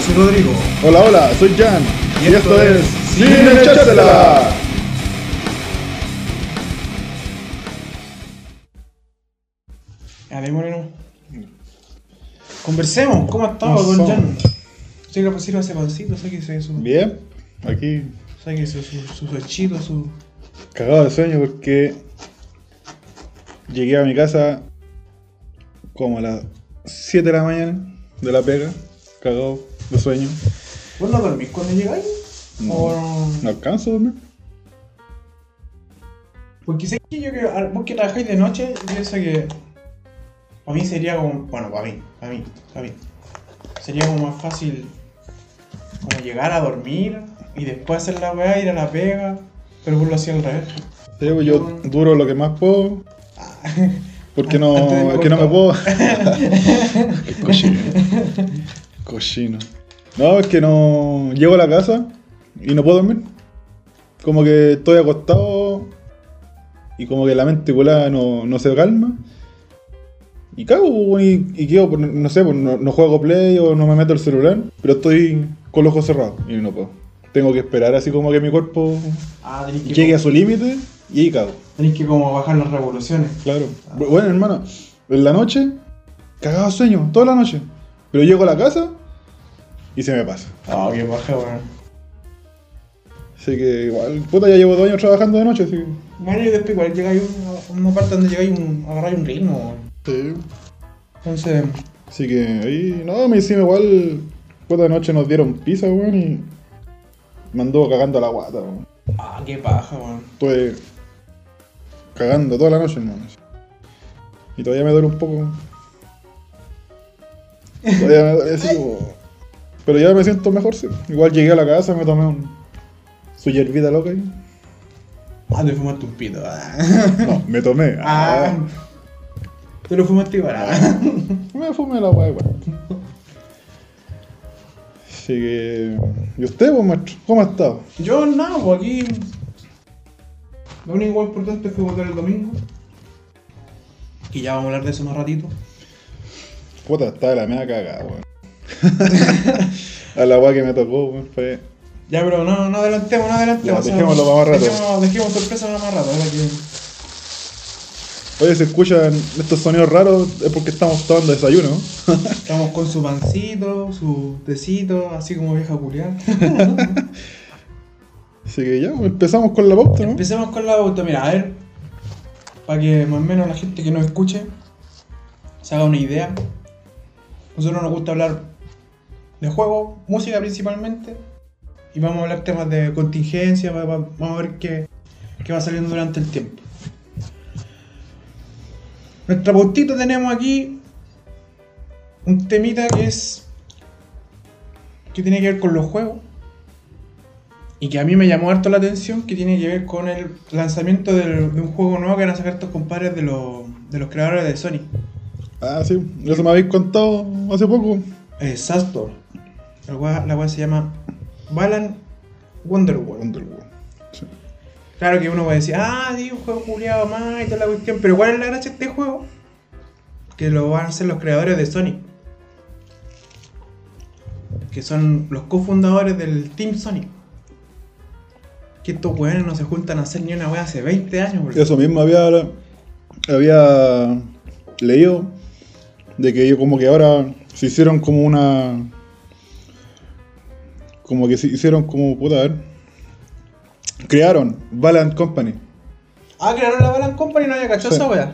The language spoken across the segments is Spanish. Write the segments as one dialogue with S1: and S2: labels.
S1: Yo soy Rodrigo.
S2: Hola, hola, soy Jan. Y, esto, es Cine Echársela.
S1: Dale, Moreno. Conversemos, ¿cómo has estado,
S2: ¿Cómo
S1: don
S2: son?
S1: Jan? Sí, lo sirve ese pancito, su.
S2: Bien, aquí
S1: Sáquese su, su, su su.
S2: cagado de sueño porque llegué a mi casa como a las 7 de la mañana de la pega, cagado de sueño.
S1: ¿Vos no dormís cuando llegáis?
S2: No.
S1: ¿O
S2: No alcanzo a dormir.
S1: Porque sé que yo que vos que trabajáis de noche, yo pienso que para mí sería como, bueno, para mí, para mí, para mí, sería como más fácil como llegar a dormir y después hacer la weá, ir a la pega, pero vos lo hacía al revés.
S2: Sí, pues yo duro lo que más puedo. Porque no, que no me puedo. cochino. Cochino. No, es que no. Llego a la casa y no puedo dormir. Como que estoy acostado y como que la mente volada no, no se calma. Y cago y, y quedo, no sé, no, no juego play o no me meto el celular, pero estoy con los ojos cerrados y no puedo. Tengo que esperar así como que mi cuerpo
S1: Ah, que,
S2: llegue a su límite y ahí cago.
S1: tenés que como bajar las revoluciones.
S2: Claro. Bueno, hermano, en la noche, cagado sueño, toda la noche. Pero llego a la casa y se me pasa.
S1: Ah, qué baja, weón.
S2: Así que igual, puta, ya llevo dos años trabajando de noche, así que.
S1: Bueno, y después igual llegáis a una parte donde llegáis un, agarráis un ritmo, weón.
S2: Sí.
S1: Entonces,
S2: Así que ahí, no, me hicimos igual. Puta, anoche nos dieron pizza, weón, y. Me anduvo cagando a la guata, weón.
S1: ah, qué paja, weón.
S2: Estuve cagando toda la noche, hermano. Y todavía me duele un poco. Todavía me duele así como. Pero ya me siento mejor, sí. Igual llegué a la casa, me tomé un. su hierbita loca ahí.
S1: Ah, te fumaste un pito. Ah.
S2: No, me tomé.
S1: Ah. Te lo fumaste igual. ah.
S2: Me fumé la weá igual. Así que. ¿Y usted, pues, maestro? ¿Cómo ha estado?
S1: Yo nada, pues aquí. Lo único importante fue votar el domingo. Y ya vamos a hablar de eso más ratito.
S2: Puta, estaba la media cagada, weón. a la weá que me tocó, weón, fue.
S1: Ya, pero no, no adelantemos, no adelantemos.
S2: Ya, dejémoslo para más rato.
S1: Dejemos, dejemos sorpresa para más rato. que-
S2: Oye, se escuchan estos sonidos raros, es porque estamos tomando desayuno.
S1: Estamos con su pancito, su tecito, así como vieja culiar.
S2: Así que ya, empezamos con la pauta, ¿no?
S1: Empecemos con la auto. Mira, a ver, para que más o menos la gente que nos escuche se haga una idea. Nosotros nos gusta hablar de juegos, música principalmente, y vamos a hablar temas de contingencia, va- va- vamos a ver qué, qué va saliendo durante el tiempo. Nuestra pautita tenemos aquí un temita que es que tiene que ver con los juegos y que a mí me llamó harto la atención que tiene que ver con el lanzamiento de un juego nuevo que van a sacar estos compadres de los, de los creadores de Sony.
S2: Ah, sí, eso me habéis contado hace poco.
S1: Eh, Sastor. El gua- la cual se llama Balan Wonderworld.
S2: Wonderworld. Sí.
S1: Claro que uno puede decir, ah, sí, un juego culiado más y toda la cuestión, pero ¿cuál es la gracia de este juego? Que lo van a hacer los creadores de Sony. Que son los cofundadores del Team Sony. Que estos weones no se juntan a hacer ni una wea hace 20 años, bro.
S2: Eso mismo había, había leído de que ellos como que ahora se hicieron como una como que se hicieron como puta a ver crearon Valiant Company
S1: Ah, crearon la Balan Company y no había cachado
S2: Sí.
S1: esa wea.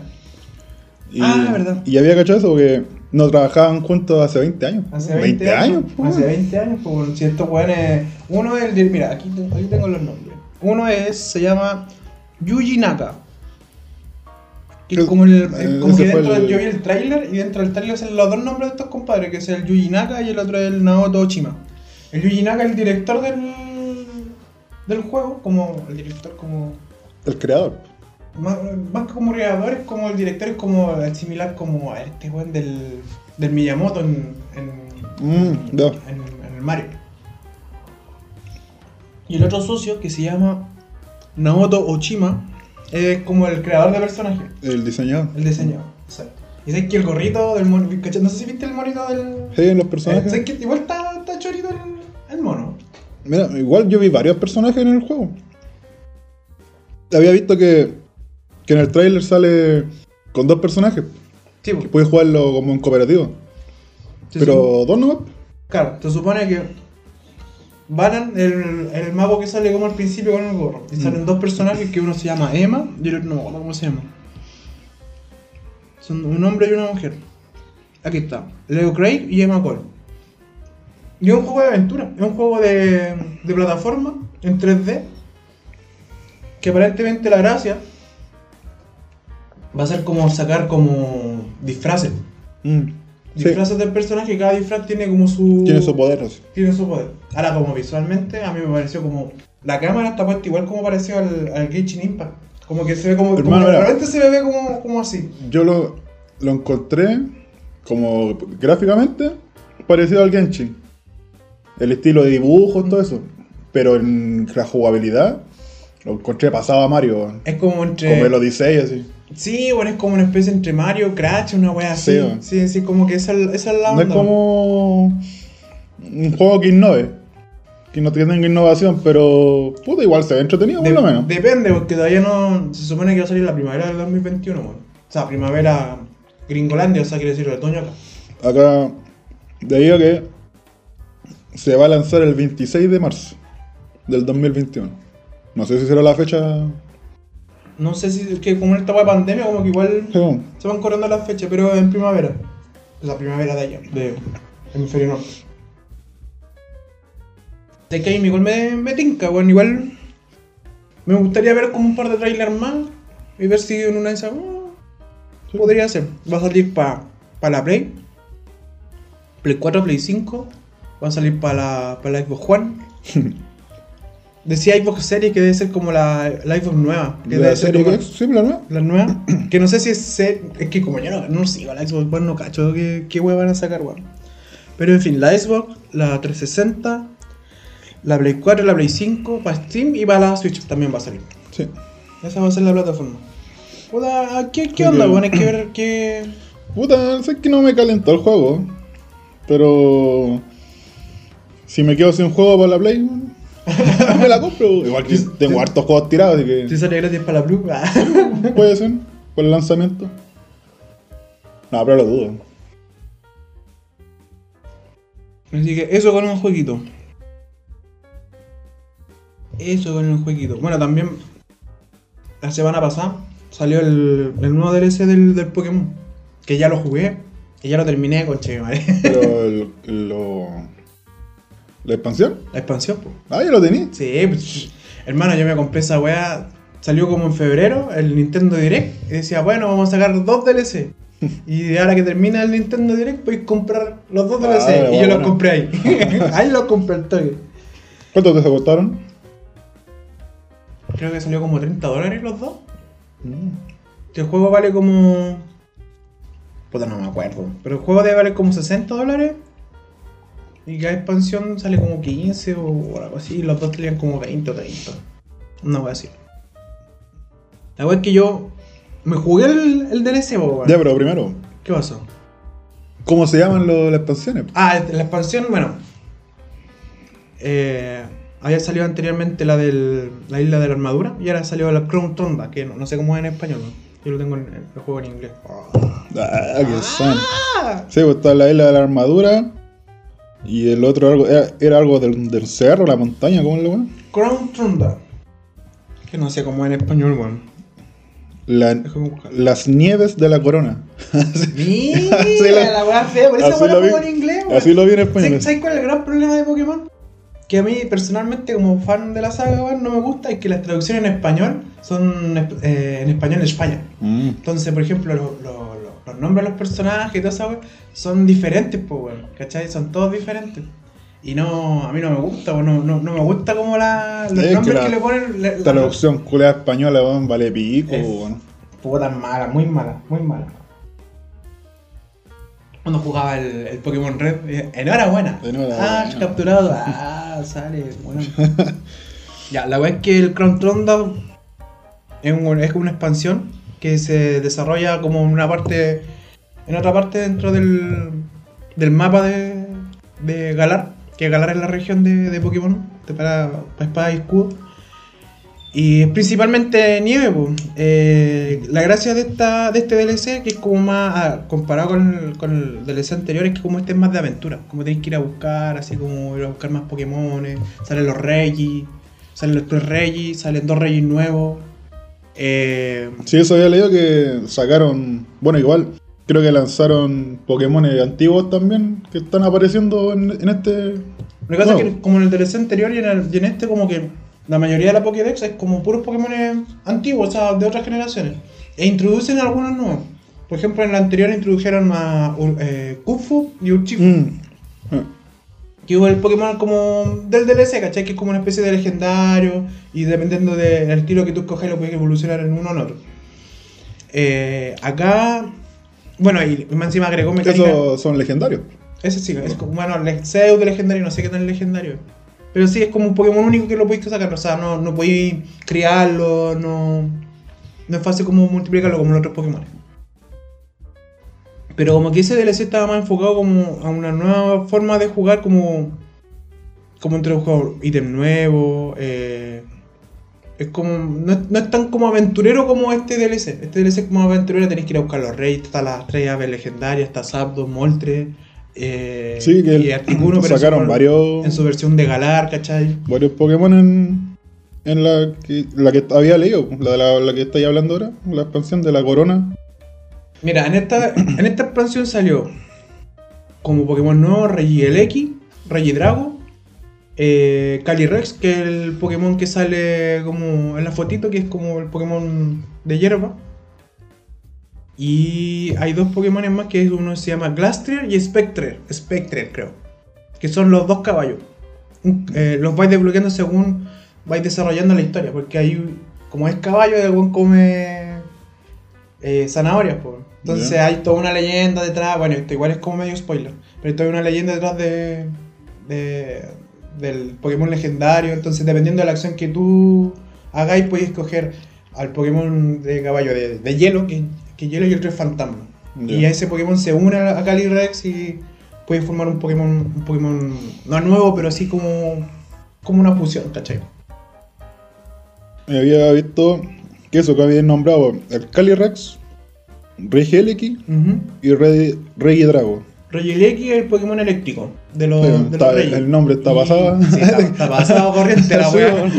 S2: y,
S1: Ah, verdad.
S2: y había cachado eso porque no trabajaban juntos hace 20 años
S1: Hace 20, años. Hace 20 años, pues, si estos weones. Uno es el. de- Mira, aquí, aquí tengo los nombres. Uno es. Se llama Yuji Naka. Que es
S2: El-
S1: como el.
S2: el-
S1: como que dentro
S2: el-.
S1: Yo vi el tráiler y dentro del tráiler salen los dos nombres de estos compadres, que es el Yuji Naka y el otro es el Naoto Oshima. El Yuji Naka es el director del. del juego, como. El director como.
S2: el creador
S1: Más, más que como creador, es como el director, es como similar como a este weón del, del Miyamoto en, en,
S2: Mm,
S1: en, en el Mario. Y el otro socio que se llama Naoto Oshima es como el creador de personajes,
S2: el diseñador
S1: el diseñador. Exacto. Y sabes que el gorrito del monito, no sé si viste el monito del.
S2: sí, en los
S1: Eh,
S2: personajes
S1: ¿Sabes que igual está, está chorito el, el mono.
S2: Mira, igual yo vi varios personajes en el juego. Había visto que, que en el tráiler sale con dos personajes.
S1: Sí,
S2: Que puedes jugarlo como en cooperativo. Pero
S1: supo-
S2: dos nomás.
S1: Claro, se supone que Baran, el, el mago que sale como al principio con el gorro. Y salen dos personajes que uno se llama Emma y el otro no cómo se llama. Son un hombre y una mujer. Aquí está. Leo Craig y Emma Cole. Y es un juego de aventura. Es un juego de, de plataforma en 3D. Que aparentemente la gracia va a ser como sacar como disfraces.
S2: Mm. Sí,
S1: Disfraces del personaje y cada disfraz tiene como su.
S2: tiene su poder. así.
S1: Tiene su poder. Ahora, como visualmente, a mí me pareció como. La cámara está puesta igual como pareció al, al Genshin Impact. Como que se ve como.
S2: Hermano,
S1: como realmente se ve como, como así.
S2: Yo lo, lo encontré como gráficamente parecido al Genshin. El estilo de dibujos, todo eso. Pero en la jugabilidad lo encontré pasado a Mario.
S1: Es como entre.
S2: Como el Odyssey, así.
S1: Sí, bueno, es como una especie entre Mario, Crash, una wea así.
S2: Sí, bueno.
S1: Sí, sí, como que esa, esa es la
S2: No es
S1: onda.
S2: como un juego que innove. Que no tenga innovación, pero puta, igual se ve entretenido por
S1: De-
S2: lo menos.
S1: Depende, porque todavía no. Se supone que va a salir la primavera del 2021, bueno. O sea, primavera Gringolandia, o sea, quiere decir otoño acá.
S2: Acá, de ahí a que se va a lanzar el 26 de marzo del 2021. No sé si será la fecha.
S1: No sé si es que como esta de pandemia, como que igual se van corriendo las fechas, pero en primavera. La primavera de allá, de hemisferio norte. De que ahí igual me, me tinca, bueno, igual me gustaría ver como un par de trailers más y ver si en una de esas oh, podría ser. Va a salir para la Play, Play 4, Play 5, va a salir para la, pa la Xbox One. Decía Xbox Series que debe ser como la, la Xbox nueva. Que
S2: La
S1: debe ser
S2: serie
S1: como-
S2: es, sí, la nueva.
S1: la nueva, que no sé si es se- es que como yo no, no sigo la Xbox, bueno, no cacho qué, qué wea van a sacar, weón. Pero en fin, la Xbox, la 360, la Play 4, la Play 5, para Steam y para la Switch también va a salir.
S2: Sí.
S1: Esa va a ser la plataforma. Puta, ¿qué, qué onda, weón? Hay que ver qué.
S2: Puta, sé que no me calentó el juego. Pero. Si me quedo sin juego para la Play, bueno, me la compro. Igual que tengo hartos juegos tirados, así
S1: Si sale gratis para la Blue.
S2: que puede ser por el lanzamiento. No, pero lo dudo.
S1: Así que eso con un jueguito. Eso con un jueguito. Bueno, también la semana pasada salió el, el nuevo DLC del, del Pokémon. Que ya lo jugué. Que ya lo terminé con madre.
S2: Pero el- lo. ¿La expansión?
S1: La expansión, pues.
S2: Ah, ya lo tenía.
S1: Sí, pues, hermano, yo me compré esa weá. Salió como en febrero el Nintendo Direct. Y decía, bueno, vamos a sacar dos DLC. Y ahora que termina el Nintendo Direct, podéis comprar los dos
S2: Ah,
S1: DLC. y yo los
S2: bueno.
S1: compré ahí. ahí los compré el toque.
S2: ¿Cuánto te costaron?
S1: Creo que salió como 30 dólares los dos. Que el juego vale como. Puta, no me acuerdo. Pero el juego debe valer como 60 dólares. Y cada expansión sale como 15 o algo así. Y los dos salían como 20 o 30. Una wea así. La wea es que yo. Me jugué el, el DLC, weón.
S2: Ya, pero primero,
S1: ¿Qué pasó?
S2: ¿cómo se llaman lo- las expansiones?
S1: Ah, la expansión, bueno. Eh, había salido anteriormente la de la isla de la armadura y ahora salió la Crown Tundra, que no, no sé cómo es en español. ¿no? Yo lo tengo en el juego en inglés.
S2: Ah, que son.
S1: Ah,
S2: Sí, pues está la isla de la armadura. Y el otro algo, era, era algo del, del cerro, la montaña, ¿cómo es la weá?
S1: Crown Tundra. Que no sé cómo es en español, weón.
S2: La-. Las nieves de la corona.
S1: Mira,
S2: Así lo-
S1: la weá fea, por eso la
S2: lo vi-
S1: en inglés, weón.
S2: Así lo vi en español.
S1: ¿Sabes cuál es el gran problema de Pokémon? Que a mí personalmente, como fan de la saga, weón, no me gusta es que las traducciones en español son eh, en español de España.
S2: Mm.
S1: Entonces, por ejemplo, lo- lo- lo- los nombres de los personajes y toda esa weá son diferentes, pues, weón. ¿Cachai? Son todos diferentes. Y no, a mí no me gusta. No, no, no me gusta como la, los
S2: Es que
S1: nombres que,
S2: la-
S1: le ponen. la-
S2: traducción culea española, weón, vale pico, weón.
S1: Puta mala, muy mala, muy mala. Cuando jugaba el, el Pokémon Red, eh, enhorabuena.
S2: Enhorabuena.
S1: Ah, capturado. Ah, sale, bueno. ya, la verdad es que el Crown Tundra es, un- es una expansión que se desarrolla como en una parte. En otra parte dentro del, del mapa de, de Galar. que Galar es la región de, de Pokémon, para, para y escudo. Y es principalmente nieve. Eh, la gracia de esta de este DLC, que es como más, ah, comparado con el, con el DLC anterior, es que como este es más de aventura. Como tenéis que ir a buscar, así como ir a buscar más Pokémon. Salen los Regis, salen los tres Regis, salen dos Regis nuevos. Eh,
S2: Sí, eso había leído que sacaron. Bueno, igual. Creo que lanzaron Pokémon antiguos también que están apareciendo en, en este.
S1: Lo que pasa es que como en el DLC anterior y en, el- y en este como que la mayoría de la Pokédex es como puros Pokémon antiguos, o sea, de otras generaciones. E introducen algunos nuevos. Por ejemplo, en la anterior introdujeron a Ur- eh, Kung-Fu y Uchifu.
S2: Mm.
S1: Que es el Pokémon como del DLC, ¿cachai? Que es como una especie de legendario. Y dependiendo del tiro que tú escoges, lo puedes evolucionar en uno o en otro. Eh, acá... Bueno, y encima agregó mecánica...
S2: Esos son legendarios.
S1: Ese sí, es como, bueno, pseudo legendario, no sé qué tan legendario. Pero sí, es como un Pokémon único que lo podéis sacar, o sea, no, no podéis criarlo, no, no es fácil como multiplicarlo como los otros Pokémon. Pero como que ese DLC estaba más enfocado como a una nueva forma de jugar, como, como introdujo ítem nuevo, eh, es como, no, es- no es tan como aventurero como este DLC. Este DLC es como aventurero, tenéis que ir a buscar los reyes, está las tres aves legendarias, está Zapdos, Moltres, eh,
S2: Sí, que
S1: y Articuno, pero
S2: sacaron
S1: su-
S2: varios-
S1: en su versión de Galar, ¿cachai?
S2: Varios Pokémon en. En la que, la que había leído, la de la, la que estáis hablando ahora, la expansión de la corona.
S1: Mira, en esta, en esta expansión salió como Pokémon nuevo Regieleki, Regidrago, eh, Calyrex, que es el Pokémon que sale como en la fotito, que es como el Pokémon de hierba. Y hay dos Pokémon más, que uno se llama Glastrier y Spectre, Spectre creo, que son los dos caballos. Eh, los vais desbloqueando según vais desarrollando la historia, porque hay, como es caballo, el come eh, zanahorias, pues. Entonces hay toda una leyenda detrás, bueno, esto igual es como medio spoiler, pero hay toda una leyenda detrás de, de- del Pokémon legendario, entonces dependiendo de la acción que tú hagáis, podéis escoger al Pokémon de caballo de, de hielo, que, que hielo y el otro es fantasma. Y a ese Pokémon se une a, a Calyrex y puedes formar un Pokémon, un Pokémon no nuevo, pero así como, como una fusión, ¿cachai?
S2: Me había visto que eso que habían nombrado el Calyrex,
S1: Ujú.
S2: y Re- Regidrago.
S1: Regieleki es el Pokémon eléctrico de los,
S2: Sí,
S1: de
S2: está- el nombre está
S1: Y-
S2: pasado.
S1: Sí, está, está pasado corriente la weá.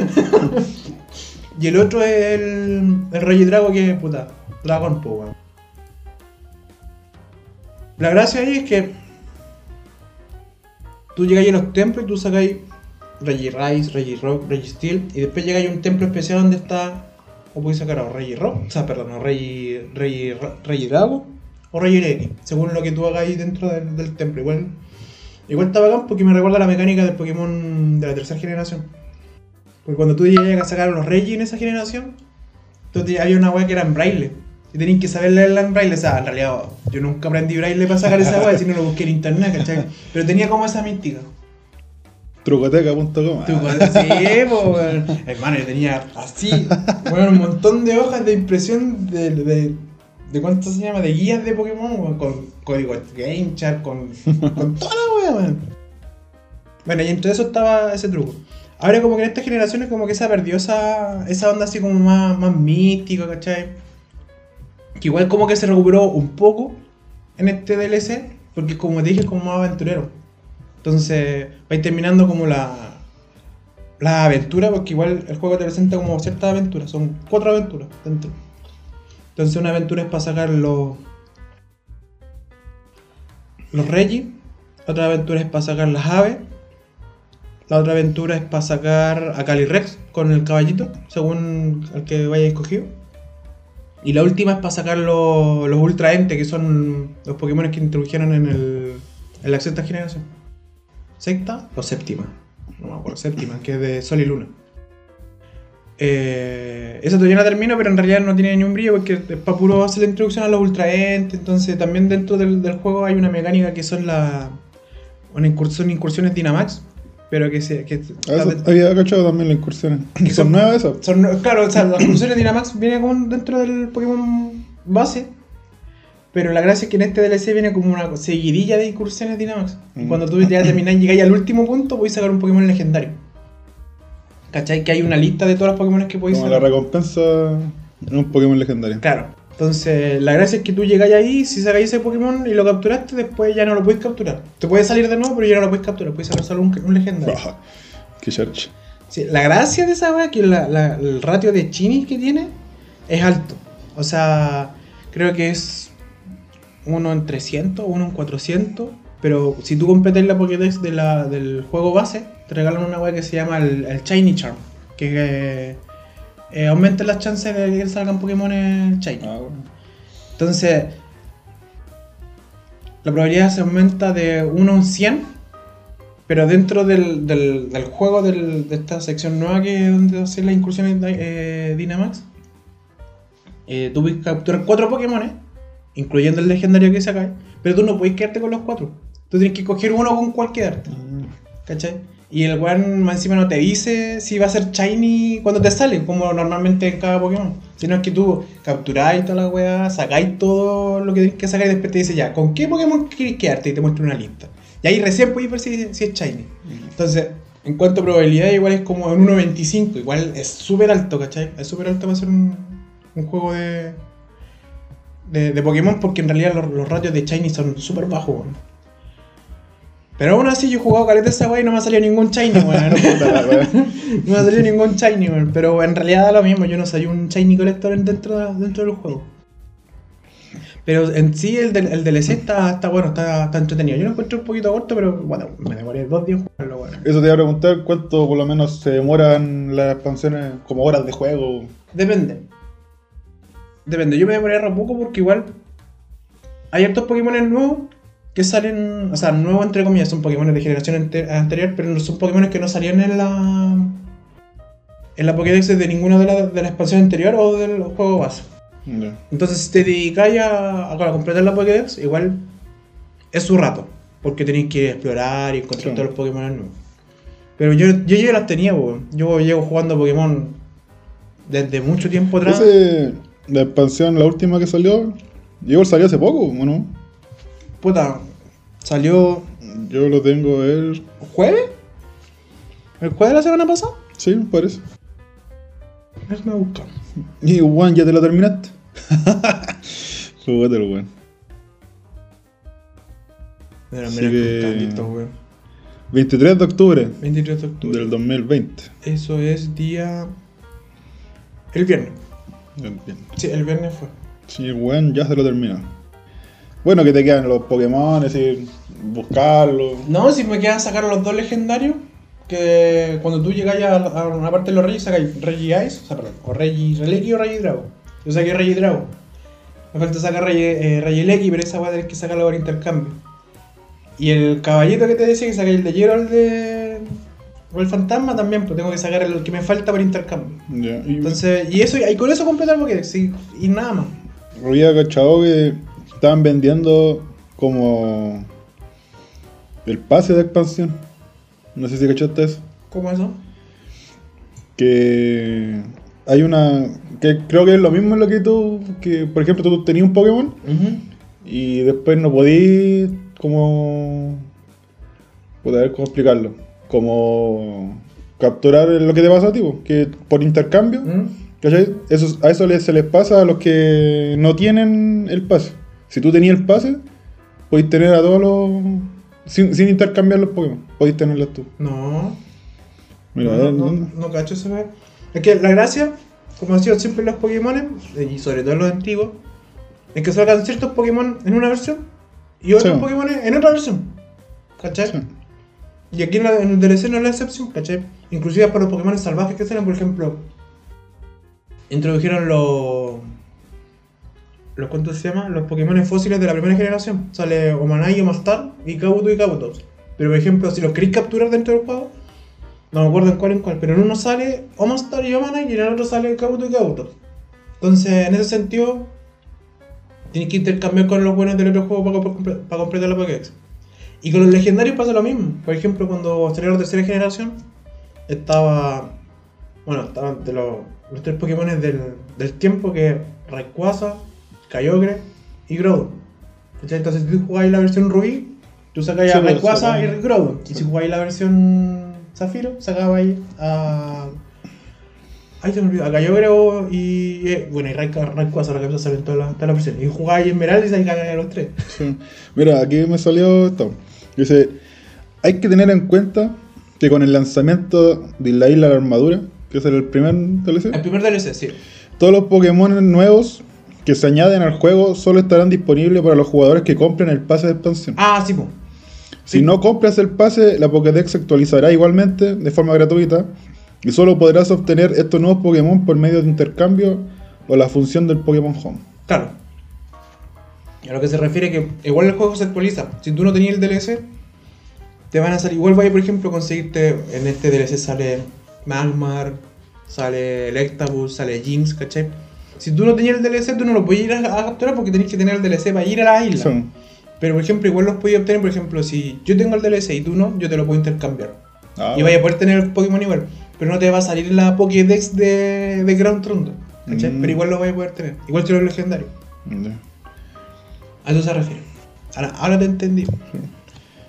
S1: Y el otro es el, el Regidrago que es puta. Dragon po, weón. La gracia ahí es que tú llegáis a los templos y tú sacáis Regirise, Regirock, Registeel y después llegáis a un templo especial donde está. O podéis sacar a Regirock, o sea, perdón, a Regi, Regi, Regidrago o Regireki, según lo que tú hagáis dentro del, del templo. Igual, igual está bacán porque me recuerda a la mecánica del Pokémon de la tercera generación. Porque cuando tú llegas a sacar a los Regi en esa generación, te- había una weá que era en braille. Y tenías que saber leerla en braille. O sea, en realidad yo nunca aprendí braille para sacar esa weá, si no lo busqué en internet, ¿cachai? Pero tenía como esa mística.
S2: Trucoteca.com.
S1: Sí, po. Hermano, yo tenía así, bueno, un montón de hojas de impresión de, de, de cuánto se llama, de guías de Pokémon, weón, con código GameChart, con, con toda la wea, weón. Bueno, y entre eso estaba ese truco. Ahora como que en estas generaciones como que se perdió esa, esa onda así como más, más mística, ¿cachai? Que igual como que se recuperó un poco en este DLC, porque como te dije es como más aventurero. Entonces vais terminando como la, la aventura, porque igual el juego te presenta como ciertas aventuras, son cuatro aventuras dentro. Entonces una aventura es para sacar los, los Regis, otra aventura es para sacar las aves, la otra aventura es para sacar a Calyrex con el caballito, según el que vaya escogido. Y la última es para sacar los, los Ultra Ente, que son los Pokémon que introdujeron en, el, en la sexta generación. ¿Sexta o séptima? No me acuerdo, séptima, que es de Sol y Luna. Eh, esa todavía no termino, pero en realidad no tiene ni un brillo porque es para puro hacer la introducción a los Ultra Ent. Entonces, también dentro del, del juego hay una mecánica que son las una incursiones Dynamax, pero que se. Que,
S2: Ah, Eso, había cachado también las incursiones.
S1: Que
S2: ¿Son
S1: son-
S2: nuevas esas?
S1: son, claro, o sea, las incursiones Dynamax vienen como dentro del Pokémon base, Pero la gracia es que en este DLC viene como una seguidilla de incursiones Dynamax. Y
S2: Mm.
S1: cuando tú ya terminás y llegáis al último punto, podéis sacar un Pokémon legendario. ¿Cachai? Que hay una lista de todos los Pokémon que podéis
S2: Como la
S1: sacar.
S2: recompensa en un Pokémon legendario.
S1: Claro. Entonces, la gracia es que tú llegáis ahí, si sacáis ese Pokémon y lo capturaste, después ya no lo podéis capturar. Te puedes salir de nuevo, pero ya no lo podéis capturar. Puedes sacar solo un, un legendario.
S2: Baja. Qué charcha.
S1: Sí, la gracia de esa es que la- la- el ratio de chinis que tiene es alto. O sea, creo que es uno en 300, uno en 400. Pero si tú completas la Pokédex de la- del juego base, te regalan una wea que se llama el, el Shiny Charm. Que eh, eh, aumenta las chances de que salgan Pokémon Shiny.
S2: Ah, bueno.
S1: Entonces, la probabilidad se aumenta de 1 en 100, pero dentro del, del, del juego del- de esta sección nueva que es donde hacen las incursiones de eh, Dynamax, eh, tú puedes capturar 4 Pokémon, incluyendo el legendario que sacáis, pero tú no puedes quedarte con los 4. Tú tienes que coger uno con cual quedarte. ¿Cachai? Y el weón más encima no te dice si va a ser shiny cuando te sale, como normalmente en cada Pokémon. Sino es que tú capturáis toda la weá, sacáis todo lo que tienes que sacar y después te dice ya, ¿con qué Pokémon quieres quedarte? Y te muestra una lista. Y ahí recién puedes ver si, si es shiny. Entonces, en cuanto a probabilidad, igual es como en 1.25. Igual es súper alto, ¿cachai? Es súper alto para ser un, un juego de, de, de Pokémon porque en realidad los, los ratios de shiny son súper bajos, weón. Pero aún así yo he jugado caleta esa weá y no me ha salido ningún shiny, weón. No me ha salido ningún shiny, weón. Pero en realidad da lo mismo, yo no soy un shiny collector en- dentro, de- dentro del juego. Pero en sí el, del, el DLC está, está bueno, está, está entretenido. Yo lo encuentro un poquito corto, pero bueno, me demoré dos días en jugarlo, weón.
S2: Eso te iba a preguntar cuánto por lo menos se demoran las expansiones como horas de juego.
S1: Depende. Depende, yo me demoré re poco porque igual hay hartos Pokémon nuevos que salen, o sea, nuevos entre comillas, son Pokémon de generación ante- anterior, pero son Pokémon que no salían en la en la Pokédex de ninguna de las de la expansión anterior o del juego base. Entonces, si te dedicáis a, a completar la Pokédex, igual es su rato, porque tenéis que explorar y encontrar
S2: Sí.
S1: todos los Pokémon nuevos. Pero yo, yo ya las tenía. Yo llevo jugando Pokémon desde mucho tiempo atrás.
S2: Ese, la expansión, la última que salió, yo salió hace poco, ¿o no?
S1: Puta, salió
S2: Yo lo tengo el.
S1: jueves. ¿El jueves de la semana pasada?
S2: Sí, me parece.
S1: Déjame buscar.
S2: Y Juan, ¿ya te lo terminaste? Jugátelo, weón.
S1: Mira, mira
S2: que-
S1: weón.
S2: 23 de octubre
S1: 23 de octubre.
S2: del 2020.
S1: Eso es día. El viernes. Sí, el viernes fue.
S2: Sí, weón, ya se lo terminó. Bueno, que te quedan los Pokémon, es decir, buscarlos.
S1: No, si me quedan sacar los dos legendarios. Que cuando tú llegas a, a una parte de los reyes, sacáis Regice, o sea, perdón, o Relegui o Regidrago. Yo saqué Regidrago. Me falta sacar Regi, eh, pero esa va a tener que sacarlo por intercambio. Y el caballito que te decía que saqué el de el de. O el fantasma también, pues tengo que sacar el que me falta por intercambio.
S2: Ya. Y
S1: Entonces, y eso, y con eso completo el Pokédex, y, y nada más.
S2: había cachado que estaban vendiendo como el pase de expansión. No sé si cachaste eso.
S1: ¿Cómo eso?
S2: Que hay una. que creo que es lo mismo en lo que tú. que por ejemplo tú tenías un Pokémon y después no podías como. Ver cómo explicarlo. Como capturar lo que te pasa a ti, que por intercambio.
S1: ¿Mm?
S2: ¿Cachai? Eso, a eso se les pasa a los que no tienen el pase. Si tú tenías el pase, podéis tener a todos los. Sin, sin intercambiar los Pokémon, podéis tenerlos tú.
S1: No.
S2: Mira,
S1: no, no, no, no cacho ese weón. Es que la gracia, como han sido siempre los Pokémon, y sobre todo los antiguos, es que salgan ciertos Pokémon en una versión y otros
S2: Sí.
S1: Pokémon en otra versión. ¿Cachai?
S2: Sí.
S1: Y aquí en, la- en el DLC no es la excepción, ¿cachai? Inclusive para los Pokémon salvajes que salen, por ejemplo, introdujeron los... los ¿Cuántos se llama? Los Pokémon fósiles de la primera generación. Sale Omanai, Omastar y Kabuto y Kabutops. Pero por ejemplo, si los queréis capturar dentro del juego, no me acuerdo en cuál en cuál, pero en uno sale Omastar y Omanai y en el otro sale Kabuto y Kabutops. Entonces, en ese sentido, tienes que intercambiar con los buenos del otro juego para, comple- para completar la Pokédex. Y con los legendarios pasa lo mismo. Por ejemplo, cuando salió la tercera generación, estaba. Bueno, estaban de los, los tres Pokémon del, del tiempo que Rayquaza, Kyogre y Groudon. Entonces, si tú jugáis la versión Rubí, tú sacáis a
S2: pues,
S1: Rayquaza y Groudon. Y si jugáis la versión Zafiro, sacabais a. Ay, se me olvidó. A Kyogre y. eh, bueno, y Rayca- Rayquaza, la que salen todas las todas las versiones. Y jugáis Esmeralda y sacáis a los tres.
S2: Sí. Mira, aquí me salió esto. Dice, hay que tener en cuenta que con el lanzamiento de la isla de la armadura, que es el primer DLC,
S1: El primer DLC, sí.
S2: todos los Pokémon nuevos que se añaden al juego solo estarán disponibles para los jugadores que compren el pase de expansión.
S1: Ah, sí, po.
S2: Si
S1: sí.
S2: no compras el pase, la Pokédex se actualizará igualmente de forma gratuita y solo podrás obtener estos nuevos Pokémon por medio de intercambio o la función del Pokémon Home.
S1: Claro. Y a lo que se refiere que igual el juego se actualiza. Si tú no tenías el DLC, te van a salir. Igual vaya, por ejemplo, conseguirte. En este DLC sale Magmar, sale Electabuzz, sale Jinx, ¿cachai? Si tú no tenías el DLC, tú no lo podías ir a, a capturar porque tenés que tener el DLC para ir a la isla.
S2: Sí.
S1: Pero por ejemplo, igual los podías obtener, por ejemplo, si yo tengo el DLC y tú no, yo te lo puedo intercambiar.
S2: Ah,
S1: y vaya a poder tener el Pokémon igual. Pero no te va a salir la Pokédex de, de Ground Rondo. ¿cachai?
S2: Mm.
S1: Pero igual lo vas a poder tener. Igual que los legendarios.
S2: ya.
S1: A eso se refiere. Ahora, ahora te entendí.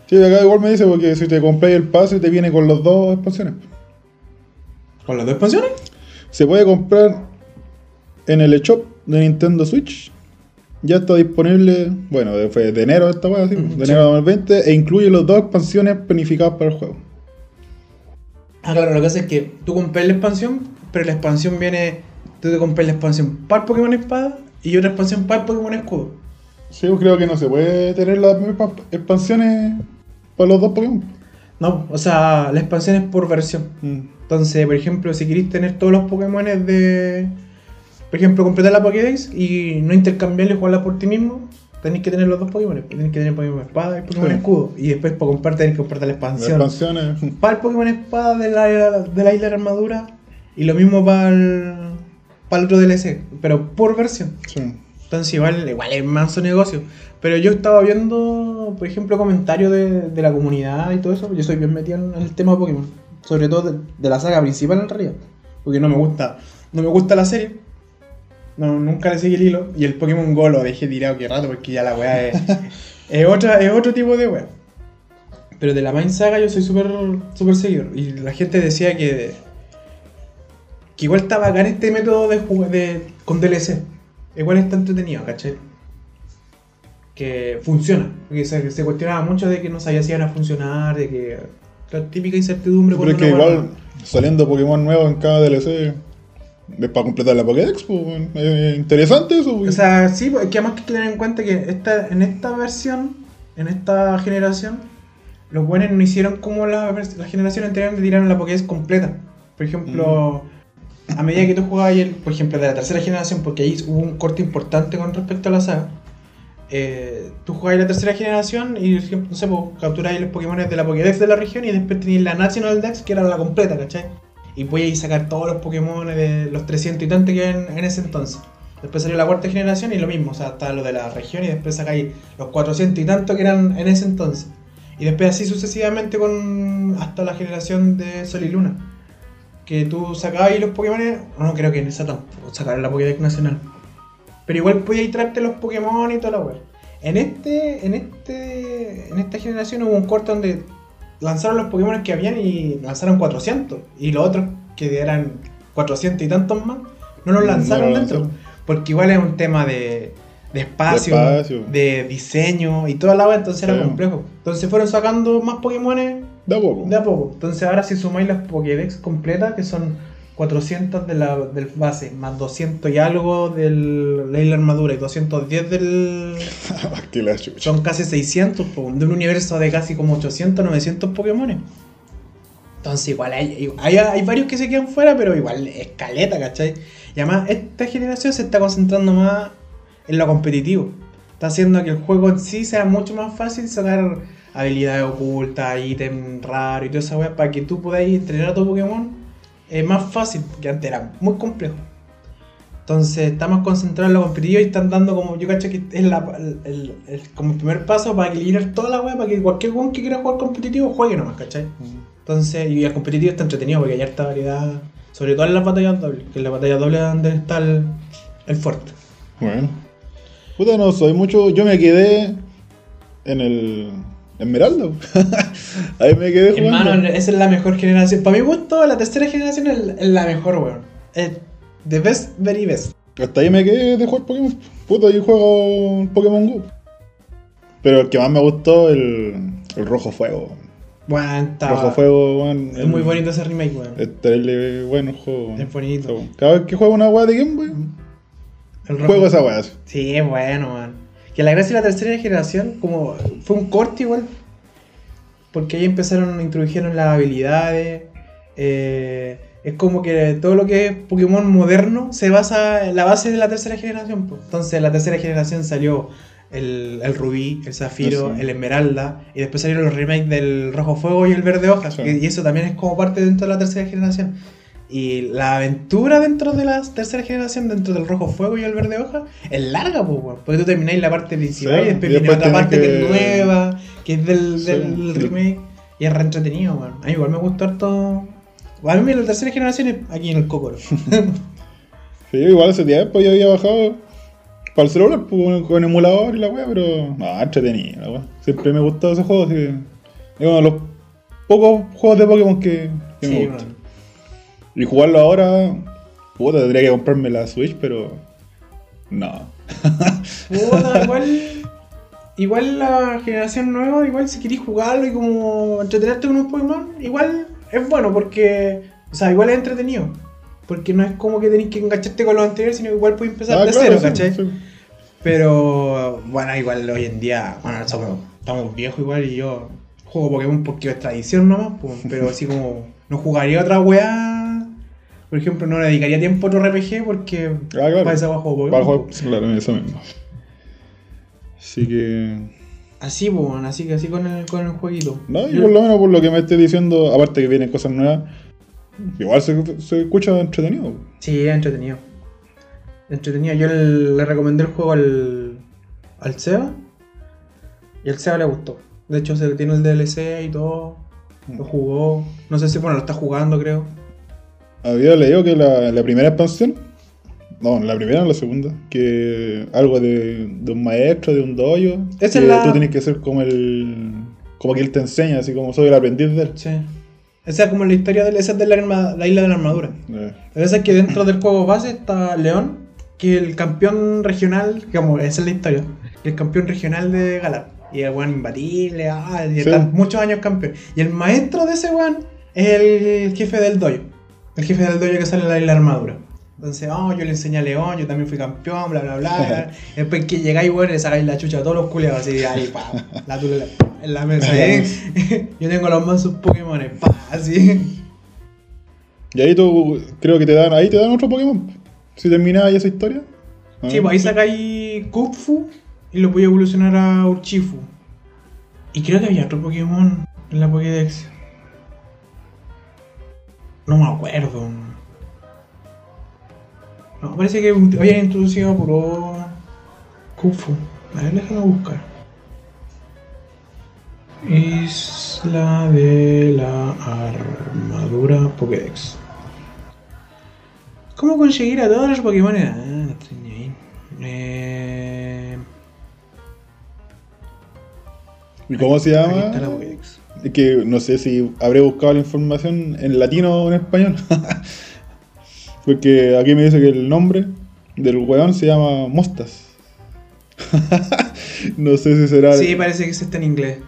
S2: Sí, acá igual me dice porque si te compras el pase te viene con las dos expansiones.
S1: ¿Con las dos expansiones?
S2: Se puede comprar en el eShop de Nintendo Switch. Ya está disponible, bueno, fue de enero esta weá, sí,
S1: Mm,
S2: de
S1: sí.
S2: enero de 2020, e incluye las dos expansiones planificadas para el juego.
S1: Ah, claro, lo que hace es que tú compras la expansión, pero la expansión viene. Tú te compras la expansión para Pokémon Espada y otra expansión para Pokémon Escudo.
S2: Sí, yo creo que no se puede tener las mismas expansiones para los dos Pokémon.
S1: No, o sea, la expansión es por versión.
S2: Mm.
S1: Entonces, por ejemplo, si queréis tener todos los Pokémon de. Por ejemplo, completar la Pokédex y no intercambiarla y jugarla por ti mismo, tenéis que tener los dos Pokémon. Tenéis que tener Pokémon Espada y Pokémon
S2: Sí.
S1: Escudo. Y después, para comprar, tenéis que comprar la
S2: Las
S1: expansión.
S2: expansiones.
S1: Para el Pokémon Espada de la, de la Isla de Armadura y lo mismo para el, para el otro DLC, pero por versión.
S2: Sí.
S1: Entonces, igual, igual es manso negocio. Pero yo estaba viendo, por ejemplo, comentarios de, de la comunidad y todo eso. Yo soy bien metido en el tema de Pokémon. Sobre todo de, de la saga principal en realidad. Porque no me gusta. No me gusta la serie. No, nunca le seguí el hilo. Y el Pokémon Go lo dejé tirado que rato porque ya la weá es, es, otra, es otro tipo de weá. Pero de la Main Saga yo soy súper súper seguidor. Y la gente decía que. Que igual está bacán este método de, de con DLC. Igual está entretenido, ¿cachai? Que funciona. Porque se, se cuestionaba mucho de que no sabía si iban a funcionar, de que. La típica incertidumbre
S2: Pero es que igual saliendo Pokémon nuevos en cada DLC para completar la Pokédex, pues. Es interesante eso, weón.
S1: O sea, sí, pues, es que además que tener en cuenta que esta, en esta versión, en esta generación, los buenos no hicieron como la, la generación anterior de tiraron la Pokédex completa. Por ejemplo, a medida que tú jugabas el, por ejemplo, de la tercera generación, porque ahí hubo un corte importante con respecto a la saga. eh, tú jugabas la tercera generación y, no sé, pues, capturabas los Pokémon de la Pokédex de la región y después tenías la National Dex, que era la completa, ¿cachai? Y podías sacar todos los Pokémon de los 300 y tantos que había en, ese entonces. Después salió la cuarta generación y lo mismo, o sea, estaba lo de la región y después sacáis los 400 y tantos que eran en ese entonces. Y después así sucesivamente con hasta la generación de Sol y Luna. Que tú sacabas los Pokémon, no creo que en esa tampoco, sacar la Pokédex nacional. Pero igual podías traerte los Pokémon y toda la web. En este, en este, en esta generación hubo un corte donde lanzaron los Pokémon que habían y lanzaron 400. Y los otros, que eran 400 y tantos más, no los
S2: No
S1: lanzaron dentro. Porque igual es un tema de, de espacio,
S2: De
S1: diseño y toda la web, entonces era complejo. Entonces fueron sacando más Pokémon
S2: De a poco.
S1: de a poco. Entonces ahora si sumáis las Pokédex completas, que son 400 de la, del base, más 200 y algo del de la armadura y 210 del... Son casi 600, po, de un universo de casi como 800, 900 Pokémon. Entonces igual hay, hay, hay varios que se quedan fuera, pero igual es caleta, ¿cachai? Y además esta generación se está concentrando más en lo competitivo. Está haciendo que el juego en sí sea mucho más fácil sacar habilidades ocultas, ítem raro y toda esa weá para que tú podáis entrenar a tu Pokémon. Es más fácil, porque antes era muy complejo. Entonces está más concentrado en lo competitivo y están dando como, yo cacho que es la, el, el- el- como el primer paso para equilibrar toda la weá, para que cualquier weón que quiera jugar competitivo juegue nomás, ¿cachai? Entonces, y el competitivo está entretenido porque hay harta variedad, sobre todo en las batallas dobles, que en las batallas dobles es donde está el, el fuerte.
S2: Bueno. Puta, no soy mucho. Yo me quedé en el. Esmeralda. Ahí me quedé jugando.
S1: Hermano, esa es la mejor generación. Para mi gusto, la tercera generación es la mejor, weón. The best, very best.
S2: Hasta ahí me quedé de jugar Pokémon. Puta, yo juego Pokémon Go. Pero el que más me gustó, el, el Rojo Fuego.
S1: Bueno, está.
S2: Rojo Fuego, weón.
S1: Es muy bonito ese remake, weón.
S2: Es terrible bueno juego.
S1: Es bonito.
S2: Bueno. Cada vez que juego una weá de Game Boy,
S1: El rojo.
S2: juego esa weá.
S1: Sí, es bueno, man. Que la gracia de la tercera generación, como fue un corte igual. Porque ahí empezaron, introdujeron las habilidades. eh, es como que todo lo que es Pokémon moderno se basa en la base de la tercera generación. pues. Entonces, en la tercera generación salió el, el rubí, el zafiro,
S2: Ah, sí.
S1: el esmeralda. Y después salieron los remakes del rojo fuego y el verde hoja.
S2: Sí.
S1: Y eso también es como parte dentro de la tercera generación. Y la aventura dentro de la tercera generación, dentro del rojo fuego y el verde hoja, es larga, pues, weón. Porque tú termináis la parte principal
S2: Sí,
S1: y después viene otra parte que...
S2: que-
S1: es nueva, que es del,
S2: Sí.
S1: del remake. Y es re entretenido, weón. A mí igual me gustó harto. A mí la tercera generación es aquí en el Cocoro.
S2: Sí, igual ese tiempo yo había bajado para el celular pues, con- emulador y la weá, pero. No, entretenido, la weá. Siempre me gustó ese juego, así que. Es uno de los pocos juegos de Pokémon que, que
S1: sí,
S2: me gustan.
S1: weón.
S2: Y jugarlo ahora, puta, tendría que comprarme la Switch, pero. No.
S1: Puta, igual. Igual la generación nueva, igual si queréis jugarlo y como entretenerte con un Pokémon, igual es bueno porque. O sea, igual es entretenido. Porque no es como que tenéis que engancharte con los anteriores, sino que igual puedes empezar
S2: Ah,
S1: de
S2: claro,
S1: cero,
S2: sí,
S1: ¿cachai?
S2: sí.
S1: Pero bueno, igual hoy en día, bueno, somos, estamos viejos igual y yo juego Pokémon porque es tradición nomás, pero así como no jugaría otra weá. Por ejemplo, no le dedicaría tiempo a otro RPG porque
S2: Ah, claro.
S1: para esa juego Pokémon.
S2: Sí, claro, eso mismo. Así que.
S1: Así, pues, bueno, así que así con el, con el jueguito.
S2: No, y por lo menos por lo que me estés diciendo, aparte que vienen cosas nuevas, igual se, se escucha entretenido.
S1: Sí, es entretenido. Entretenido. Yo le, le recomendé el juego al, al Seba. Y al Seba le gustó. De hecho, se tiene el DLC y todo. Lo jugó. No sé si, bueno, lo está jugando, creo.
S2: Había leído que la, la primera expansión, no, la primera o la segunda, que algo de, de un maestro, de un dojo,
S1: Esa
S2: que
S1: es la-
S2: tú tienes que ser como el. como que él te enseña, así como soy el aprendiz de él.
S1: Sí. Esa es como la historia de, esa es de la, arma- la isla de la armadura.
S2: Eh,
S1: La verdad es que dentro del juego base está León, que el campeón regional, como esa es la historia, el campeón regional de Galar. Y el weón imbatible, ah, y
S2: Sí.
S1: está muchos años campeón. Y el maestro de ese weón es el jefe del dojo. El jefe del dojo que sale en la isla armadura. Entonces, oh, yo le enseñé a León, yo también fui campeón, bla, bla, bla. después que llegáis, weón, le sacáis la chucha a todos los culiados, así, ahí, pa, la tula en la mesa, ¿eh? Yo tengo los mansos Pokémon, pa, así.
S2: Y ahí tú, creo que te dan, ahí te dan otro Pokémon. Si terminas ahí esa historia. Ah.
S1: Sí, pues ahí sacáis Kung-Fu y lo podía evolucionar a Urshifu. Y creo que había otro Pokémon en la Pokédex. No me acuerdo. No, parece que habían introducido puro Kung-Fu. A ver, déjame buscar. Isla de la Armadura Pokédex. ¿Cómo conseguir a todos los Pokémon? Ah. Eh...
S2: ¿Y cómo se
S1: Aquí
S2: llama?
S1: está la Pokédex.
S2: Es que no sé si habré buscado la información en latino o en español. Porque aquí me dice que el nombre del weón se llama Mostas. no sé si será.
S1: Sí, parece que ese está en inglés.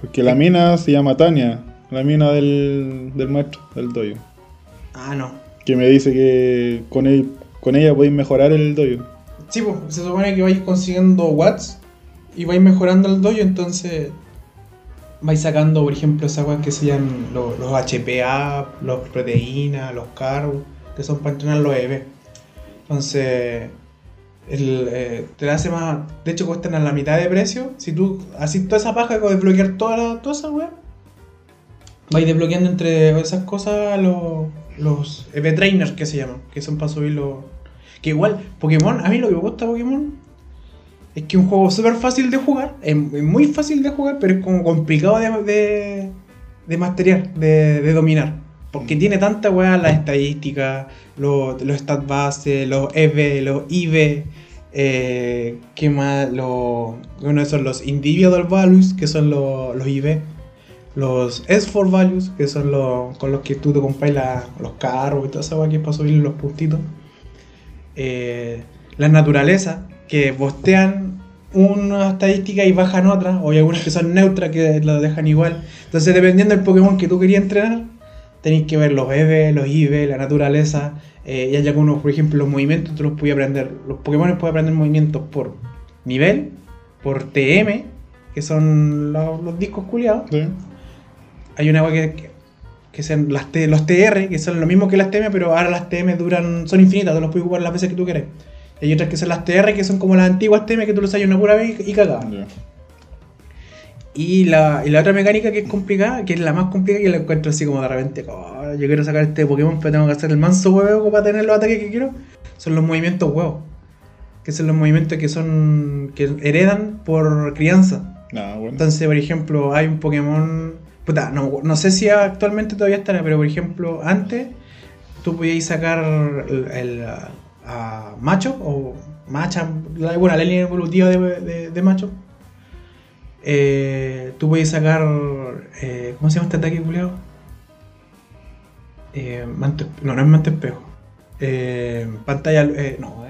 S2: Porque la mina se llama Tania, la mina del, del maestro, del dojo.
S1: Ah, no.
S2: Que me dice que con, él, con ella podéis mejorar el dojo.
S1: Sí, pues se supone que vais consiguiendo watts y vais mejorando el dojo, entonces vais sacando, por ejemplo, esas weas que se llaman los, los HPA, los proteínas, los carbos, que son para entrenar los EV. Entonces, eh, te hace más. De hecho, cuestan a la mitad de precio. Si tú haces toda esa paja con desbloquear toda, la, toda esa vais desbloqueando entre esas cosas los, los EV trainers que se llaman, que son para subir los. Que igual, Pokémon, a mí lo que me gusta de Pokémon es que es un juego súper fácil de jugar, es, es muy fácil de jugar, pero es como complicado de, de, de masterear, de, de dominar. Porque tiene tanta weá, las estadísticas, los, los stat base, los EV, los IV, Eh, ¿Qué más? Lo, uno son los individual values, que son los, los IV. Los S4 values, que son los con los que tú te compras la- los carros y toda esa weá que es para subir los puntitos. Eh, las naturalezas, que bostean una estadística y bajan otra, o hay algunas que son neutras que lo dejan igual. Entonces, dependiendo del Pokémon que tú querías entrenar, tenéis que ver los EV, los IV, la naturaleza. eh, y hay algunos, por ejemplo, los movimientos, tú los puedes aprender. Los Pokémon pueden aprender movimientos por nivel, por TM, que son los, los discos culiados.
S2: Sí.
S1: Hay una que, que, que son las T- los TR, que son lo mismo que las TM, pero ahora las TM duran, son infinitas, tú los puedes ocupar las veces que tú quieras. Y hay otras que son las TR, que son como las antiguas TM, que tú los hay una pura vez y, y. Y la, y la otra mecánica que es complicada, que es la más complicada, que la encuentro así como de repente, "Oh, yo quiero sacar este Pokémon, pero tengo que hacer el manso huevo para tener los ataques que quiero, son los movimientos huevos. Que son los movimientos que son que heredan por crianza.
S2: Bueno.
S1: Entonces, por ejemplo, hay un Pokémon. Puta, no, no sé si actualmente todavía estará, pero por ejemplo, antes tú podías sacar el, el, a- Macho o Macha, bueno, la línea evolutiva de, de, Macho. Eh, tú podías sacar. eh, ¿Cómo se llama este ataque, culiao? Eh, no, no es manto espejo. Pantalla. no,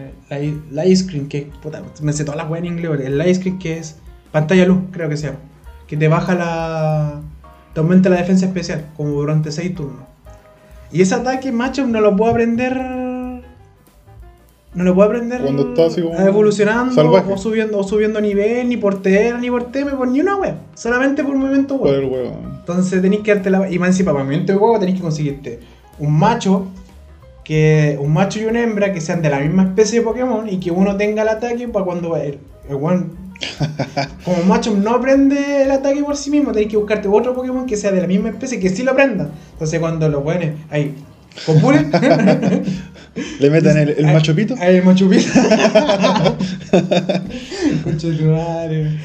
S1: light, screen, que. Puta, me sé todas las weas en inglés. El light screen que es. Pantalla luz, creo que se llama. Que te baja la. Te aumenta la defensa especial, como durante 6 turnos. Y ese ataque, macho, no lo puedo aprender. No lo puedo aprender.
S2: Cuando está así como
S1: evolucionando
S2: salvaje.
S1: o subiendo, o subiendo nivel, ni por TR, ni por TM, por ni una web. Solamente por movimiento
S2: Por
S1: web.
S2: el huevo.
S1: Entonces tenéis que darte la. Y más encima, para movimiento de huevo tenéis que conseguirte un macho. Que. Un macho y una hembra que sean de la misma especie de Pokémon. Y que uno tenga el ataque para cuando el, el weón- Como macho no aprende el ataque por sí mismo, tenéis que buscarte otro Pokémon que sea de la misma especie que sí lo aprenda. Entonces cuando los buenos ahí copulen,
S2: Le meten el, el
S1: Ahí-
S2: macho pito.
S1: Ahí el macho pito. Concha de tu madre.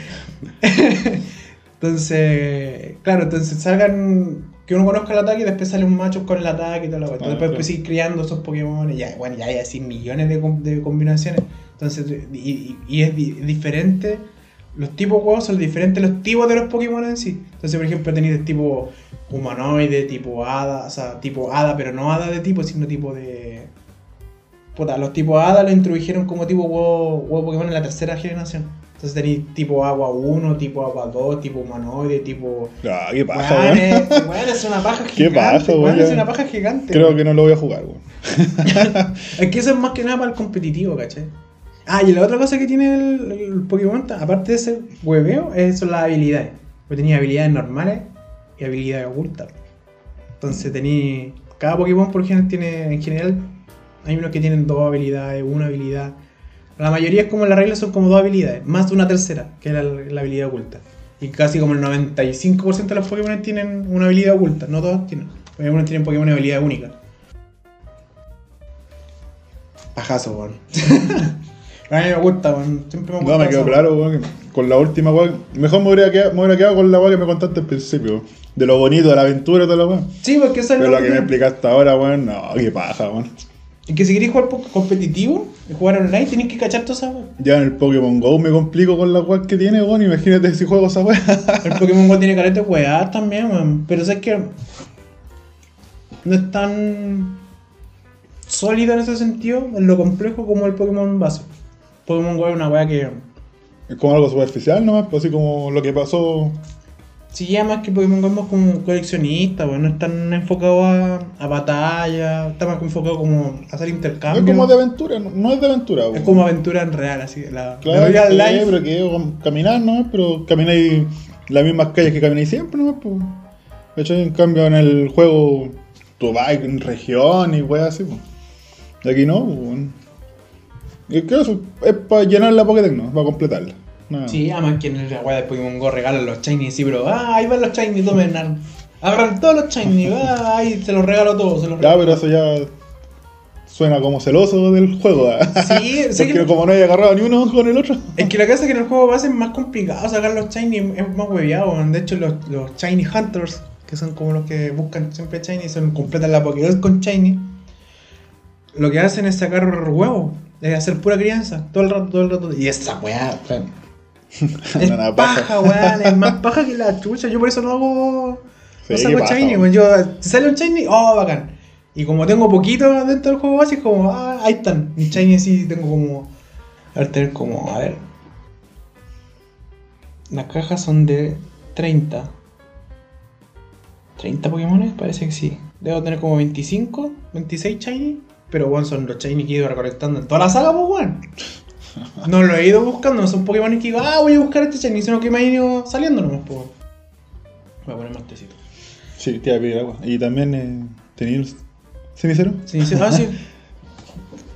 S1: Entonces, claro, entonces salgan que uno conozca el ataque y después sale un macho con el ataque y toda la cuestión.
S2: Ah,
S1: después
S2: claro.
S1: puedes seguir criando esos Pokémon y ya, bueno, ya hay así millones de, de combinaciones. Entonces, y, y- es di- diferente. Los tipos de juegos son diferentes los tipos de los Pokémon en sí. Entonces, por ejemplo, tenéis de tipo humanoide, tipo hada, o sea, tipo hada, pero no hada de tipo, sino tipo de. Puta, los tipos hada lo introdujeron como tipo huevo, huevo Pokémon en la tercera generación. Entonces tenéis tipo agua 1, tipo agua 2, tipo humanoide, tipo.
S2: Ah, qué paja,
S1: Weón, es, weón, es una paja
S2: Qué
S1: gigante.
S2: paja,
S1: weón,
S2: weón.
S1: es una paja gigante.
S2: Creo que no lo voy a jugar, weón.
S1: Es que eso es más que nada para el competitivo, ¿cachai? Ah, y la otra cosa que tiene el, el Pokémon, aparte de ser hueveo, son las habilidades. Porque tenía habilidades normales y habilidades ocultas. Entonces tení. Cada Pokémon por ejemplo tiene. En general, hay unos que tienen dos habilidades, una habilidad. La mayoría es como la regla son como dos habilidades, más de una tercera, que es la, la habilidad oculta. Y casi como el 95% de los Pokémon tienen una habilidad oculta, no todos tienen. Algunos tienen Pokémon de habilidad única. Pajazo, weón. A mí me gusta, weón. Siempre me gusta.
S2: No, me quedó
S1: esa-
S2: claro, weón. Con la última weón. Mejor me hubiera quedado, me hubiera quedado con la weón que me contaste al principio. De lo bonito de la aventura y toda la weón.
S1: Sí, porque eso es
S2: Pero
S1: lo
S2: lo que me explicaste ahora, weón, no, qué paja, weón.
S1: Y que si queréis jugar competitivo, y jugar online, tenéis que cachar toda esa weón.
S2: Ya en el Pokémon Go me complico con la weón que tiene, weón. Imagínate si juego esa weón.
S1: El Pokémon Go tiene careta de weá también, weón. Pero sabes que no es tan sólido en ese sentido, en lo complejo como el Pokémon base. Pokémon Go es una weá que
S2: Es como algo superficial nomás, pues así como lo que pasó.
S1: Si ya más que Pokémon Go es como coleccionista, weón. No es tan enfocado a, a batalla, está más enfocado como a hacer intercambio.
S2: Es como de aventura, no, no es de aventura, weón.
S1: Es como aventura en real, así. La,
S2: Claro,
S1: la real
S2: sí,
S1: life.
S2: pero que caminar, ¿no? Pero camináis las mismas calles que camináis siempre, ¿no? Pues, ¿cachai? En cambio, en el juego, tú vas en región y weas así, pues. Aquí no, pues, weón. Y que eso es para llenar la Pokédex, ¿no? Para completarla.
S1: Sí, además que en la weá de Pokémon Go regalan los Shiny, sí, pero ah, ahí van los Shiny, tomen. Agarran todos los Shiny, ah, ahí se los regalo todos, se los
S2: Ya, pero eso ya suena como celoso del juego, ¿ah?
S1: Sí,
S2: Porque
S1: que-
S2: como no hay agarrado ni uno con el otro.
S1: Es que la cosa es que en el juego base es más complicado sacar los Shiny, es más hueveado. weón. De hecho, los, los Shiny Hunters, que son como los que buscan siempre Shiny, son completan la Pokédex con Shiny. Lo que hacen es sacar huevos. Es hacer pura crianza, todo el rato, todo el rato. Y esa weá. Es
S2: Una
S1: paja, weón, es más paja que la chucha. Yo por eso no hago.
S2: Sí,
S1: no saco shiny,
S2: weón.
S1: weón. Yo, si sale un shiny, oh, bacán. Y como tengo poquito dentro del juego base, es como, ah, ahí están. Mis shiny sí tengo como. A ver, tener como, a ver. Las cajas son de 30. 30 Pokémon, parece que sí. Debo tener como 25, 26 shiny. Pero bueno, son los shiny que he ido recolectando en toda la saga, pues weón. No lo he ido buscando, no son Pokémon que digo, ah, voy a buscar este shiny, sino que me ha ido saliendo nomás, pues. Voy a poner más tecito.
S2: Sí, te iba a pedir agua. Y también eh, tenía el cenicero.
S1: Sí, sí, ah, sí.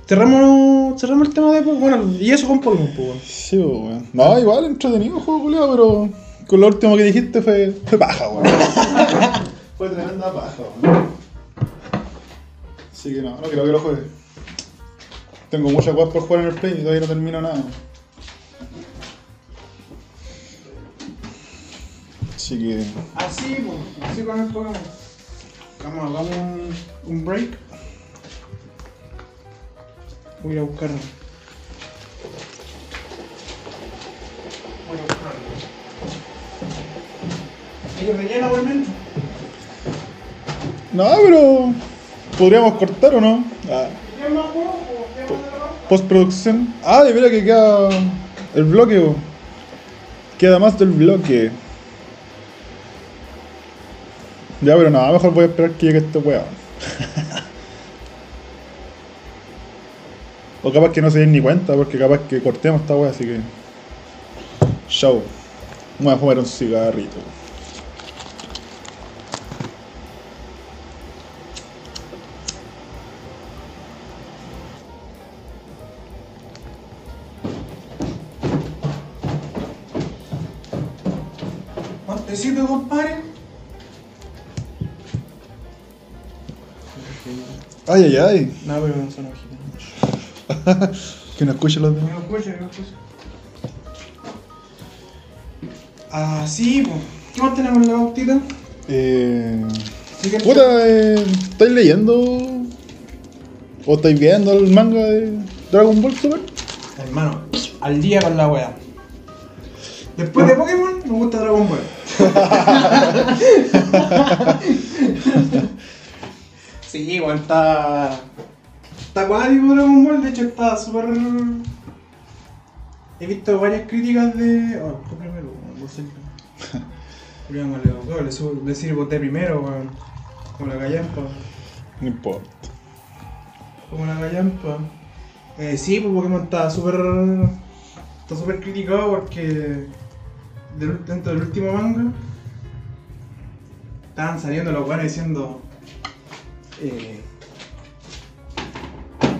S1: Cerramos, cerramos el tema de Bueno, y eso con Pokémon, pues. weón.
S2: Sí, pues, weón. No, igual entretenido el juego, culiado, pero con lo último que dijiste fue, fue paja, weón. fue tremenda paja, weón. Así que no, no creo que lo juegue. Tengo muchas cosas por jugar en el play y todavía no termino nada. Así que.
S1: Así, pues, así con el Pokémon. Vamos, hagamos un, un break. Voy a ir a buscar. Voy a buscar. ¿Ellos rellena por menos?
S2: No, pero. ¿Podríamos cortar o no? Ah,
S1: ¿Qué más juego? ¿Qué más de la
S2: postproducción. Ah, de que queda el bloque. Queda más del bloque. Ya, pero nada, mejor voy a esperar que llegue este weón. o capaz que no se den ni cuenta, porque capaz que cortemos esta weá, así que. Chao. Voy a fumar un cigarrito. Ay, ay, ay.
S1: No, pero no son hojitas.
S2: que no escuchen los demás.
S1: No escucho, no escucho. Ah, sí, pues. ¿Qué más tenemos en la bautita?
S2: Eh. Puta, eh, ¿estáis leyendo? ¿O estáis viendo el manga de Dragon Ball Super?
S1: Hermano, al día con la wea. Después de Pokémon, me gusta Dragon Ball. sí, igual está. Está acuático Dragon Ball, de hecho está súper. He visto varias críticas de. Oh, ¿qué primero? Galego, claro, le, subo- le sirvo té primero, weón. Como la gallampa.
S2: No importa.
S1: Como la gallampa. Eh, sí, pues Pokémon está súper. Está súper criticado porque. dentro del último manga. Estaban saliendo los buenos diciendo. Eh,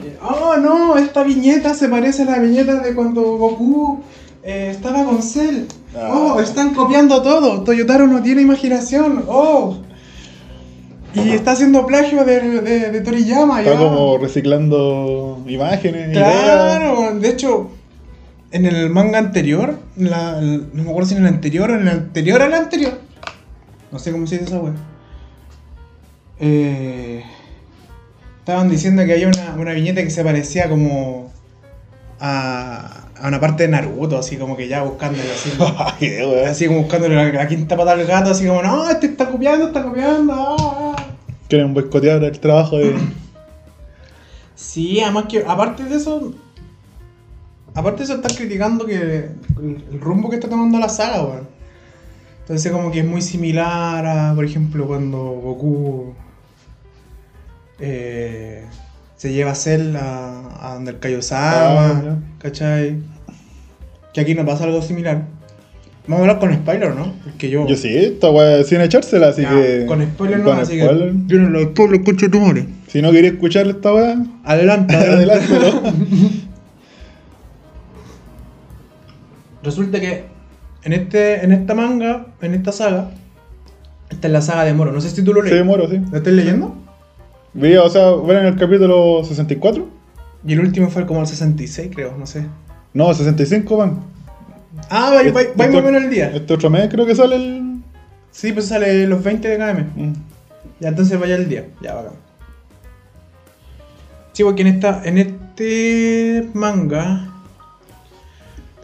S1: eh, oh no, esta viñeta se parece a la viñeta de cuando Goku eh, estaba con Cell.
S2: Ah.
S1: Oh, están copiando todo. Toyotaro no tiene imaginación. Oh. Y está haciendo plagio de, de, de Toriyama.
S2: Está
S1: ya.
S2: como reciclando imágenes.
S1: Claro, de hecho, en el manga anterior, la- el- no me acuerdo si en el anterior o en el anterior al anterior, no sé cómo se dice esa wea. Eh, estaban diciendo que había una, una viñeta que se parecía como a, a una parte de Naruto, así como que ya buscándole así. Así como buscándole la, la quinta pata al gato, así como, no, este está copiando, está copiando. ah, ah".
S2: Quieren boicotear el trabajo de.
S1: Sí, además que, aparte de eso, aparte de eso, están criticando que el, el rumbo que está tomando la saga, weón. Entonces, como que es muy similar a, por ejemplo, cuando Goku eh, se lleva a Cell a, a donde el Kaiosama,
S2: Ah, ya.
S1: ¿cachai? Que aquí no pasa algo similar. Vamos a hablar con spoiler, ¿no? Porque yo.
S2: Yo sí, esta wea sin echársela, así
S1: Ya,
S2: que.
S1: Con spoiler no,
S2: con
S1: así
S2: spoiler.
S1: que. Yo no lo spoiler, escucho tu madre.
S2: Si no queréis escuchar esta wea,
S1: Adelante, adelante. Resulta que en este en esta manga, en esta saga, esta es la saga de Moro. No sé si tú lo lees.
S2: demoro, sí.
S1: ¿Lo estás leyendo?
S2: O sea, ven en el capítulo 64.
S1: Y el último fue como el 66, creo, no sé.
S2: No, 65 van.
S1: Ah, va, va, va
S2: Este-
S1: más o menos el día.
S2: Este otro mes creo que sale el.
S1: Sí, pues sale los 20 de cada mes.
S2: Mm.
S1: Ya entonces vaya el día. Ya, bacán. Sí, porque en esta. En este manga.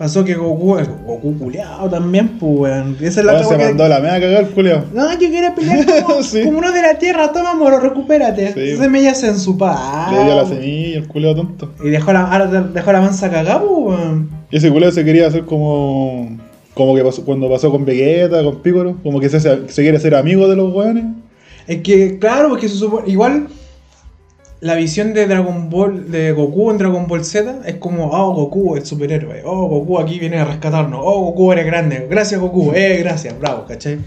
S1: Pasó que Goku. Goku culeado también, pues weón. Esa es la otra
S2: se mandó la media a cagar, culiao.
S1: No, yo quiero pelear como,
S2: Sí.
S1: como uno de la tierra, toma moro, recupérate.
S2: Sí.
S1: Se me en su paz.
S2: Le dio la semilla, el culiao tonto.
S1: Y dejó la, ahora dejó la mansa cagada, pues, weón.
S2: Y ese culiao se quería hacer como. Como que pasó, cuando pasó con Vegeta, con Piccolo. Como que se, se quiere hacer amigo de los weones.
S1: Es que, claro, porque se supone. Igual. La visión de Dragon Ball, de Goku en Dragon Ball Z, es como, oh, Goku, el superhéroe. Oh, Goku aquí viene a rescatarnos. Oh, Goku eres grande. Gracias, Goku. Eh, gracias, bravo, ¿cachai?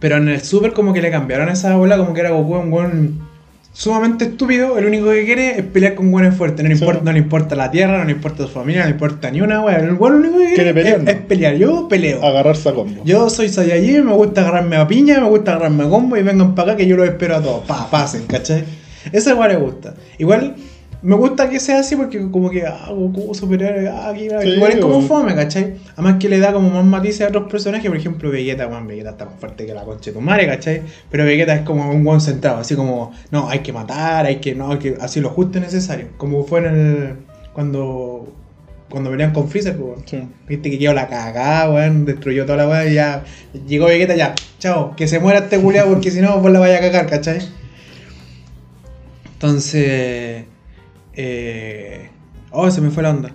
S1: Pero en el Super como que le cambiaron esa bola, como que era Goku un buen sumamente estúpido, el único que quiere es pelear con buenos fuertes. No le,
S2: Sí.
S1: importa, no le importa la tierra, no le importa su familia, no le importa ni una wea. El buen lo único que quiere,
S2: Quiere pelear,
S1: es,
S2: ¿no?
S1: es pelear. Yo peleo.
S2: Agarrarse a combo.
S1: Yo soy Saiyajin, me gusta agarrarme a piña, me gusta agarrarme a combo y vengan para acá que yo los espero a todos. Pa, pasen, ¿cachai? Eso igual me gusta. Igual me gusta que sea así porque como que, ah, Goku, superhéroe, ah, aquí,
S2: Sí,
S1: igual es como fome, ¿cachai? Además que le da como más matices a otros personajes, por ejemplo Vegeta, weón, Vegeta está más fuerte que la concha de tu madre, ¿cachai? Pero Vegeta es como un buen centrado, así como, no, hay que matar, hay que, no, hay que, así lo justo y necesario. Como fue en el, cuando, cuando venían con Freezer, pues, weón.
S2: Sí.
S1: Viste que quedó la cagada, weón, destruyó toda la weá y ya llegó Vegeta ya, chao, que se muera este culiao porque si no, pues la vaya a cagar, ¿cachai? Entonces, eh... oh, se me fue la onda.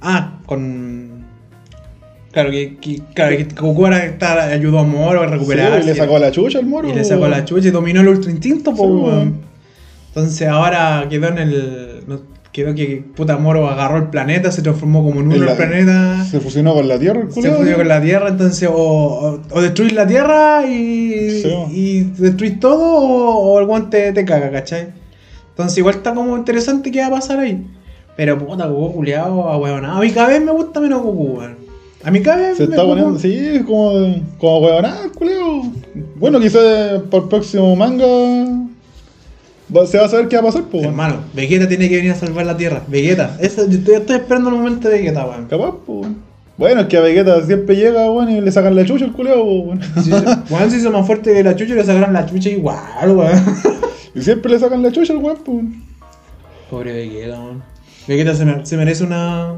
S1: Ah, con... Claro, que, que- claro, que Goku ahora está, ayudó a Moro a
S2: Sí,
S1: recuperarse.
S2: y le sacó la chucha al moro.
S1: Y le sacó la chucha y dominó el Ultra Instinto, po,
S2: Sí,
S1: weón. Entonces ahora quedó en el... no- quedó que puta Moro agarró el planeta, se transformó como en uno
S2: En
S1: el
S2: la-
S1: planeta.
S2: Se fusionó con la tierra el
S1: Se
S2: culiao.
S1: fundió con la tierra, entonces o, o, o destruís la tierra y,
S2: Sí.
S1: y destruís todo o, o el guante te caga, ¿cachai? Entonces igual está como interesante qué va a pasar ahí. Pero puta, Goku culiado, weón. A mí cada vez me gusta menos Goku, weón. A mí cada vez
S2: Se
S1: me
S2: está poniendo, sí, como, como huevonada el culiao. Bueno, quizás para el próximo manga se va a saber qué va a pasar, pues.
S1: Hermano, Vegeta tiene que venir a salvar la tierra. Vegeta, eso, yo estoy, esperando el momento de Vegeta, weón.
S2: Capaz, pues. Bueno, es que a Vegeta siempre llega, weón, y le sacan la chucha al weón.
S1: Si, weón, si son más fuerte que la chucha, le sacaron la chucha igual, weón.
S2: Y siempre le sacan la chucha al weón, pues.
S1: Pobre Vegeta, weón. Vegeta se, me- se merece una.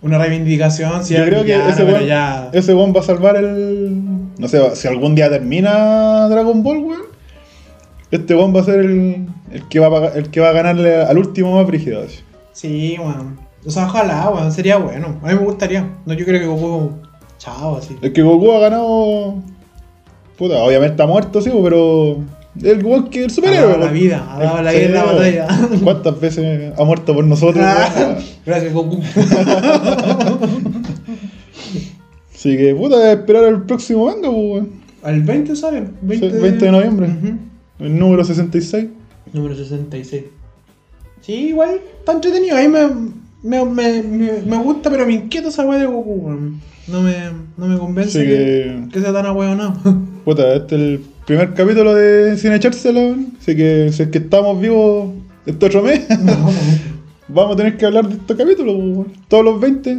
S1: Una reivindicación. Si
S2: Yo
S1: es
S2: creo que ese weón,
S1: ya.
S2: ese weón va a salvar el. No sé, si algún día termina Dragon Ball, weón. Este weón va a ser el, el, que, va a el que va a ganarle al último más brígido. así.
S1: Sí, weón. O sea, ojalá, weón. Sería bueno. A mí me gustaría. No, yo creo que Goku. Chao, así.
S2: El que Goku ha ganado. Puta, obviamente está muerto, sí, pero. El que el
S1: Ha
S2: superhéroe.
S1: dado la vida, ha dado la
S2: Sí,
S1: vida en la batalla.
S2: ¿Cuántas veces ha muerto por nosotros, weón?
S1: Gracias, Goku.
S2: Así que, puta, esperar el próximo manga, pues, weón.
S1: Al 20 sale. 20,
S2: Sí, 20 de noviembre.
S1: Ujú.
S2: El número 66.
S1: Número 66. Sí, igual, está entretenido. A mí me, me, me, me, gusta, pero me inquieta esa weá de Goku, weón. No me, no me convence que,
S2: que,
S1: que sea tan ahueonado.
S2: puta, este es el primer capítulo de Sin echársela, weón. Así que, si es que estamos vivos este otro mes, vamos a tener que hablar de estos capítulos, pues. Todos los 20.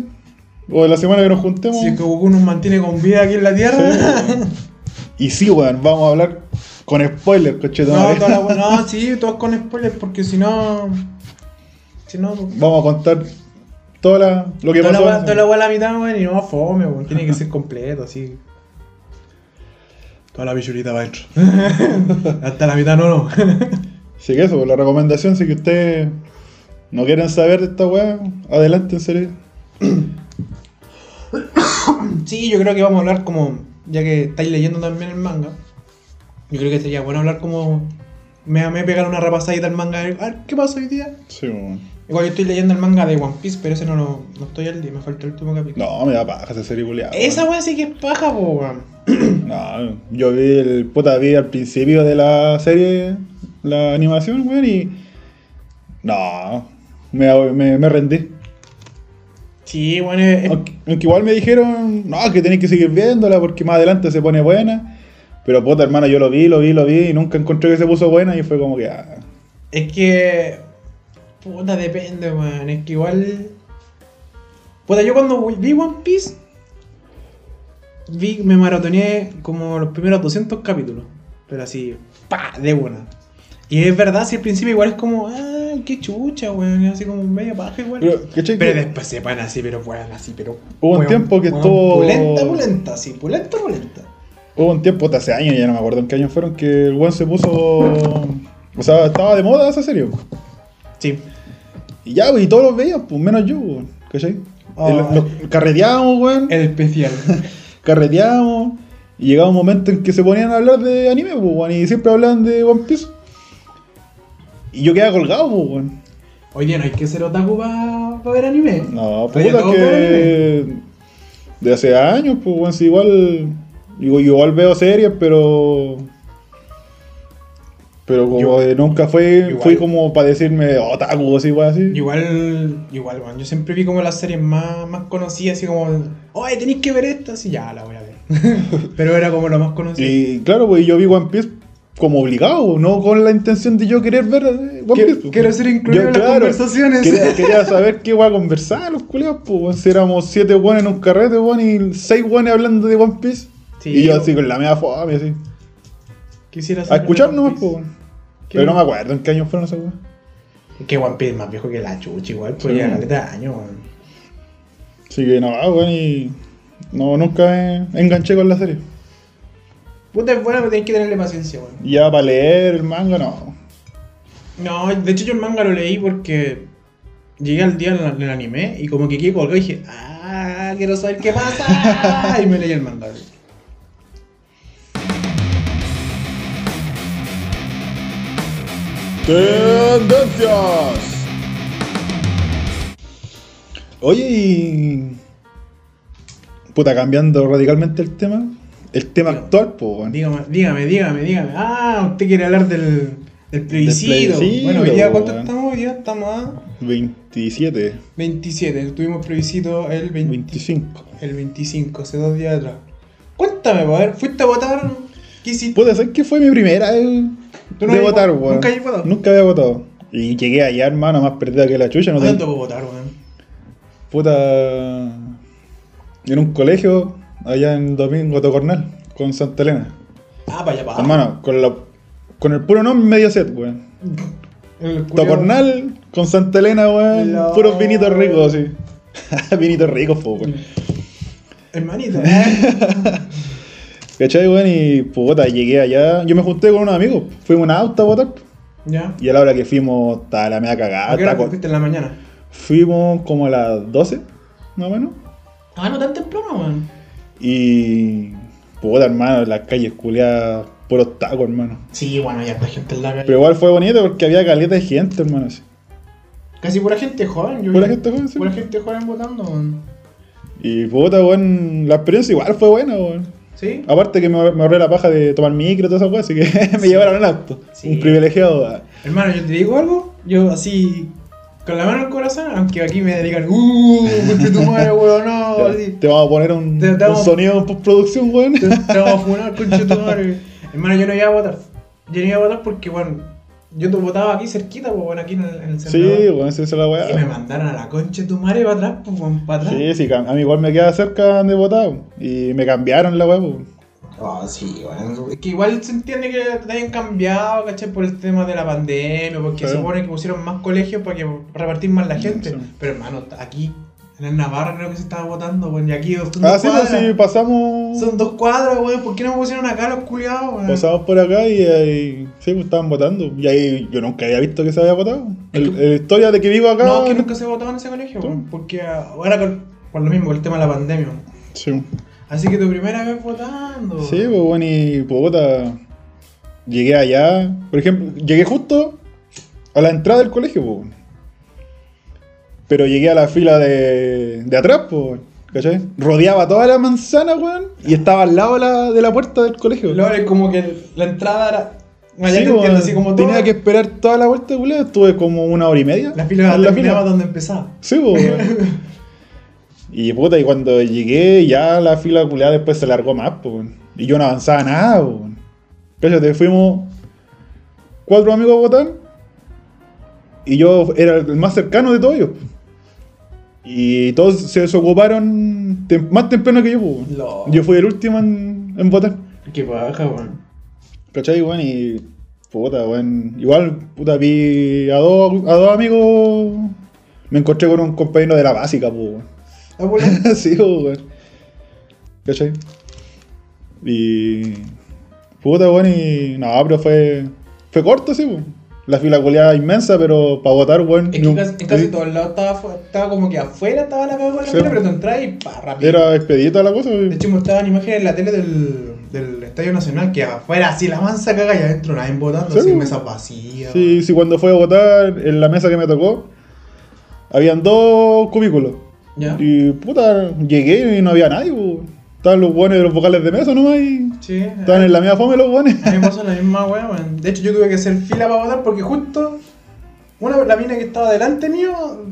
S2: O de la semana que nos juntemos.
S1: Si es que Goku nos mantiene con vida aquí en la Tierra.
S2: Sí. Y sí, weón, vamos a hablar con spoilers, coche de
S1: No, toda la no, sí, todos con spoilers, porque si no. Si no.
S2: Vamos a contar toda la, lo que
S1: Toda la
S2: pasó.
S1: wea- toda la la mitad, weón, y no fome, weón. Tiene que ser completo, así. Toda la pichurita va dentro. Hasta la mitad no, no.
S2: Así que eso, pues, la recomendación, si que ustedes no quieren saber de esta weá, adelante en serio.
S1: Sí, yo creo que vamos a hablar como. Ya que estáis leyendo también el manga. Yo creo que sería bueno hablar como. Me me pegar una repasadita al manga. A ver, ¿qué pasa hoy día?
S2: Sí, weón.
S1: Igual yo estoy leyendo el manga de One Piece, pero ese no lo. No estoy al día, me falta el último capítulo.
S2: No, me da paja esa serie culiada.
S1: Esa weá sí que es paja, po, weón.
S2: No, yo vi el puta vi al principio de la serie la animación, weón, y. No, me, me, me rendí.
S1: Sí, weón, es- es-
S2: Aunque, aunque igual me dijeron, no, que tenéis que seguir viéndola porque más adelante se pone buena. Pero puta, hermano, yo lo vi, lo vi, lo vi y nunca encontré que se puso buena y fue como que. ah,
S1: Es que. Puta, depende, weón. Es que igual. Puta, yo cuando vi One Piece. Vi, me maratoneé como los primeros 200 capítulos. Pero así, pa, de una. Y es verdad, si al principio igual es como, ah, qué chucha, weón. Así como medio paja igual.
S2: Pero, ¿cachai
S1: Pero
S2: que-
S1: después se ponen así, pero weón, así, pero.
S2: Hubo un tiempo que
S1: weón,
S2: estuvo-
S1: Pulenta, pulenta, sí, pulenta, pulenta.
S2: Hubo un tiempo, hace años, ya no me acuerdo en qué años fueron, que el weón se puso. O sea, estaba de moda esa serie.
S1: Sí.
S2: Y ya, pues, y todos los veían, pues menos yo, weón. ¿Cachai? El- carreteábamos, weón.
S1: El especial.
S2: Carreteábamos. Y llegaba un momento en que se ponían a hablar de anime, pues, weón. Y siempre hablaban de One Piece. Y yo quedaba colgado, pues, weón.
S1: Hoy día no hay que ser otaku para ver anime.
S2: No,
S1: Oye,
S2: puta que. De hace años, pues, weón, sí, igual. Digo, igual veo series, pero. Pero como
S1: Yo-
S2: nunca fue,
S1: igual.
S2: fui como para decirme otaku o así, weón, así.
S1: Igual, igual, weón. Yo siempre vi como las series más, más conocidas, así como, oye, tenéis que ver esta, así ya la voy a ver. Pero era como lo más conocido.
S2: Y claro, pues yo vi One Piece como obligado, no con la intención de yo querer ver eh, One Piece. pues.
S1: quiero ser incluido
S2: Yo,
S1: en las conversaciones.
S2: Quería, quería saber qué iba a conversar los culiados, pues. Si éramos siete buenos en un carrete, weón, y seis buenos hablando de One Piece.
S1: Sí,
S2: y yo así con la media fome, así.
S1: Quisiera
S2: A
S1: saber
S2: escuchar
S1: One
S2: nomás, pues. Pero no me acuerdo en qué años fueron esas weón.
S1: Que One Piece es más viejo que la chucha, igual, pues
S2: Sí.
S1: ya caleta de años, weón.
S2: Así que no, weón, y. No, nunca me enganché con la serie.
S1: Puta, es buena, pero tenés que tenerle paciencia, weón.
S2: Ya para leer el manga, no.
S1: No, de hecho yo el manga lo leí porque llegué al día del, del anime y como que quedé colgado y dije, ah, quiero saber qué pasa. y me leí el manga. weón.
S2: Tendencias. Oye, y. Puta, cambiando radicalmente el tema. El tema
S1: Dígame.
S2: actual, pues, weón.
S1: Dígame, dígame, dígame, dígame. Ah, usted quiere hablar del, del plebiscito.
S2: plebiscito,
S1: bueno, hoy día, ¿cuánto
S2: weón.
S1: estamos? Día estamos a
S2: 27,
S1: 27. Tuvimos plebiscito el 20
S2: 25.
S1: El 25, hace dos días atrás. Cuéntame, a ver, ¿fuiste a votar? ¿Qué hiciste?
S2: Puede ser que fue mi primera eh,
S1: ¿Tú no
S2: de votar,
S1: vo-
S2: weón.
S1: nunca habías votado?
S2: Nunca había votado. Y llegué allá, hermano, más perdida que la chucha. No
S1: ¿Dónde te
S2: tengo,
S1: puedo votar, weón?
S2: puta. En un colegio, allá en Domingo Tocornal, con Santa Elena.
S1: Ah, allá, para
S2: Hermano, con, la, con el puro nombre medio set, weón. Tocornal con Santa Elena, weón. Puros vinitos ricos, así. vinitos ricos, po, weón.
S1: Hermanito, ¿eh?
S2: ¿Cachai, weón? Y puta, llegué allá. Yo me junté con unos amigos. Fuimos en auto a votar.
S1: ya.
S2: Y a la hora que fuimos, estaba la media cagada.
S1: ¿A qué hora
S2: con-
S1: fuiste en la mañana?
S2: Fuimos como a las 12, más o menos.
S1: Ah, no tan temprano, weón.
S2: Y. Puta, hermano, las calles culiadas, puros tacos, hermano.
S1: Sí, bueno, hay harta gente en la calle.
S2: Pero igual fue bonito porque había caleta de gente, hermano. así.
S1: Casi pura gente joven. Yo
S2: Pura
S1: vi-
S2: gente joven, sí.
S1: Pura gente joven votando, weón.
S2: Y puta, weón, la experiencia igual fue buena, weón.
S1: ¿Sí?
S2: Aparte que me, me ahorré la paja de tomar micro y todas esas cosas, así que me llevaron el auto.
S1: Sí.
S2: Un privilegiado.
S1: Hermano, yo te digo algo. Yo así, con la mano en el corazón, aunque aquí me digan, uh, porque tu madre, weón, no, así.
S2: Te vamos a poner un,
S1: Te- te
S2: un
S1: vamos-
S2: sonido en postproducción, weón.
S1: Te, te vamos a funar, concha de tu madre. Hermano, yo no iba a votar. Yo no iba a votar porque, bueno, yo te votaba aquí cerquita, pues, bueno, aquí en el, en el
S2: Sí, weón, esa es la
S1: Y me
S2: weá.
S1: mandaron a la concha de tu madre para atrás, pues, weón, para atrás.
S2: Sí, sí, a mí igual me queda cerca donde votaba. Y me cambiaron la weá, weón.
S1: Ah, sí, weón. Es que igual se entiende que te hayan cambiado, ¿cachai? Por el tema de la pandemia, porque
S2: Sí.
S1: se supone que pusieron más colegios para que repartir más la gente.
S2: Sí.
S1: Pero hermano, aquí, en el Navarra creo que se estaba votando, weón, y aquí son dos
S2: Ah, sí, pues
S1: cuadras.
S2: sí, pasamos.
S1: Son dos cuadras, weón, ¿por qué no me pusieron acá los culiados, weón?
S2: Pasamos por acá y ahí, sí, pues estaban votando. Y ahí yo nunca había visto que se había votado. El- la historia de que vivo acá.
S1: no, que nunca se votaba en ese colegio, weón, porque ah, ahora con, por lo mismo, con el tema de la pandemia. weón.
S2: Sí,
S1: Así que tu primera vez votando.
S2: sí pues bueno, y puta. Llegué allá. Por ejemplo, llegué justo a la entrada del colegio, pues. Pero llegué a la fila de, de atrás, pues. ¿Cachai? Rodeaba toda la manzana, weón. Y estaba al lado de la, de la puerta del colegio.
S1: Luego es como que la entrada era. Allá
S2: Sí,
S1: te entiendo,
S2: weón,
S1: así como
S2: tenía
S1: todo.
S2: que esperar toda la vuelta, culiao. Estuve como una hora y media.
S1: La fila
S2: en
S1: terminaba donde empezaba.
S2: Sí, weón. Y puta, y cuando llegué, ya la fila culiada después se largó más, weón. Y yo no avanzaba nada, weón. Cállate, fuimos cuatro amigos a votar. Y yo era el más cercano de todos ellos. po. Y todos se desocuparon tem- más temprano que yo, weón.
S1: Lo-
S2: Yo fui el último en, en votar.
S1: Qué baja, weón.
S2: ¿Cachai, weón? Y Puta, weón. Igual, puta, vi a dos, a dos amigos. Me encontré con un compañero de la básica, pues, weón.
S1: ¿La bola?
S2: sí, pues, weón. ¿Cachai? Y. Puta, weón, y. No, pero fue. Fue corto, sí, pues. La fila culiada inmensa, pero para votar, weón.
S1: Es que casi, en casi todos lados estaba, estaba como que afuera estaba la cagada con la
S2: Sí.
S1: fila, pero tú entras y pa, rápido.
S2: Era expedita la cosa,
S1: De hecho, mostraban imágenes en la tele del, del Estadio Nacional que afuera así la mansa caga y adentro nadie votando,
S2: Sí,
S1: así mesas vacías.
S2: Sí, sí, cuando fue a votar, en la mesa que me tocó, habían dos cubículos.
S1: ¿Ya?
S2: Y puta, llegué y no había nadie, weón. Estaban los buenos de los vocales de mesa nomás y.
S1: Sí.
S2: Estaban en la misma fome los buenos.
S1: A mí me pasó la misma weá, weón. De hecho, yo tuve que hacer fila para votar porque justo una, la mina que estaba delante mío,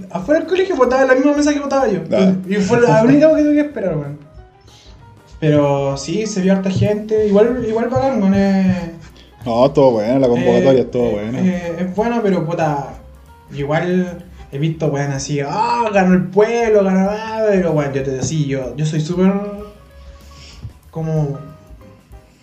S1: afuera del colegio, votaba en la misma mesa que votaba yo.
S2: Ah.
S1: Y fue la única que tuve que esperar, weón. Pero sí, se vio harta gente. Igual, igual bacán, weón. eh,
S2: No, todo bueno, la convocatoria
S1: eh,
S2: es todo
S1: eh,
S2: bueno.
S1: eh, es buena, pero puta. Igual he visto weón así, ah, ganó el pueblo, ganó. ah", Pero bueno, yo te decía, yo, yo soy súper. Como.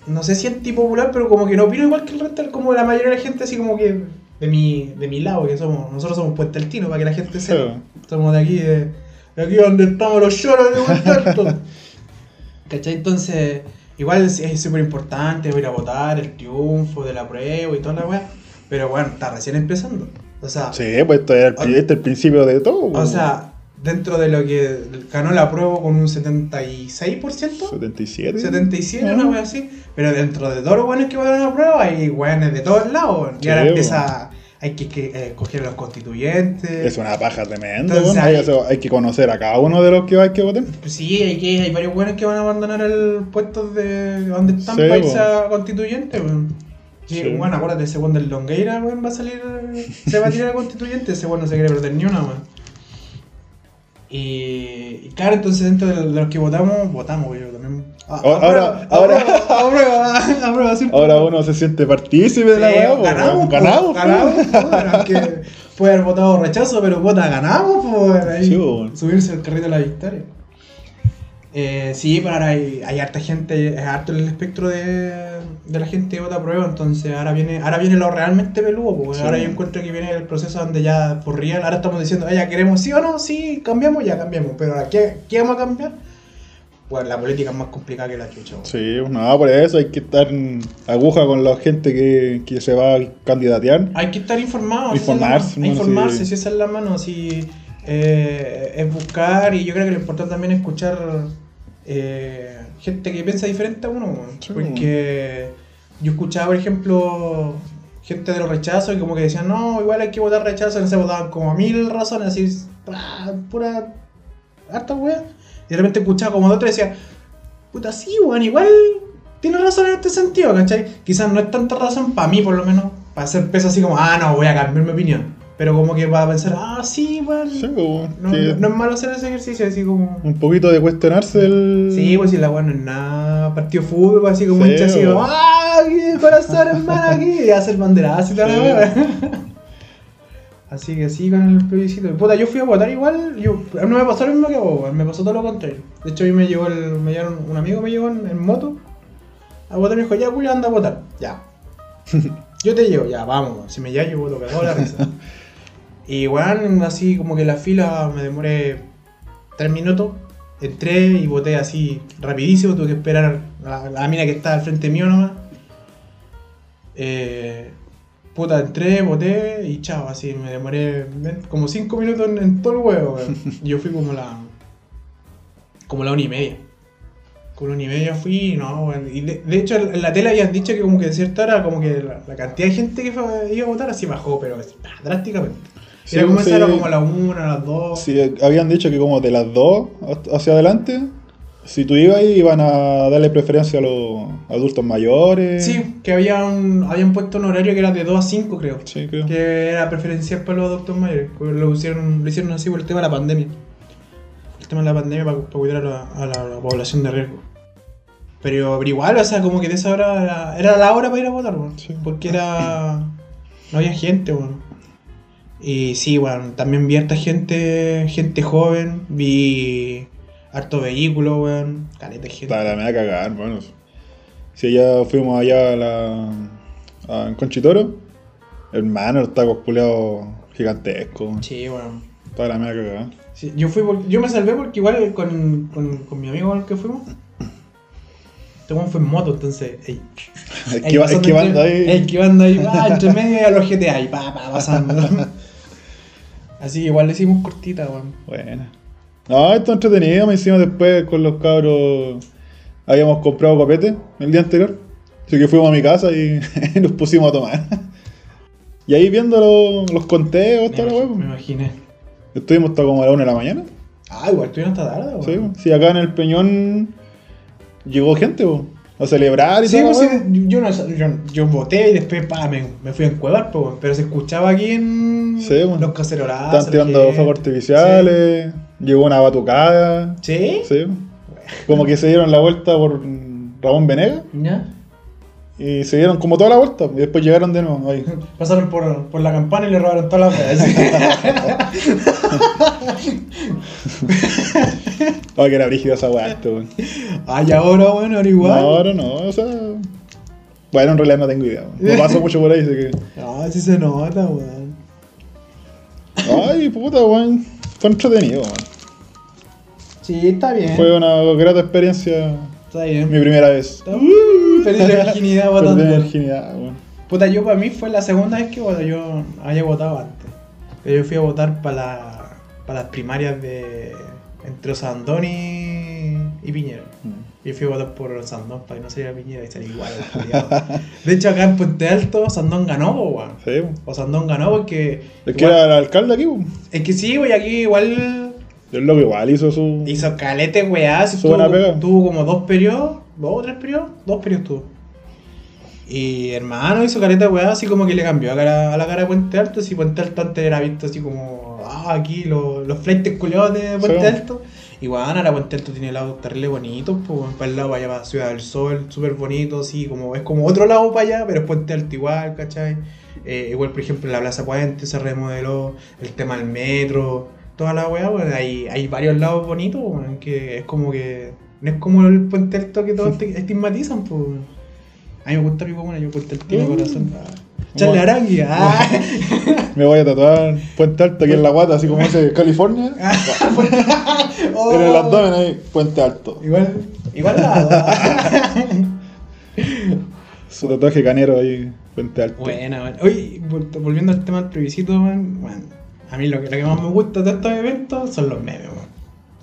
S1: No sé si antipopular, pero como que no opino igual que el resto, como la mayoría de la gente, así como que de mi, de mi lado, que somos, nosotros somos Puente Altino, para que la gente sepa. Somos de aquí, de, de aquí donde estamos los lloros de Puente ¿Cachai? Entonces, igual es súper importante ir a votar, el triunfo de la prueba y toda la weá. Pero bueno, está recién empezando. O sea,
S2: Sí, pues esto es el, este es el principio de todo.
S1: o
S2: weón.
S1: sea, dentro de lo que ganó la prueba con un 76%,
S2: 77.
S1: 77,
S2: Ah.
S1: una wea así. Pero dentro de todos los buenos que votaron la prueba, hay weones de todos lados. Y ahora empieza, hay que, que, eh, escoger a los constituyentes.
S2: Es una paja tremenda.
S1: Entonces.
S2: Hay, que conocer a cada uno de los que hay que votar.
S1: Pues sí, hay, que, hay varios buenos que van a abandonar el puesto de donde están
S2: Sí,
S1: para irse a constituyente, weón. Sí,
S2: Sí.
S1: bueno, acuérdate, ese weón del Longueira, weón, va a salir, se va a tirar a constituyente, ese weón no se quiere perder ni una, weón. Y, y claro, entonces dentro de los que votamos, votamos, yo también. Ah,
S2: Ahora-
S1: aprueba,
S2: ahora-
S1: aprueba, ¿cierto?
S2: Ahora uno se siente partícipe de la weá.
S1: ganamos,
S2: ganamos.
S1: ganamos, aunque puede haber votado rechazo, pero vota, ganamos, weón. subirse al carrito de la victoria. Eh, sí, pero ahora hay, hay harta gente, es harto el espectro de, de la gente vota prueba, entonces ahora viene, ahora viene lo realmente peludo, porque
S2: Sí.
S1: ahora yo encuentro que viene el proceso donde ya por real, ahora estamos diciendo, "Ah, ya queremos sí o no, sí, cambiamos, ya cambiamos, pero ahora ¿qué, qué vamos a cambiar? Pues la política es más complicada que la chucha.
S2: Sí, no, por eso hay que estar en aguja con la gente que, que se va a candidatear.
S1: Hay que estar informado.
S2: Informarse,
S1: es informarse,
S2: sí.
S1: si esa es la mano, si eh, es buscar y yo creo que lo importante también es escuchar eh, gente que piensa diferente a uno.
S2: Sí,
S1: porque yo escuchaba, por ejemplo, gente de los rechazos y como que decían, no, igual hay que votar rechazo, no se votaban como a mil razones, así, pura harta wea. Y de repente escuchaba como de otro y decía, puta, sí, weón, igual tiene razón en este sentido, ¿cachai? Quizás no es tanta razón para mí, por lo menos, para hacer peso así como, ah, no, voy a cambiar mi opinión. Pero como que para pensar, ah, sí, weón.
S2: Sí, po, weón.
S1: no,
S2: Que
S1: no es malo hacer ese ejercicio, así como.
S2: Un poquito de cuestionarse el.
S1: Sí, pues si la weón no es nada partido fútbol, pues, así como
S2: Sí,
S1: hincha así, como, ¡ah! aquí, corazón, hermano, aquí! Y hacer banderazo y toda la
S2: Sí.
S1: Así que sí, con el plebiscito. Puta, yo fui a votar igual, yo, no me pasó lo mismo que a vos, me pasó todo lo contrario. De hecho, a mí me llegó el, me llevaron- un amigo me llegó en, en moto a votar y me dijo, ya, Julio, anda a votar. Ya. yo te llevo, ya, vamos, si me llamo yo voto cagado la risa. Y weón, así como que la fila me demoré tres minutos. Entré y voté así rapidísimo, tuve que esperar a la, mina que estaba al frente mío nomás. Eh, puta, entré, voté y chao, así me demoré como cinco minutos en, en todo el huevo, Yo fui como la. como la una y media. Como la una y media fui no. Y de, de hecho en la tele habían dicho que como que de cierta hora como que la, la cantidad de gente que fue- iba a votar así bajó, pero ah, drásticamente.
S2: Sí,
S1: Era como
S2: sí.
S1: esa era como a la una, a las dos.
S2: Sí, habían dicho que como de las dos hacia adelante, si tú ibas ahí, iban a darle preferencia a los adultos mayores.
S1: Sí, que habían, habían puesto un horario que era de 2 a 5, creo.
S2: Sí, creo.
S1: Que era preferencial para los adultos mayores. porque Lo hicieron, lo hicieron así por el tema de la pandemia. El tema de la pandemia para, para cuidar a la, a población de riesgo. Pero, pero igual, o sea, como que de esa hora era, era la hora para ir a votar.
S2: Sí.
S1: Porque era. No había gente, weón. Y sí, bueno, también vi harta gente, gente joven, vi harto vehículo, weón, caleta gente.
S2: Está la me va a cagar, bueno. Si ya fuimos allá a la. a- en Conchitoro. Hermano, los tacos culeados gigantescos.
S1: Sí, weón.
S2: Toda la cagada.
S1: Sí, yo, fui por- yo me salvé porque igual con, con, con mi amigo el que fuimos. Este fue en moto, entonces. Ey,
S2: Esquivando
S1: entre-
S2: ahí.
S1: Esquivando ahí, va, entre medio y a los GTA y pa, pa, pasando. Así que igual le hicimos cortita, weón.
S2: Buena. No, esto es entretenido. Me hicimos después con los cabros. Habíamos comprado copete el día anterior. Así que fuimos a mi casa y nos pusimos a tomar. Y ahí viendo lo- los conteos,
S1: Me,
S2: toda la
S1: me imaginé.
S2: Estuvimos hasta como a la una de la mañana.
S1: Ah, igual estuvieron hasta tarde,
S2: Sí,
S1: weón.
S2: sí, acá en el Peñón llegó gente, po, a celebrar y
S1: Sí,
S2: todo.
S1: pues, sí, yo, no, yo, yo voté y después pa, me, me fui a encuevar, pues, weón. pero se escuchaba aquí en
S2: Sí, weón.
S1: los cacerolazos.
S2: Estaban tirando
S1: la
S2: fuegos artificiales, llegó una batucada.
S1: ¿Sí?
S2: Sí. Como que se dieron la vuelta por Ramón Venega
S1: ¿Ya?
S2: y se dieron como toda la vuelta y después llegaron de nuevo ahí.
S1: Pasaron por, por la campana y le robaron todas las weas.
S2: Ay, que era brígida esa weá, este, weón.
S1: Ay, ahora, bueno, ahora
S2: No,
S1: igual.
S2: ahora no, o sea. Bueno, en realidad no tengo idea. weón. No paso mucho por ahí, así que.
S1: No, sí se nota, weón.
S2: Ay, puta, weón. Fue entretenido, weón.
S1: Sí, está bien.
S2: Fue una grata experiencia.
S1: Está bien.
S2: Mi primera vez.
S1: Uh, Perdí la virginidad
S2: Perdí
S1: votando.
S2: la virginidad, weón.
S1: Puta, yo para mí fue la segunda vez que bueno, yo había votado antes. Pero yo fui a votar para la, para las primarias de entre Sandoni y Piñera.
S2: Mm.
S1: Yo fui a votar por Sandón para que no saliera Piñera y salí igual. de hecho, acá en Puente Alto, Sandón ganó, weón.
S2: Sí, weón.
S1: O Sandón ganó porque.
S2: Es que
S1: igual-
S2: era el alcalde aquí, weón.
S1: es que sí, güey, aquí igual
S2: El loco igual hizo su.
S1: hizo calete, weá.
S2: Su
S1: Tuvo,
S2: pega.
S1: tuvo como dos periodos, dos o tres periodos, dos periodos tuvo. Y hermano hizo caleta, weá, así como que le cambió a, cara- a la cara de Puente Alto. Si Puente Alto antes era visto así como, ah, aquí los, los flights culiados de Puente
S2: Sí.
S1: Alto. Y bueno, ahora Puente Alto tiene lados terrible bonitos, pues para el lado para allá, para Ciudad del Sol, súper bonito, así como es como otro lado para allá, pero es Puente Alto igual, ¿cachai? Eh, igual, por ejemplo, la Plaza Puente se remodeló, el tema del metro, toda la weá, pues, hay, hay varios lados bonitos, que es como que. No es como el Puente Alto que todos estigmatizan, pues. A mí me gusta mi comuna, yo Puente Alto
S2: Mm.
S1: corazón. Charle Arangui, ah.
S2: Me voy a tatuar Puente Alto aquí en la guata, así como ese California.
S1: Oh.
S2: En el abdomen ahí, Puente Alto.
S1: Igual, igual nada.
S2: Su tatuaje canero ahí, Puente Alto.
S1: Buena, buena. Oye, vol- volviendo al tema del plebiscito, man, man, a mí lo que, lo que más me gusta de estos eventos son los memes, man.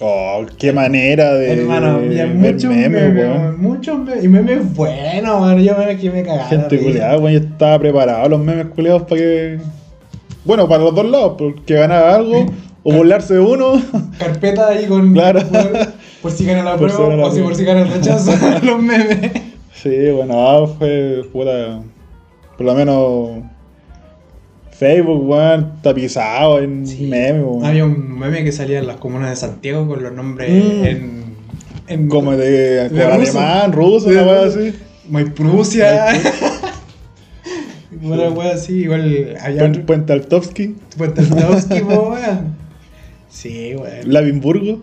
S2: Oh, qué manera de.
S1: Hermano, había muchos
S2: memes,
S1: memes, muchos memes. Y memes buenos, man. Yo me, que me cagaba.
S2: Gente culeada, weón, yo estaba preparado los memes culeados para que. Bueno, para los dos lados, porque ganara algo o burlarse de uno.
S1: Carpeta ahí con.
S2: Claro.
S1: Por, por si gana la
S2: Por si
S1: prueba
S2: la
S1: o si
S2: prueba.
S1: por si gana el rechazo. los memes.
S2: Sí, bueno, ah, fue puta. Por lo menos. Facebook, weón, tapizado en memes, weón.
S1: Había un meme que salía en las comunas de Santiago con los nombres
S2: Mm.
S1: en, en.
S2: Como de, alemán, ruso, una
S1: ruso.
S2: así.
S1: Muy Prusia. Una wea así, igual otro.
S2: Puente Altovsky,
S1: Puente Altovsky, po, weón. Sí, weón.
S2: Lavinburgo,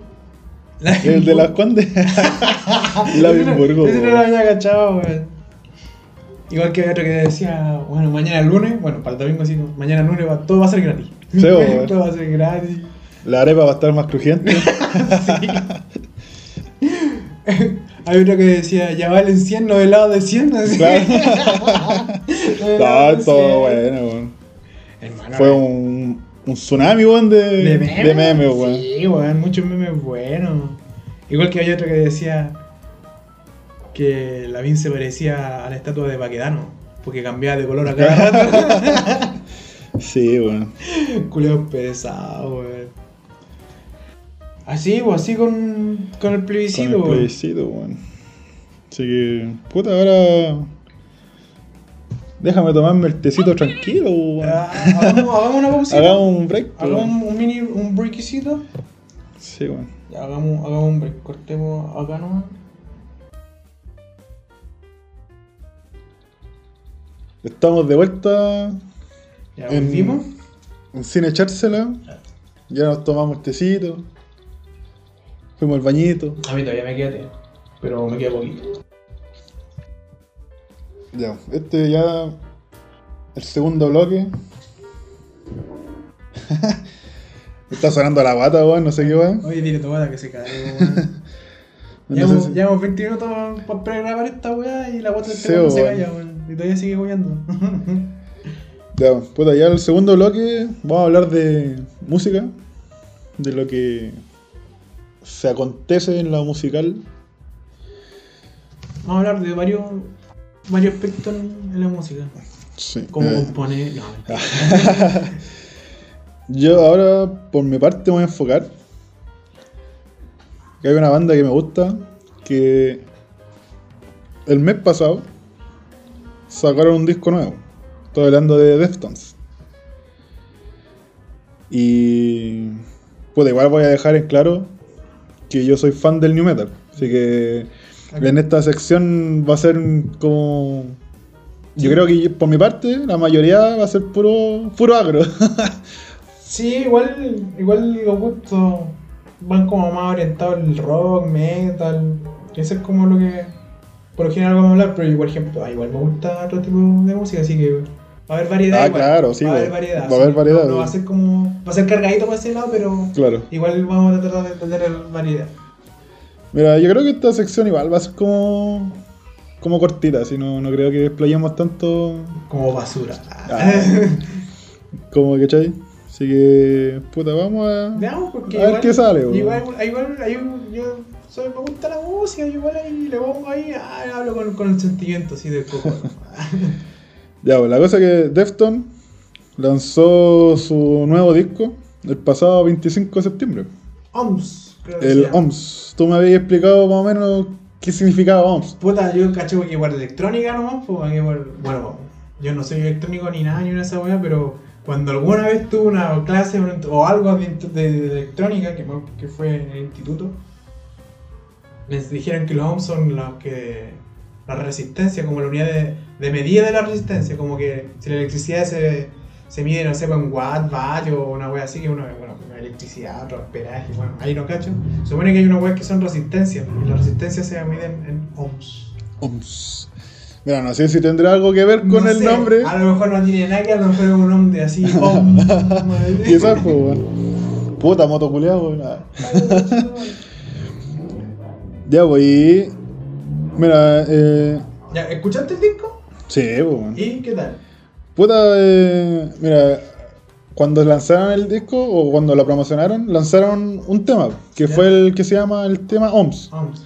S1: La-
S2: el de las Condes. Lavinburgo,
S1: Ese no lo
S2: weón.
S1: había cachado, weón. Igual que había otro que decía, bueno, mañana lunes, bueno, para el domingo sí, no, mañana lunes va- todo va a ser gratis.
S2: Sí,
S1: todo va a ser gratis.
S2: La arepa va a estar más crujiente.
S1: Hay otro que decía, ya valen 100 los helados de 100. así.
S2: Claro. No, todo
S1: 100.
S2: bueno, weón.
S1: Hermano,
S2: Fue un, un tsunami, weón, de,
S1: de memes.
S2: de memes.
S1: Sí, weón, muchos memes buenos. Igual que hay otro que decía que la Vin se parecía a la estatua de Baquedano, porque cambiaba de color a cada rato.
S2: Sí, weón.
S1: Culeo pesado, weón. Así, pues así con, con el
S2: Con
S1: plebiscito,
S2: el
S1: weón.
S2: plebiscito, weón. Así que, puta, ahora. Déjame tomarme el tecito tranquilo, weón.
S1: Ah, hagamos, hagamos una pausita.
S2: Hagamos un break, pues,
S1: Hagamos un, un mini, un breakcito.
S2: Sí, weón.
S1: Ya, hagamos, hagamos un break. Cortemos acá nomás.
S2: Estamos de vuelta
S1: Ya,
S2: En-
S1: volvimos.
S2: en Sin Echársela. Ya nos tomamos el tecito. Fuimos al bañito.
S1: A mí todavía me queda té, pero me queda poquito.
S2: Ya, este ya el segundo bloque. Está sonando la guata, weón, no sé qué weón.
S1: Oye, dile tu bata que se cae, weón. Llevamos,
S2: sé si-
S1: llevamos 20 minutos para pregrabar esta weá y la bota del teléfono se calla, weón. Y todavía sigue goyando.
S2: Ya, puta, ya el segundo bloque vamos a hablar de música, de lo que se acontece en la musical.
S1: Vamos a hablar de varios, varios aspectos en, la música.
S2: Sí.
S1: Cómo
S2: eh.
S1: No, mentira.
S2: yo ahora, por mi parte, me voy a enfocar que hay una banda que me gusta que el mes pasado sacaron un disco nuevo. Estoy hablando de Deftones. Y pues igual voy a dejar en claro que yo soy fan del new metal. Así que en esta sección va a ser como. Yo creo que por mi parte la mayoría va a ser puro, puro agro.
S1: Sí, igual, igual los gustos van como más orientados al rock, metal. Eso es como lo que por lo general vamos a hablar, pero yo, por ejemplo, ah, igual me gusta otro tipo de música, así que va a haber variedad.
S2: Ah,
S1: igual.
S2: claro, sí,
S1: Va a haber
S2: va-
S1: variedad.
S2: va a haber variedad,
S1: No, no va a ser como. Va a ser cargadito por ese lado, pero
S2: claro.
S1: igual vamos a tratar de tener variedad.
S2: Mira, yo creo que esta sección igual va a ser como. como cortita, así no, no creo que explayemos tanto
S1: Como basura.
S2: Ah. como, ¿cachai? Así que, puta, vamos a.
S1: Veamos, porque
S2: A ver
S1: igual,
S2: qué sale.
S1: Igual, igual, hay un- yo me gusta la música, yo igual ahí le pongo ahí, ah, hablo con, con el sentimiento así del coco.
S2: Ya, pues la cosa es que Defton lanzó su nuevo disco el pasado 25 de septiembre.
S1: OMS, creo que
S2: El. OMS. Tú me habías explicado más o menos qué significaba OMS.
S1: Puta, yo caché que igual electrónica nomás, pues, que igual- bueno, yo no soy electrónico ni nada, ni una esa weá, pero cuando alguna vez tuve una clase o- algo de, de- de electrónica, que fue en el instituto, me dijeron que los ohms son los que. la resistencia, como la unidad de, de medida de la resistencia, como que si la electricidad se, se mide, no sé, en watt, vatios o una wea así, que una, bueno, electricidad, otro amperaje, bueno, ahí no cacho. Se supone que hay una wea que son resistencias, y las resistencias se miden en ohms.
S2: OMS. Mira, no sé si tendrá algo que ver con
S1: No
S2: el
S1: sé,
S2: nombre.
S1: A lo mejor no tiene nada que ver, a lo mejor es un nombre así. om.
S2: Quizás, pues, weón. Puta, moto. Ah. Ya, pues, y. Mira, eh.
S1: Ya, ¿Escuchaste el disco?
S2: Sí, pues, weón.
S1: ¿Y qué tal?
S2: Puta, eh, mira, cuando lanzaron el disco o cuando lo promocionaron, lanzaron un tema, que
S1: Ya.
S2: fue el que se llama el tema OMS.
S1: Ohms.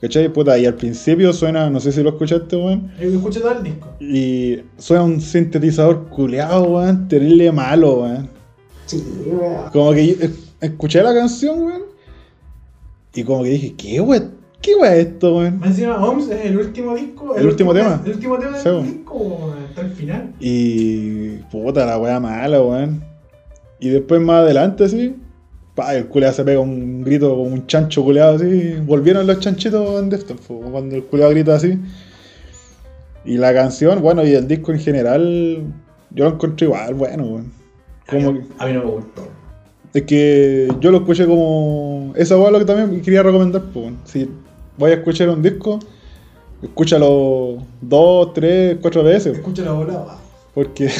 S2: ¿Cachai? Puta, y al principio suena, no sé si lo escuchaste, weón,
S1: Yo escuché todo el disco.
S2: y suena un sintetizador culeado, weón, terrible malo, weón.
S1: Sí, weón.
S2: Como que yo es- escuché la canción, weón, y como que dije, ¿qué weón? ¿Qué weón es esto, weón?
S1: Encima, OMS es el último disco.
S2: El último tema.
S1: El último tema
S2: Sí,
S1: del disco, weón, hasta el final.
S2: Y puta la wea mala, weón. Y después más adelante, así, pa, el culeado se pega un grito como un chancho culeado así. Volvieron los chanchitos en Deftones, po, cuando el culeado grita así. Y la canción, bueno, y el disco en general, yo lo encontré igual, bueno, weón. Como que-
S1: A mí no me gustó.
S2: Es que yo lo escuché como. Esa weá es lo que también quería recomendar, pues. Si voy a escuchar un disco, escúchalo dos, tres, cuatro veces.
S1: Bola. va.
S2: Porque,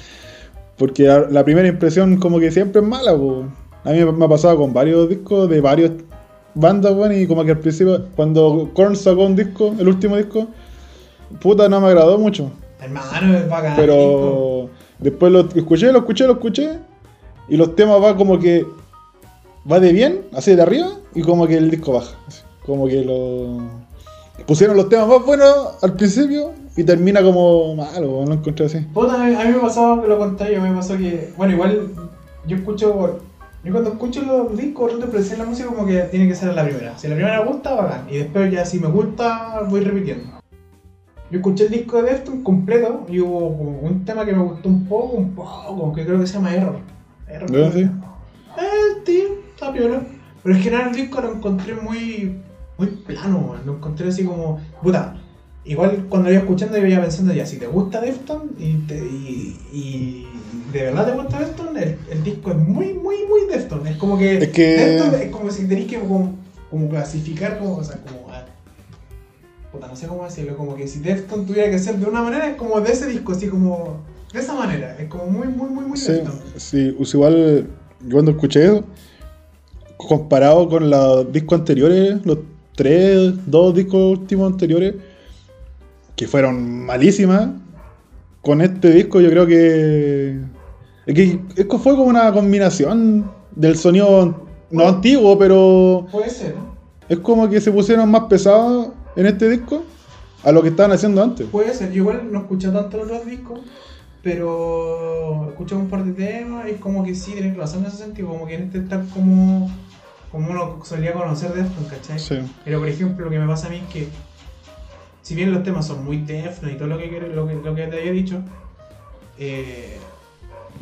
S2: porque la, primera impresión como que siempre es mala, po. A mí me ha pasado con varios discos de varias bandas, weón, y como que al principio, cuando Korn sacó un disco, el último disco, puta, no me agradó mucho.
S1: Hermano, es bacán.
S2: Pero después lo escuché, lo escuché, lo escuché, y los temas va como que va de bien, así de arriba, y como que el disco baja. Como que lo pusieron los temas más buenos al principio y termina como malo, weón, lo encontré así.
S1: Puta, a mí, me pasó lo contrario, me pasó que, bueno, igual yo escucho, yo cuando escucho los discos, trato de apreciar la música como que tiene que ser la primera. Si la primera me gusta, bacán, y después ya si me gusta, voy repitiendo. Yo escuché el disco de Deftones completo y hubo un tema que me gustó un poco, un poco, que creo que se llama Error. Error.
S2: ¿Ya, sí?
S1: Eh, sí, está piola. Pero en general el disco lo encontré muy, muy plano, lo encontré así como, puta, igual cuando iba escuchando yo iba pensando ya, si te gusta Defton y, te- y, y de verdad te gusta Defton, el, el disco es muy, muy, muy Defton. Es como que,
S2: Es que-
S1: Deftones es como si tenéis que como, como clasificar, como, o sea, como, ah, puta, no sé cómo decirlo, como que si Defton tuviera que ser de una manera, es como de ese disco, así como, De esa manera, es como muy, muy, muy, muy
S2: Sí,
S1: lento.
S2: sí, pues igual yo cuando escuché eso, comparado con los discos anteriores, los tres, dos discos últimos anteriores, que fueron malísimas, con este disco yo creo que. Es que es que fue como una combinación del sonido no antiguo, pero
S1: Puede ser, ¿no?
S2: es como que se pusieron más pesados en este disco a lo que estaban haciendo antes.
S1: Puede ser, yo igual no escuché tanto los otros discos, pero escuché un par de temas y como que sí, tienen razón en ese sentido, como que en este está como, como uno solía conocer Deftones, ¿cachai?
S2: Sí.
S1: Pero por ejemplo, lo que me pasa a mí es que, si bien los temas son muy Deftones y todo lo que, lo que, lo que te había dicho, eh,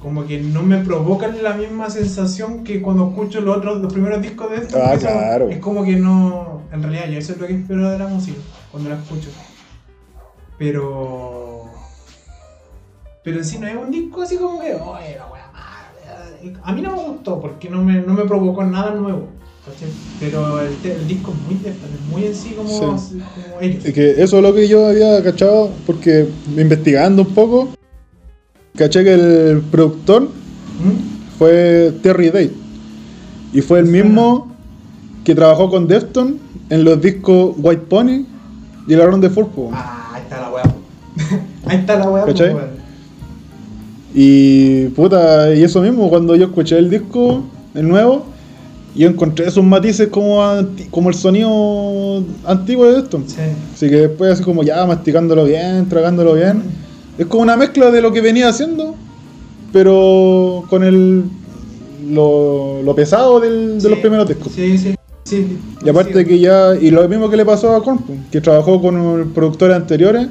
S1: como que no me provocan la misma sensación que cuando escucho los otros, los primeros discos de Deftones.
S2: Ah, claro.
S1: Es como que no, en realidad yo eso es lo que espero de la música, cuando la escucho. Pero... Pero en sí no es un disco así como que, oye, la wea mala". A mí no me gustó porque no me, no me provocó nada nuevo. Pero el, disco es muy, muy en sí como,
S2: Sí.
S1: como ellos.
S2: Es que eso es lo que yo había cachado, porque investigando un poco, caché que el productor
S1: ¿Mm?
S2: fue Terry Date. Y fue el
S1: suena.
S2: mismo que trabajó con Defton en los discos White Pony y el Aaron de Furpo.
S1: Ah, ahí está la wea. ahí está la wea.
S2: ¿Cachai?
S1: pues.
S2: Y puta, y eso mismo, cuando yo escuché el disco, el nuevo, yo encontré esos matices como, anti- como el sonido antiguo de Defton.
S1: Sí.
S2: Así que después así como ya masticándolo bien, tragándolo bien. Es como una mezcla de lo que venía haciendo, pero con el lo, lo pesado del- de los primeros discos.
S1: Sí, sí. sí.
S2: Y aparte
S1: Sí.
S2: que ya, y lo mismo que le pasó a Korn, pues, que trabajó con productores anteriores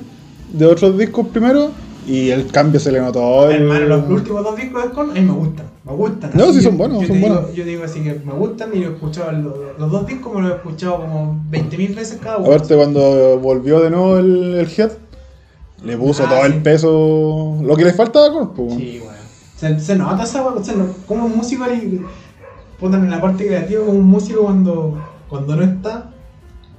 S2: de otros discos primero, y el cambio se le notó. el-
S1: Hermano, los últimos dos discos de Korn a mí me gustan, me gustan.
S2: No, sí
S1: que
S2: son buenos,
S1: yo
S2: son
S1: digo-
S2: buenos.
S1: yo digo así que me gustan y lo he escuchado, los, los dos discos me los he escuchado como 20.000 veces cada uno.
S2: Aparte cuando volvió de nuevo el, el Head, le puso
S1: Ah,
S2: todo
S1: sí.
S2: el peso, lo que le faltaba a Korn, pues.
S1: Sí, weón. Se, se nota esa weón, se no- como un músico ahí, putan en la parte creativa, como un músico cuando, cuando no está,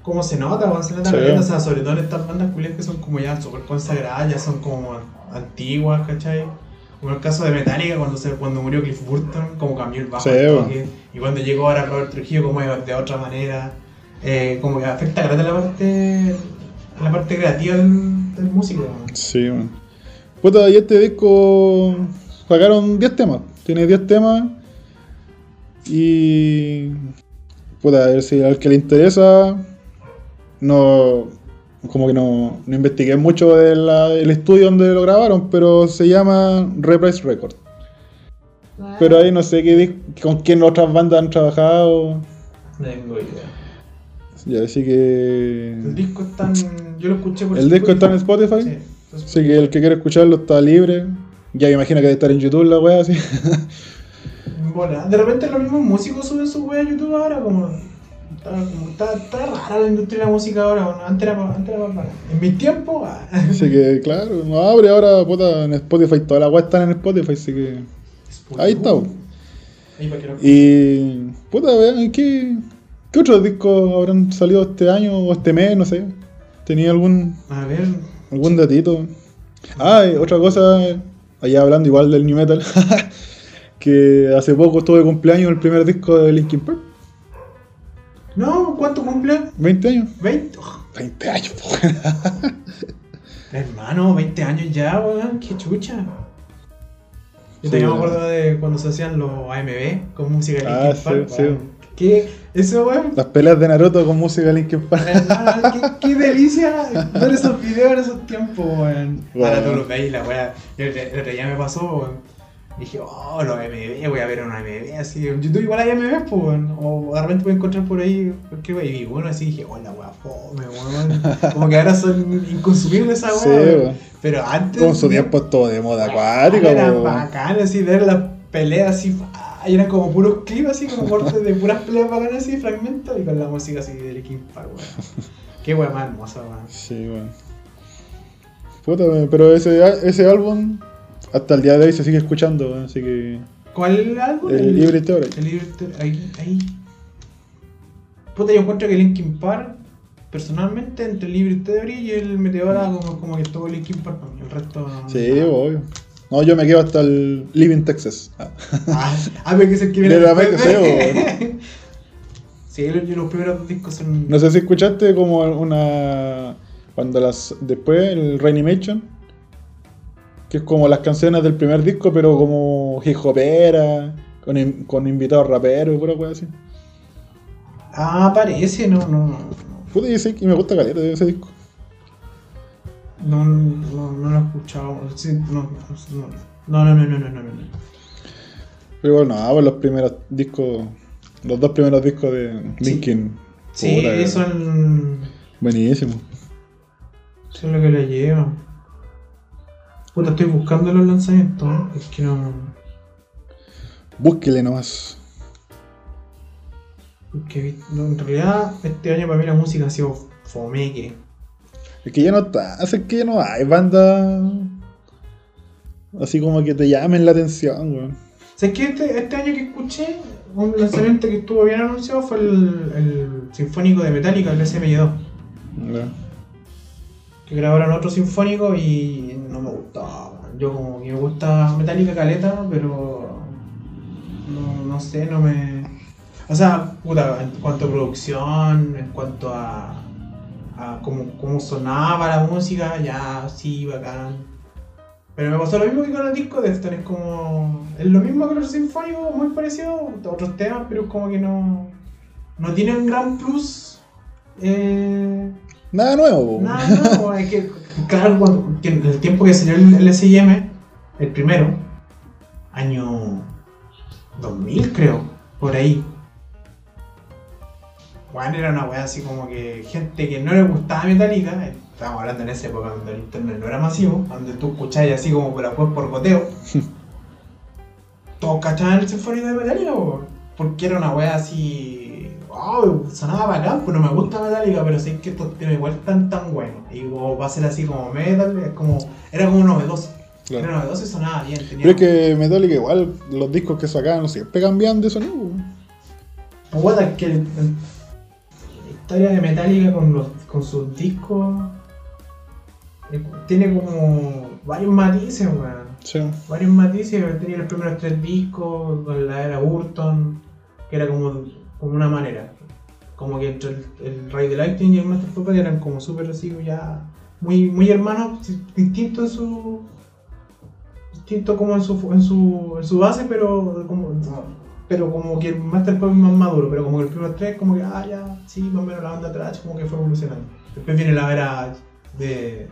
S1: como se nota, weón, se nota
S2: Sí.
S1: o sea, sobre todo en estas bandas culias que son como ya súper consagradas, ya son como antiguas, ¿cachai? Como el caso de Metallica cuando, se, cuando murió Cliff Burton, como cambió el bajo
S2: Sí,
S1: toque, y cuando llegó ahora Robert Trujillo como de, otra manera, eh, como que afecta grande la parte, la parte creativa del, del músico.
S2: Sí, man. Puta, y este disco sacaron 10 temas. Tiene 10 temas. Y. Puta, a ver si al que le interesa. No. Como que no, no investigué mucho del estudio donde lo grabaron, pero se llama Reprise Record. Pero ahí no sé qué con quién otras bandas han trabajado.
S1: No tengo idea.
S2: Ya, así que.
S1: El disco está en... Yo lo escuché por
S2: El disco está en Spotify.
S1: Sí.
S2: Así que el que quiera escucharlo está libre. Ya me imagino que debe estar en YouTube la wea así.
S1: Bola. De repente los mismos músicos suben su wea a YouTube ahora como... Está, está, rara la industria de la música ahora, bueno, antes era, antes era más rara. En mi tiempo, ah,
S2: Así que claro, no abre ahora puta en Spotify, toda la wea está en Spotify, así que. Ahí está.
S1: Ahí para que
S2: Y. Puta, vean, ¿qué, ¿qué otros discos habrán salido este año o este mes? No sé. ¿Tenía algún
S1: A ver,
S2: algún datito? Ah, y otra cosa, allá hablando igual del New Metal, que hace poco estuvo de cumpleaños el primer disco de Linkin Park.
S1: No, ¿cuánto cumple?
S2: 20 años.
S1: 20. Oh,
S2: 20 años,
S1: hermano, 20 años ya, weón, qué chucha. Yo
S2: Sí,
S1: me acuerdo de cuando se hacían los AMB con música de
S2: Ah,
S1: Linkin
S2: sí,
S1: Park,
S2: sí.
S1: weón. ¿Qué? Eso, weón,
S2: Las peleas de Naruto con música de Linkin Park.
S1: Hermano, qué, qué delicia ver esos videos en esos tiempos, weón. Ahora tú los veis, la weá. El otro día me pasó, weón. Dije, oh, los MB, voy a ver una MB así. En YouTube igual hay MB, pues, weón. O de repente voy a encontrar por ahí, porque wey, y bueno, así dije, oh, la weá, fome, weón. Como que ahora son inconsumibles esa
S2: Sí,
S1: weá. weón.
S2: weón.
S1: Pero antes.
S2: Con su tiempo estuvo de moda acuática,
S1: Era bacán así ver las peleas así. ah, Y eran como puros clips así, como cortes de puras peleas bacanas así, fragmentos, y con la música así de Linkin Park, weón. Qué weá más hermosa, weón.
S2: Sí, bueno. Puta, weón, pero ese, ese álbum hasta el día de hoy se sigue escuchando, así que.
S1: ¿Cuál álbum?
S2: El Libre Theory.
S1: El Libre Theory. Ahí, ahí. Puta, yo encuentro que Linkin Park, personalmente, entre el Libre Theory y el Meteora, como, como que todo Linkin Park, para mí, el resto.
S2: Sí,
S1: no.
S2: obvio. No, yo me quedo hasta el Living Texas. Ah.
S1: Ah, ah, pero que es el que viene
S2: De la
S1: Sí, los, primeros discos son.
S2: No sé si escuchaste como una. Cuando las. Después, el Reanimation. Que es como las canciones del primer disco, pero como hip hopera, con, con invitados raperos y pura wea así.
S1: Ah, parece, no, no.
S2: Puta, y sí, y me gusta caleta de ese disco.
S1: No, no, no lo he escuchado. Sí, no, no, no, no, no, no, no.
S2: Pero bueno, no, pues los primeros discos. Los dos primeros discos de
S1: Sí.
S2: Linkin.
S1: Sí,
S2: puta,
S1: son,
S2: Buenísimo.
S1: son lo que le lleva. Puta, estoy buscando los lanzamientos. Es que no.
S2: Búsquele nomás.
S1: Porque no, en realidad este año para mí la música ha sido fomeque.
S2: Es que ya no está. Es que ya no hay bandas. Así como que te llamen la atención, weón.
S1: ¿Sabes qué? Este, este año que escuché, un lanzamiento que estuvo bien anunciado fue el, el Sinfónico de Metallica, el SMY2.
S2: Ya.
S1: Que grabaron otro sinfónico y no me gustaba. Yo como que me gusta Metallica Caleta, pero no, sé, no me... O sea, puta, en cuanto a producción, en cuanto a, a cómo, cómo sonaba la música, ya sí, bacán. Pero me pasó lo mismo que con el disco de Deftones, es como... Es lo mismo que los sinfónicos, muy parecido, otros temas, pero es como que no... No tiene un gran plus. Eh,
S2: Nada nuevo,
S1: no, no, es que, claro, cuando, que en el tiempo que salió el, el SIM, el primero, año 2000 creo, por ahí. Bueno, era una weá así como que gente que no le gustaba Metallica, estábamos hablando en esa época donde el internet no era masivo, donde tú escuchabas así como por después por goteo, todos cachaban el sinfónico de Metallica, po, porque era una weá así, wow, sonaba bacán, pues no me gusta Metallica, pero sé que estos temas igual están tan buenos, y como va a ser así como metal, es como, era como novedoso,
S2: Claro.
S1: era novedoso y sonaba bien, tenía
S2: Pero es que Metallica igual, los discos que sacaban siempre cambian de sonido. po.
S1: Puta, es que la historia de Metallica con, los, con sus discos eh, tiene como varios matices, weón.
S2: Sí.
S1: Varios matices. Tenía los primeros tres discos con la era Burton, que era como, como una manera. Como que entre el, el Ray the Lightning y el Master Puppet eran como súper así, ya muy, muy hermanos, distintos en su. distintos como en su, en su, en su base, pero como, pero como que el Master Puppet es más maduro, pero como que el primer tres, como que, ah, ya, sí, más o menos la banda trash, como que fue evolucionando. Después viene la era de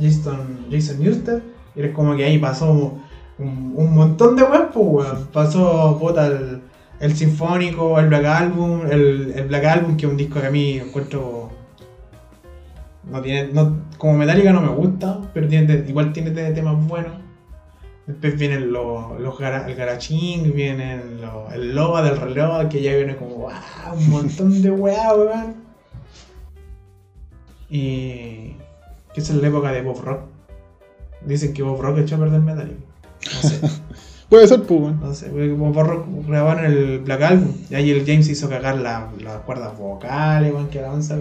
S1: Jason, Jason Newsted, y es como que ahí pasó un, un montón de weas, pues, weón. Pasó, puta, el, el Sinfónico, el Black Album, el, Black Album, que es un disco que a mí encuentro. No tiene, no, como Metallica no me gusta, pero tiene, igual tiene temas buenos. Después vienen los, los gara- el Garachín, vienen el Loba del reloj, que ya viene como ¡wow! un montón de weá, weón. Y. que es la época de Bob Rock. Dicen que Bob Rock echó a perder Metallica. No sé,
S2: Puede ser, pues, weón.
S1: no sé, Bob Rock grabaron el Black Album y ahí el James hizo cagar la- las cuerdas vocales, weón, que avanza.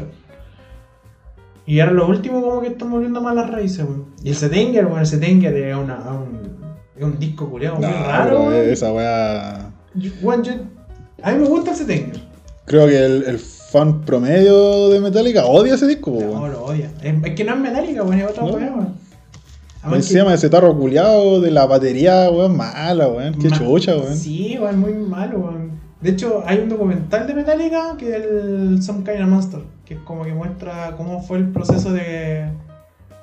S1: Y ahora lo último, como que estamos volviendo más las raíces, weón. Y el Setenger, weón, el Setenger es, una, un, es un disco culeado muy
S2: No,
S1: raro, weón.
S2: esa weá.
S1: Weón, yo- a mí me gusta el Setenger.
S2: Creo que el, el fan promedio de Metallica odia ese disco, po,
S1: No,
S2: weón.
S1: lo odia. Es, que no es Metallica, weón, es otra
S2: No.
S1: weón.
S2: Me
S1: Además que-
S2: llama ese tarro culiado de la batería, weón, mala, weón. Qué
S1: Ma-
S2: chucha, weón.
S1: Sí, weón, muy malo, weón. De hecho, hay un documental de Metallica que es el Some Kind of Monster, que es como que muestra cómo fue el proceso de.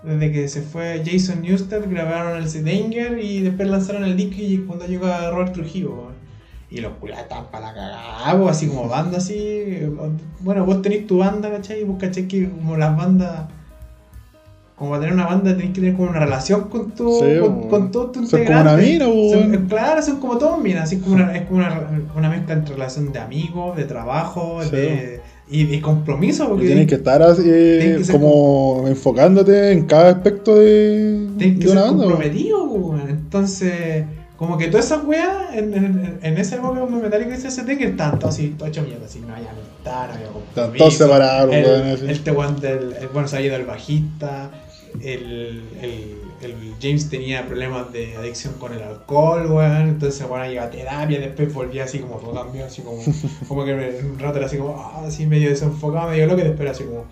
S1: Desde que se fue Jason Newsted, grabaron el Danger y después lanzaron el disco y cuando llegó a Robert Trujillo, weón. Y los culiados estaban para la cagada, weón, así como banda así. Bueno, vos tenés tu banda, ¿cachai? Y vos cachai que como las bandas. Como para tener una banda tenés que tener como una relación con tu.
S2: Sí,
S1: con, con todo tu
S2: Son como una mina.
S1: Son- Claro, son como todos minas, así como una, es como una, una mezcla entre relación de amigos, de trabajo,
S2: Sí.
S1: de, y de compromiso,
S2: Y
S1: porque
S2: tienes que estar así, eh,
S1: que
S2: como enfocándote en cada aspecto de,
S1: tienes que
S2: de una
S1: ser
S2: banda.
S1: comprometido, entonces, como que todas esas weas, en, en, en esa época cuando Metallica hizo ese que estaban todos así, todo hecho mierda, así, no había amistad, no había compromiso.
S2: Están todos separados,
S1: el,
S2: weón,
S1: el, este el, bueno, se había ido el bajista, el, el, el James tenía problemas de adicción con el alcohol, weón. Entonces, bueno, iba a terapia, después volvía así como todo cambió, así como, como que un rato era así como, ah, así medio desenfocado, medio loco, y después era así como,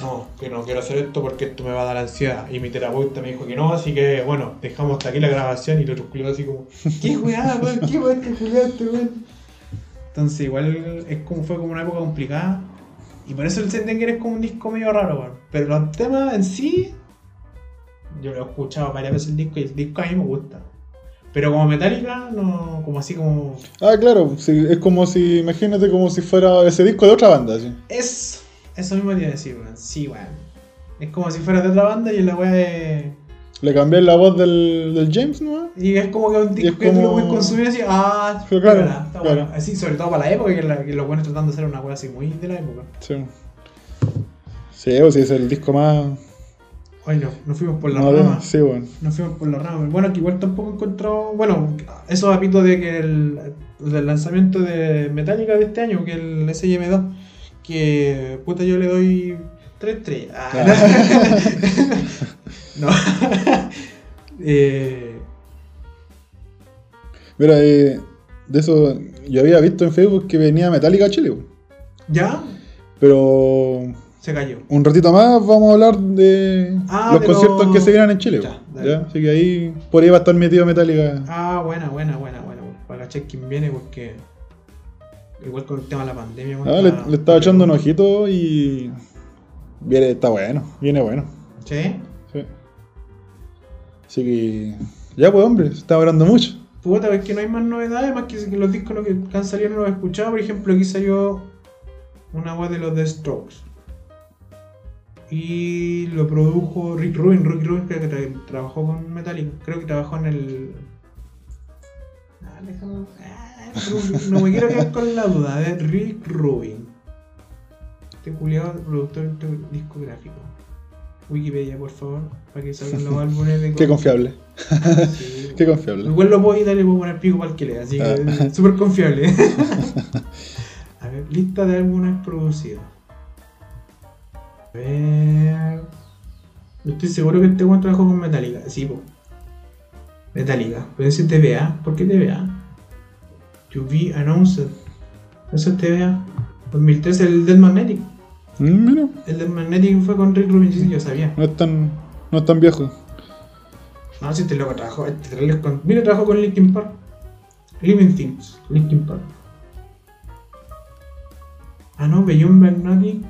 S1: no, que no quiero hacer esto porque esto me va a dar ansiedad. Y mi terapeuta me dijo que no, así que bueno, dejamos hasta aquí la grabación y lo otro culiado así como, ¿qué weá, weón? ¿Qué weá culiado este weón? Entonces igual es como fue como una época complicada. Y por eso el Sentenger es como un disco medio raro, weón. Pero los temas en sí, yo lo he escuchado varias veces el disco y el disco a mí me gusta. Pero como Metallica, no, como así como...
S2: Ah, claro, sí, es como si, imagínate como si fuera ese disco de otra banda, sí.
S1: Eso, eso mismo iba a decir, weón. Sí, weón. Es como si fuera de otra banda y la weá de...
S2: Le cambié la voz del, del James, ¿no?
S1: Y es como que un
S2: es
S1: disco que tú lo
S2: como-
S1: puedes consumir así, ah,
S2: Pero claro,
S1: está
S2: claro.
S1: bueno. Así, sobre todo para la época, que, la- que los buenos tratando de hacer una weá así muy de la época.
S2: Sí. Sí, o sea, es el disco más...
S1: Ay, no, nos fuimos por la rama.
S2: Sí, bueno.
S1: Nos fuimos por la rama. Bueno, que igual tampoco encontró. Bueno, eso apito de que el del lanzamiento de Metallica de este año, que el SM2, que puta yo le doy 3 estrellas. Ah, no. eh,
S2: Mira, eh, de eso yo había visto en Facebook que venía Metallica a Chile,
S1: ya
S2: pero
S1: se cayó.
S2: un ratito más vamos a hablar de
S1: Ah,
S2: los
S1: de
S2: conciertos
S1: los-
S2: que se vienen en Chile.
S1: Ya.
S2: ¿Ya? Así que ahí por ahí va a estar metido Metallica.
S1: Ah, buena, buena, buena, buena. Para cachar quién viene, porque. Igual con el tema de la pandemia.
S2: Ah, le, estaba echando un ojito y viene, está bueno, viene bueno.
S1: ¿Sí?
S2: Sí. Así que ya pues hombre, se está hablando mucho.
S1: Puta, es que no hay más novedades, más que los discos que han salido no los he escuchado. Por ejemplo, aquí salió una web de los The Strokes. Y lo produjo Rick Rubin. Rick Rubin creo que tra- trabajó con Metallica. Creo que trabajó en el... Ah, déjame- ah, Rubin. No me quiero quedar con la duda de Rick Rubin. Este culiado productor discográfico. Wikipedia, por favor, para que salgan los álbumes de...
S2: Qué confiable,
S1: Sí,
S2: qué confiable.
S1: Igual lo puedo editar y puedo poner pico para el que lea, así que
S2: Ah.
S1: súper confiable. A ver, lista de álbumes producidos. Ver. Yo estoy seguro que este buen trabajó con Metallica. Sí, po. Metallica. Puede ser TVA. ¿Por qué TVA? To be announced. Eso es TVA. 2013, el Dead Magnetic.
S2: Mira,
S1: El Dead Magnetic fue con Rick Rubin, sí, yo sabía.
S2: no es tan, no es tan viejo.
S1: No, si este loco trabajó. Este con, mira, trabajó con Linkin Park. Living Things, Linkin Park. Ah, no, Beyond Magnetic.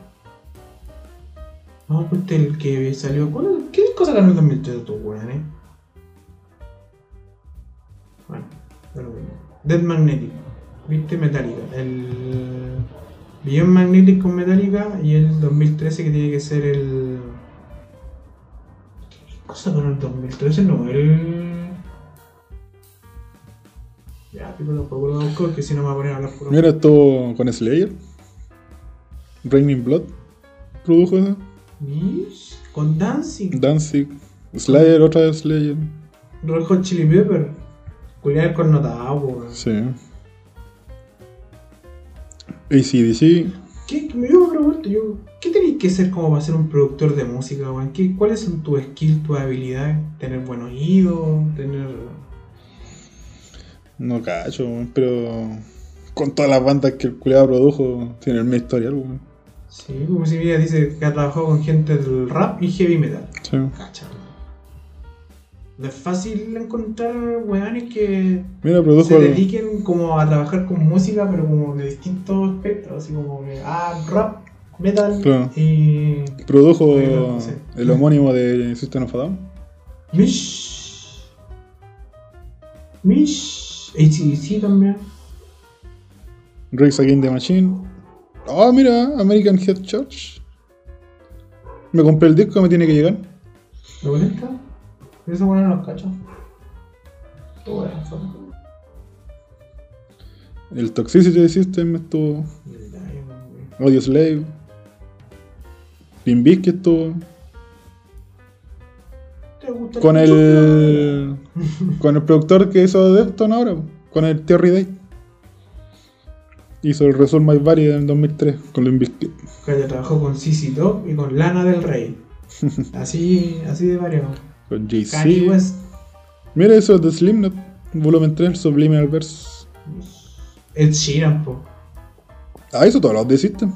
S1: No, pues el que salió. ¿cuál- ¿Qué cosa ganó el 2003 tu weón, eh? Bueno, bueno, bueno. Dead Magnetic. ¿Viste? Metallica. El. Beyond Magnetic con Metallica y el 2013 que tiene que ser el. ¿Qué cosa con el 2013? No, el. Ya, tipo, lo puedo buscar porque si no me voy a poner a hablar por
S2: Mira, estuvo con Slayer. Raining Blood. Produjo eso.
S1: Mish, Con Dancing.
S2: Danzig. Slayer, otra vez Slayer.
S1: Red Hot Chili Pepper. Culiar connotado, weón.
S2: Sí. ACDC.
S1: ¿Qué? Yo me pregunto, yo, ¿qué tenéis que ser como para ser un productor de música, weón? ¿Qué, ¿Cuáles son tus skills, tus habilidades? ¿Tener buen oído? ¿Tener...?
S2: No cacho, weón, pero con todas las bandas que el culiado produjo, tiene el mismo historial, weón.
S1: Sí, como si mira, dice que ha trabajado con gente del rap y heavy metal.
S2: Sí.
S1: Cacha. No es fácil encontrar weones que
S2: Mira, produjo
S1: se
S2: el-
S1: dediquen como a trabajar con música, pero como de distintos espectros, así como que, ah, rap, metal
S2: Claro.
S1: y...
S2: produjo el homónimo de System of a Down.
S1: Mish. Mish. ACDC también.
S2: Race Against the Machine. Ah, mira, American Head Church. Me compré el disco, me tiene que llegar.
S1: ¿Lo conecta? Eso no los cacho. Qué buena forma.
S2: El Toxicity System estuvo. Audio Slave. Pin que estuvo.
S1: ¿Te gusta
S2: Con el. con el productor que hizo Defton ahora, con el Terry Day. Hizo el Resolve My Body en el 2003 con Limp Bizkit.
S1: Que trabajó con CC Top y con Lana del Rey. Así, así de varios.
S2: Con.
S1: West.
S2: Mira eso de Slipknot. Volumen 3, Subliminal Verse.
S1: Ed Sheeran, po.
S2: Ah, eso todos los de System.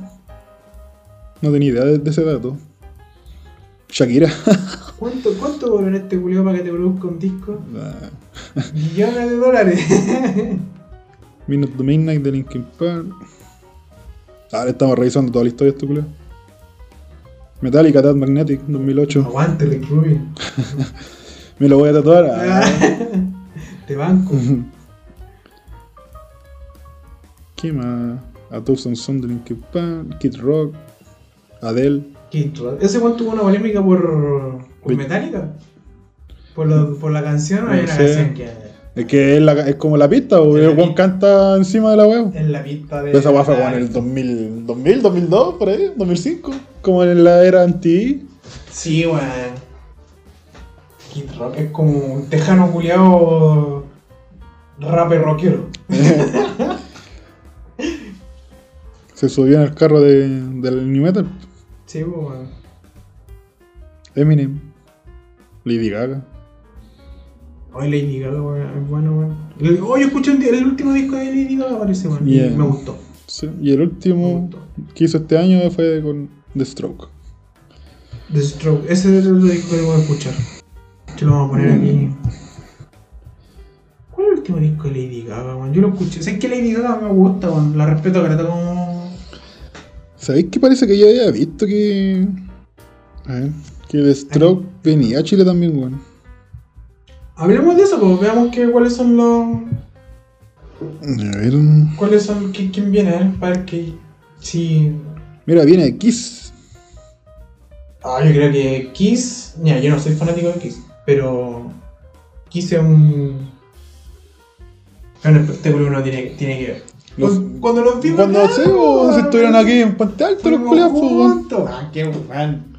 S2: No tenía idea de, de ese dato. Shakira.
S1: ¿Cuánto, cuánto en este culiao para que te produzca un disco?
S2: Ah,
S1: Millones de dólares.
S2: Minute to Midnight de Linkin Park. Ahora estamos revisando toda la historia de este culo. Metallica, Tad Magnetic, 2008.
S1: Aguante, Rick Rubin.
S2: Me lo voy a tatuar. Ah.
S1: Te banco.
S2: ¿Qué más? A Thousand Sons de Linkin Park, Kid Rock, Adele.
S1: Kid Rock. Ese weón tuvo una polémica por, por. Metallica. Por, lo- por la canción, hay
S2: No
S1: una
S2: sé.
S1: canción que
S2: Es que es, la- es como la pista, o el one
S1: pista.
S2: canta encima de la web.
S1: es la pista de.
S2: Esa weá fue en el 2000, 2000, 2002, por ahí, 2005. Como en la era anti.
S1: Sí, weón. Kid Rock es como un tejano culiao rapper rockero.
S2: Se subió en el carro de, del New Metal.
S1: Sí, weón.
S2: Eminem. Lady Gaga.
S1: Hoy Lady Gaga, weón, es bueno, weón. El- Oh, yo escuché el último disco de Lady Gaga, parece, weón. y
S2: Yeah.
S1: Me gustó.
S2: Sí, Y el último que hizo este año fue con The Stroke.
S1: The Stroke, ese es el disco que voy a escuchar. Te lo vamos a poner aquí. ¿Cuál es el último disco de Lady Gaga, weón? Yo lo escuché. Sé que Lady Gaga me gusta, weón. La respeto, trata como.
S2: ¿Sabéis que parece que yo había visto que. A ver, que The Stroke venía a Chile también, weón.
S1: Hablemos de eso, pues veamos que, cuáles son los.
S2: A ver.
S1: ¿Cuáles son? qui- ¿Quién viene? A ver, para que. Si.
S2: Mira, viene Kiss.
S1: Ah, yo creo que Kiss. Mira, yo no soy fanático de Kiss, pero. Kiss es un. Es un espectáculo que uno tiene, tiene que ver.
S2: Los-
S1: Cuando- los vi,
S2: Cuando weón, si
S1: weón.
S2: estuvieron aquí en Puente Alto, los
S1: Fuimos
S2: culiados, pues.
S1: Ah, qué weón.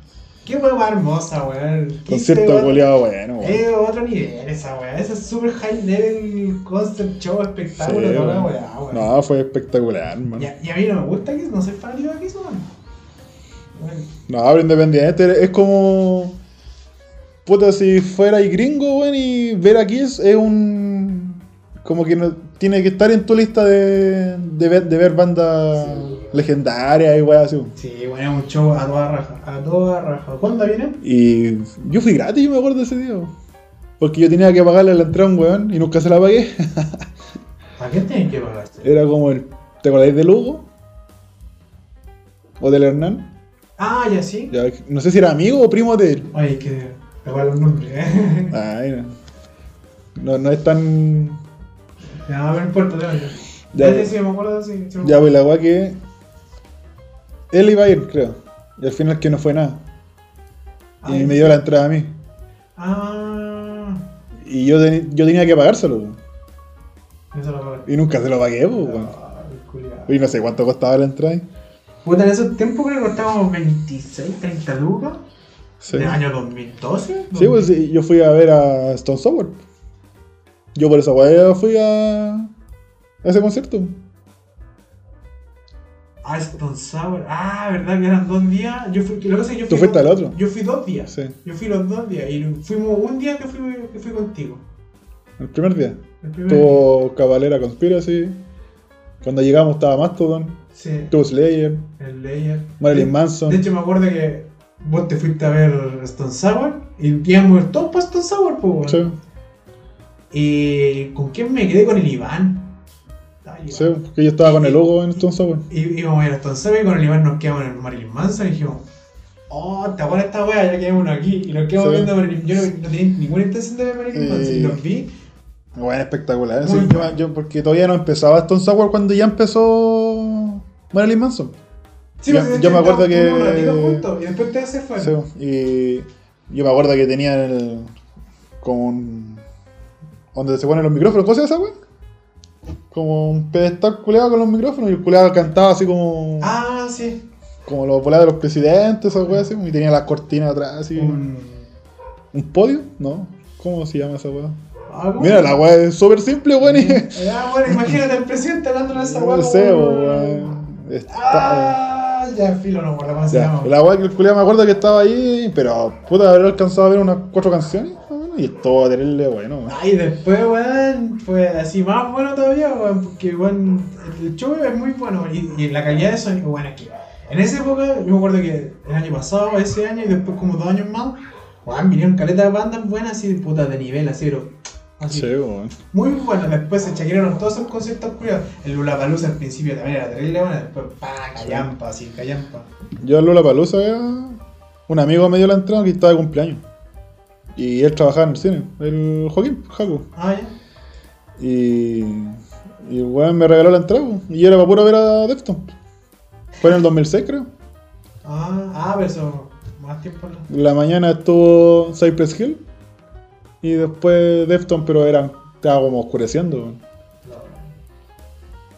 S1: Qué más hermosa, weón.
S2: Concierto culiado bueno, weón.
S1: Es otro nivel esa weón. Ese es super high level concert show, espectáculo,
S2: Sí,
S1: toda weá, weón.
S2: No, fue espectacular, man.
S1: Y a, y a mí no me gusta Kiss, no soy fanático de Kiss, weón.
S2: No, pero independiente, es como. Puta, si fuera y gringo, weón, y ver a Kiss es un. Como que no, tiene que estar en tu lista de, de, ver, de ver bandas
S1: Sí.
S2: Legendarias y weón así.
S1: Sí, bueno, un show a toda raja, a toda raja. ¿Cuándo viene?
S2: Y yo fui gratis, yo me acuerdo de ese día. Porque yo tenía que pagarle la entrada a un weón y nunca se la pagué.
S1: ¿A qué tienen que pagaste?
S2: Era como el. ¿Te acordáis del Hugo? ¿O del Hernán?
S1: Ah, ya sí.
S2: Ya, no sé si era amigo o primo de él.
S1: Oye, que igual los nombres, eh.
S2: Ay, no. No, no es tan.
S1: Ya, no importa, ya.
S2: Ya.
S1: Ya, sí, me acuerdo, sí. me
S2: Ya, pues la weá que. Él iba a ir, creo. Y al final que no fue nada. Y me dio la entrada a mí.
S1: Ah,
S2: Y yo, teni- yo tenía que pagárselo,
S1: lo pagué.
S2: Y nunca se lo pagué, pues,
S1: culiao.
S2: Y no sé cuánto costaba la entrada.
S1: Puta, en esos tiempos creo que costábamos 26, 30 lucas.
S2: Sí.
S1: ¿Del año 2012?
S2: Sí, pues sí, yo fui a ver a Stone Sour. Yo por esa weá fui a. a ese concierto.
S1: Ah, Stone Sour. Ah, ¿verdad? Que eran dos días. Yo fui, lo que pasa es que yo
S2: Tú
S1: fui
S2: fuiste
S1: dos-
S2: al otro.
S1: Yo fui dos días.
S2: Sí.
S1: Yo fui los dos días. Y fuimos un día que fui, que fui contigo.
S2: El primer día.
S1: El primer día.
S2: Tuvo Cabalera Conspiracy. Cuando llegamos estaba Mastodon.
S1: Sí.
S2: Tuvo Slayer.
S1: El Layer.
S2: Marilyn Manson.
S1: De hecho, me acuerdo que vos te fuiste a ver Stone Sour. Y íbamos todos para Stone Sour, pues.
S2: Sí,
S1: ¿Y con quién me quedé? Con el Iván.
S2: Sí, porque yo estaba con el logo en Stone Sour.
S1: Y íbamos a ir a Stone Sour y con el Iván nos quedamos en el Marilyn Manson y dijimos, oh, ¿te acuerdas esta wea? Ya quedamos uno aquí. Y nos quedamos
S2: Sí.
S1: viendo Marilyn Yo no, no tenía ninguna intención de ver Marilyn. Manson. Y los vi.
S2: Bueno, espectacular.
S1: Muy
S2: sí,
S1: bueno.
S2: yo, yo- porque todavía no empezaba Stone Sour cuando ya empezó Marilyn Manson.
S1: Sí,
S2: Yo-
S1: pues,
S2: yo me acuerdo que-
S1: juntos y después se fueron.
S2: Sí, y yo me acuerdo que tenía el. como un. donde se ponen los micrófonos, ¿cómo se llama esa weá? Como un pedestal culeado con los micrófonos y el culeado cantaba así como.
S1: Ah, sí.
S2: como los volados de los presidentes, esa weá así, y tenía las cortinas atrás así. Un,
S1: Un...
S2: podio? ¿No? ¿Cómo se llama esa weá?
S1: Ah, ¿cómo?
S2: Mira, la weá es súper simple, weón. y-
S1: Ya, bueno, imagínate al presidente hablando de esa
S2: No
S1: wea.
S2: sé, weón. Está.
S1: Ah, Ah, ya, filo, no acuerdo cómo se llama.
S2: la weá que el culiao me acuerdo que estaba ahí, pero puta haber alcanzado a ver unas cuatro canciones. Y estuvo terrible bueno. weón.
S1: Ay, después, weón, fue así más bueno todavía, weón, porque, weón, el show es muy bueno y, y la calidad de sonido, bueno, es que en esa época, yo me acuerdo que el año pasado, ese año y después como dos años más, weón, vinieron caletas de bandas buenas así, de puta, de nivel, así, pero, así,
S2: Sí, weón.
S1: muy buenas. Después se chequearon todos esos conciertos culiados. El Lollapalooza al principio también era terrible, bueno, después, pa, callampa, así, callampa.
S2: Yo a Lula Palusa, un amigo me dio la entrada que estaba de cumpleaños. Y él trabajaba en el cine, el Joaquín, Jaco.
S1: Ah, ya.
S2: Y, y el weón me regaló la entrada, y era para puro ver a Defton. Fue en el 2006, creo.
S1: Ah, ah, pero eso, más tiempo no.
S2: La mañana estuvo Cypress Hill. Y después Defton, pero era, estaba como oscureciendo. weón.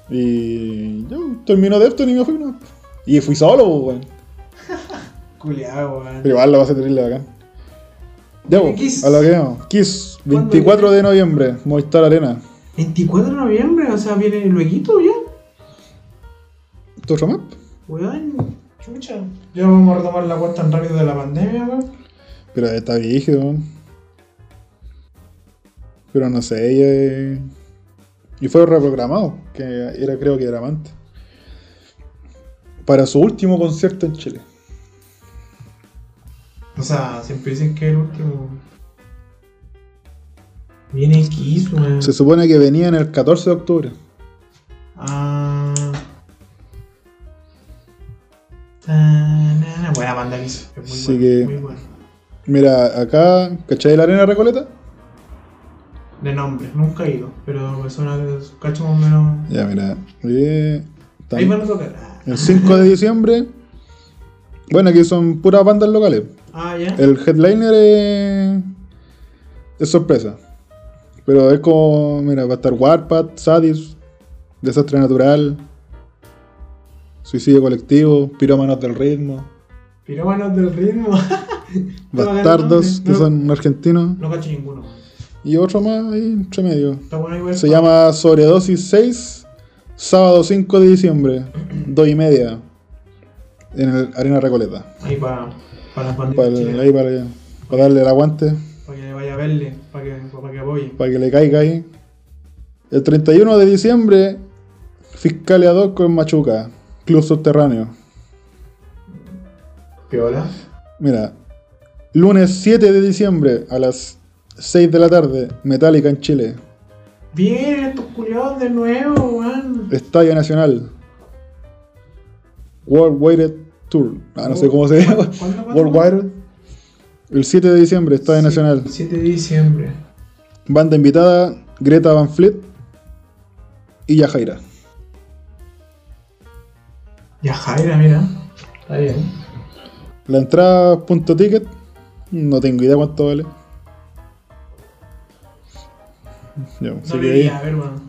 S2: Y yo terminó Defton y me fui, ¿no? Y fui solo, weón.
S1: Culeado, weón.
S2: Pero igual la vas a tener bacán. Po,
S1: Kiss.
S2: a lo que vamos. Kiss,
S1: ¿Cuándo
S2: 24 de noviembre, Movistar Arena.
S1: 24 de noviembre, o sea, viene luego ya.
S2: ¿Tu otro map?
S1: Weón, chucha. Ya vamos a retomar la cuenta tan rápido de la pandemia, weón.
S2: Pero está viejo, weón. Pero no sé, ella... Y fue reprogramado, que era creo que era antes. Para su último concierto en Chile.
S1: O sea, siempre dicen que el último. Viene weón.
S2: Se supone que venía en el 14 de octubre.
S1: Ah. Buena banda Kiss. Es muy
S2: Así
S1: buena,
S2: que-
S1: muy buena.
S2: Mira, acá, ¿cachai la arena Recoleta?
S1: De nombre, nunca he ido, pero me suena que cacho más o menos.
S2: Ya, mira. eh, tam-
S1: Ahí van a tocar. Ah.
S2: el 5 de diciembre. Bueno, aquí son puras bandas locales.
S1: Ah, ya.
S2: El headliner es, es sorpresa. Pero es como, mira, va a estar Warpath, Sadis, Desastre Natural, Suicidio Colectivo, Pirómanos del Ritmo,
S1: Pirómanos del ritmo.
S2: Bastardos, que son argentinos,
S1: No cacho ninguno.
S2: y otro más ahí entre medio.
S1: Está bueno igual.
S2: Se llama Sobredosis 6, sábado 5 de diciembre, 2 y media, en el Arena Recoleta.
S1: Ahí para para
S2: ahí para, para darle el aguante.
S1: Para que vaya a verle, para que, para que apoye.
S2: para que le caiga ahí. El 31 de diciembre, Fiscalia 2 con Machuca, Club Subterráneo.
S1: Piola.
S2: Mira, lunes 7 de diciembre a las 6 de la tarde, Metallica en Chile.
S1: Bien, estos culiados de nuevo, weón.
S2: Estadio Nacional. Worldwide Tour. Ah, no sé cómo se llama. Worldwide. El 7 de diciembre, Estadio Nacional.
S1: 7 de diciembre.
S2: Banda invitada, Greta Van Fleet y Yajaira.
S1: Ya Jaira, mira. Está bien.
S2: La entrada punto ticket, no tengo idea cuánto vale. Así
S1: No le a ver, weón.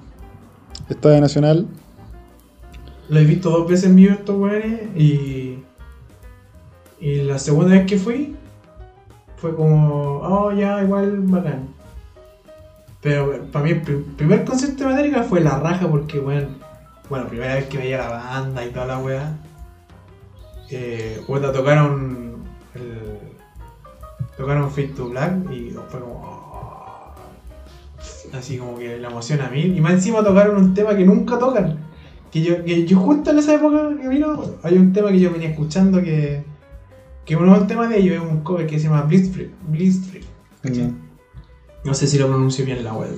S2: Estadio Nacional.
S1: Lo he visto dos veces vivo estos weones y. Y la segunda vez que fui fue como, oh, ya, igual bacán. Pero para mí el pri- primer concierto de Metallica fue la raja porque, bueno, bueno, primera vez que veía la banda y toda la weá. Eh, tocaron el, tocaron Fade to Black y fue como, oh, así como que la emoción a mil. Y más encima tocaron un tema que nunca tocan. Que yo, que yo justo en esa época que vino, hay un tema que yo venía escuchando que, que uno de los temas de ellos es un cover que se llama ¿cachai?
S2: Mm.
S1: No sé si lo pronuncio bien la web.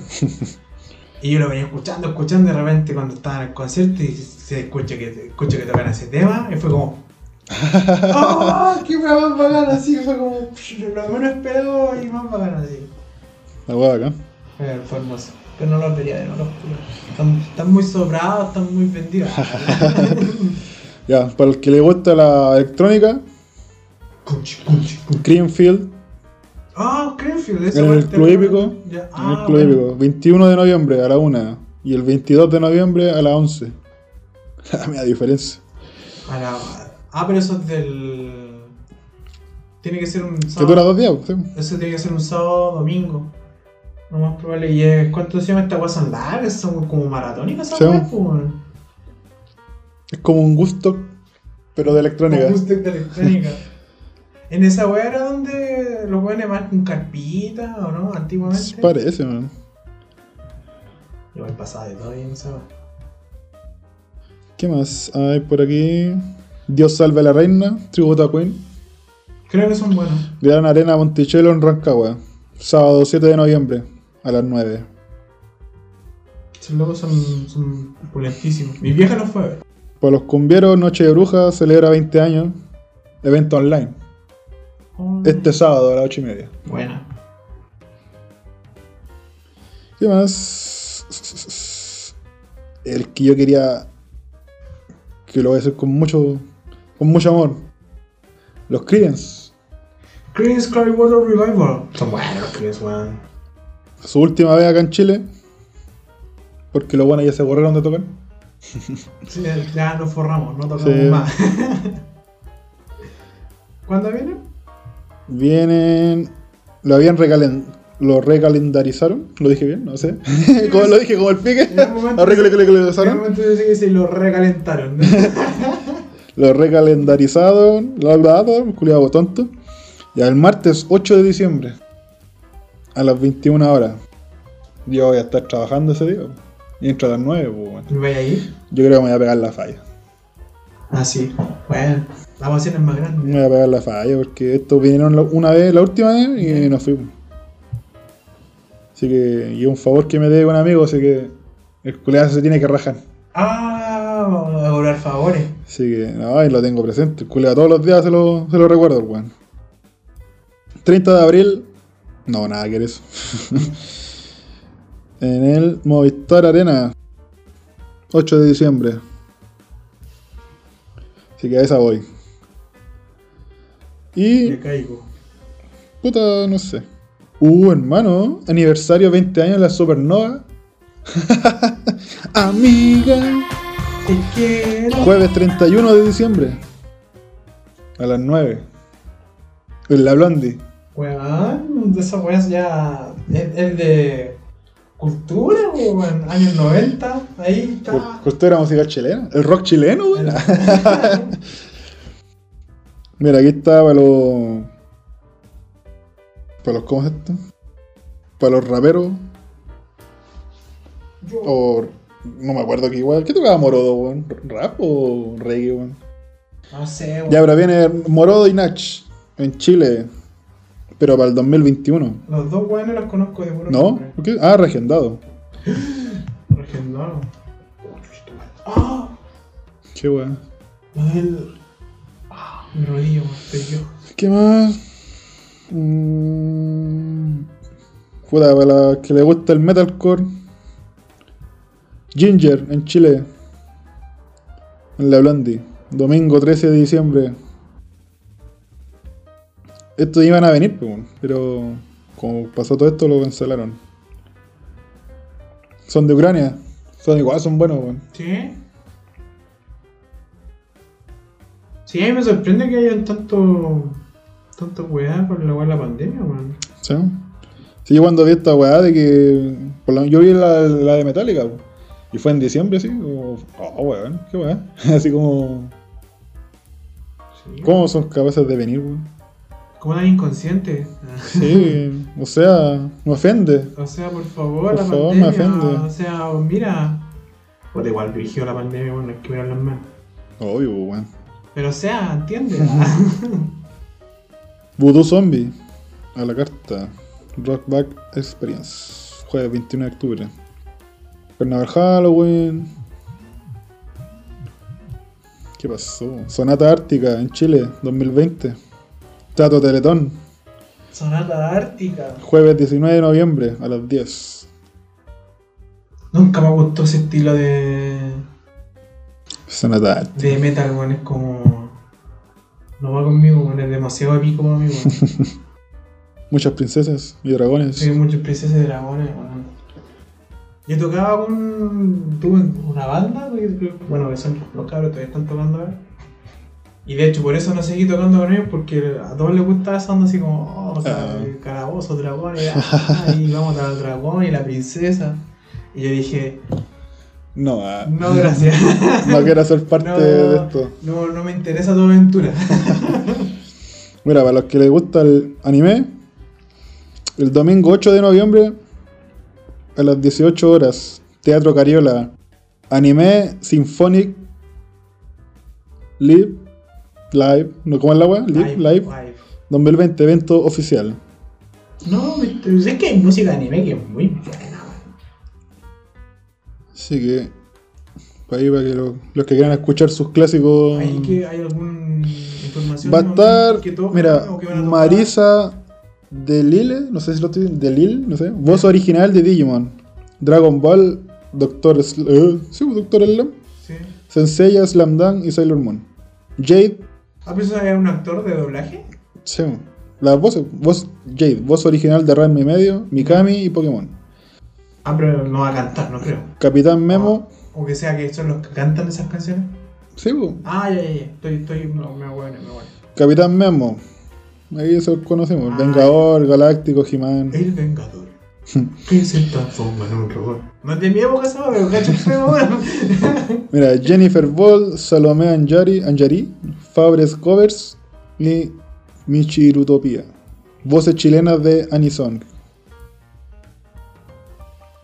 S1: y yo lo venía escuchando, escuchando, de repente cuando estaba en el concierto y se escucha que, escucha que tocan ese tema, y fue como. ¡Oh! ¡Qué más bacana! Así fue como. Lo menos esperado y más bacana así.
S2: La hueá acá.
S1: Eh, Fue hermoso. Pero no lo vería de nuevo. Están, están muy sobrados, están muy vendidos.
S2: Ya, para el que le gusta la electrónica, Creamfield,
S1: Ah, Cranfield, esa
S2: en el Club. Hípico.
S1: Ah,
S2: el Club. Hípico. 21 de noviembre a la 1 y el 22 de noviembre a las 11. La media diferencia.
S1: A la- Ah, pero eso es del. Tiene que ser un
S2: Que
S1: sábado.
S2: dura dos días, sí.
S1: Eso tiene que ser un sábado domingo. Lo más probable. ¿Y es, cuánto se llama esta weá? ¿Son largas? ¿Son como maratónicas
S2: Sí.
S1: weón?
S2: Es como un gusto Pero de electrónica.
S1: Acústica de electrónica. ¿En esa weá era donde los weones van con carpita o no? Antiguamente.
S2: Parece, man.
S1: Yo me pasaba de todo en esa weá.
S2: ¿Qué más hay por aquí? Dios salve a la reina, tributo a Queen.
S1: Creo que son buenos.
S2: Gran Arena Monticello en Rancagua. Sábado 7 de noviembre a las 9.
S1: Esos locos son, son pulentísimos. Mi vieja no fue a ver.
S2: Para los cumbieros, Noche de Brujas celebra 20 años. Evento online. Este sábado a las 8 y media.
S1: Buena.
S2: ¿Qué más? El que yo quería. Que lo voy a hacer con mucho. Con mucho amor. Los Creedence.
S1: Creedence Clearwater Revival. Son buenos los Creedence, weón.
S2: Su última vez acá en Chile. Porque los buenos ya se borraron de tocar.
S1: Sí, ya nos forramos, no tocamos
S2: Sí.
S1: más. ¿Cuándo viene?
S2: Vienen. Lo habían recalen... Lo recalendarizaron. Lo dije bien, no sé. como lo dije como el pique. Lo recalendarizaron.
S1: lo recalentaron.
S2: Lo recalendarizaron. Lo hablado, culiado tonto. Ya el martes 8 de diciembre. A las 21 horas. Yo voy a estar trabajando ese día. Y entro a las 9, pues, bueno.
S1: ¿Me vaya a ir?
S2: Yo creo que me voy a pegar la falla.
S1: Ah, sí. Bueno, la emoción es más grande.
S2: Me voy a pegar la falla porque estos vinieron una vez, la última vez, y nos fuimos. Así que, y un favor que me dé un amigo, así que el culiado se tiene que rajar.
S1: Ah, vamos a cobrar favores.
S2: Así que, no, y lo tengo presente. El culiado todos los días se lo, se lo recuerdo, el weón. 30 de abril, no, nada que eso. en el Movistar Arena, 8 de diciembre. Así que a esa voy. Y.
S1: Me caigo.
S2: Puta, no sé. Uh, hermano, aniversario 20 años de la Supernova. Amiga.
S1: Te quiero.
S2: Jueves 31 de diciembre. A las 9. En la Blondie.
S1: Weón, de esas weas ya. Es, es de. Cultura, weón. Años 90. Ahí está.
S2: Cultura musical chilena. El rock chileno, weón. Mira, aquí está para los. Para los. ¿Cómo es esto? Para los raperos.
S1: Yo-
S2: O. No me acuerdo que igual. ¿Qué tocaba Morodo, weón? ¿Rap o reggae, weón?
S1: No sé, weón.
S2: Ya, pero viene Morodo y Nach en Chile. Pero para el 2021.
S1: Los dos weones los conozco de puro
S2: ¿No?
S1: nombre.
S2: ¿Por qué? Ah, regendado.
S1: Regendado. Ah,
S2: Qué weón.
S1: Mi rodillo, yo.
S2: ¿Qué más? Mm, Puta, para la que le gusta el metalcore. Ginger en Chile. En la Blondie. Domingo 13 de diciembre. Estos iban a venir, pues, pero como pasó todo esto, lo cancelaron. Son de Ucrania. Son igual, son buenos, weón.
S1: ¿Sí? Sí, a mí me sorprende que hayan tanto. tanto weá por la weá de la pandemia, weón.
S2: ¿Sí? Sí, yo cuando vi esta weá de que. por la- yo vi la, la de Metallica, y fue en diciembre, así, como. Oh, weón, qué weá. Así como.
S1: Sí.
S2: ¿Cómo son capaces de venir, weón?
S1: Como tan inconsciente.
S2: Sí, o sea, me ofende.
S1: O sea, por favor,
S2: Por
S1: la
S2: favor, me
S1: pandemia.
S2: ofende.
S1: O sea, mira. Pues igual dirigió la pandemia, bueno, hay que mirar las manos.
S2: Obvio, weón.
S1: Pero o sea, entiende.
S2: Voodoo Zombie, a la carta. Rockback Experience, jueves 21 de octubre. Carnaval Halloween. ¿Qué pasó? Sonata Ártica en Chile, 2020. Tato Teletón,
S1: Sonata Ártica.
S2: jueves 19 de noviembre a las 10.
S1: Nunca me gustó ese estilo de.
S2: Ártica.
S1: de metal, weón. Es como. No va conmigo, weón. Es demasiado épico para mí, weón.
S2: Muchas princesas y dragones.
S1: Soy muchas princesas y dragones, weón. Yo tocaba con. tuve una banda, bueno, que son los cabros todavía están tocando ahora. Y de hecho, por eso no seguí tocando con ellos, porque a todos les gustaba esa onda así como, oh, ca-
S2: Ah.
S1: calabozos, dragones, ah, y vamos al dragón y la princesa. Y yo dije,
S2: No, ah,
S1: No, gracias.
S2: no quiero ser parte
S1: No,
S2: de esto.
S1: No, no me interesa tu aventura.
S2: Mira, para los que les gusta el anime, el domingo 8 de noviembre a las 18 horas, Teatro Cariola, Anime Symphonic Live, Live, ¿no cómo es la weá? Live, Live, 2020, evento oficial.
S1: No, es que hay música de anime que es muy buena.
S2: Así que, para ahí, para que lo- los que quieran escuchar sus clásicos.
S1: ¿Hay, que, ¿Hay alguna información?
S2: Va a estar,
S1: que tocan
S2: mira,
S1: a?
S2: Marisa Delille, no sé si lo estoy Delille, no sé, voz original de Digimon, Dragon Ball, Doctor Sl eh, sí, Doctor Slam,
S1: Sí.
S2: Senseiya, Slam Dunk y Sailor Moon. Jade,
S1: ¿Ah, pero era un actor de doblaje?
S2: sí, las voces, voz Jade, voz original de Ranma y medio, Mikami y Pokémon.
S1: Ah, pero no va a cantar, no creo.
S2: Capitán Memo,
S1: O que sea que son los que cantan esas canciones.
S2: sí, po.
S1: Ah, ya, ya, ya. Estoy, estoy, no, me aguano, me aguano.
S2: Capitán Memo, ahí eso conocemos,
S1: Ah,
S2: Vengador, Galáctico, He-Man.
S1: El Vengador. que se transforma en un robot. No es de mi época esa, pero cacho.
S2: Mira, Jennifer Ball, Salomé Anjari, Anjari Fabres Covers y Michirutopía. Voces chilenas de Anisong.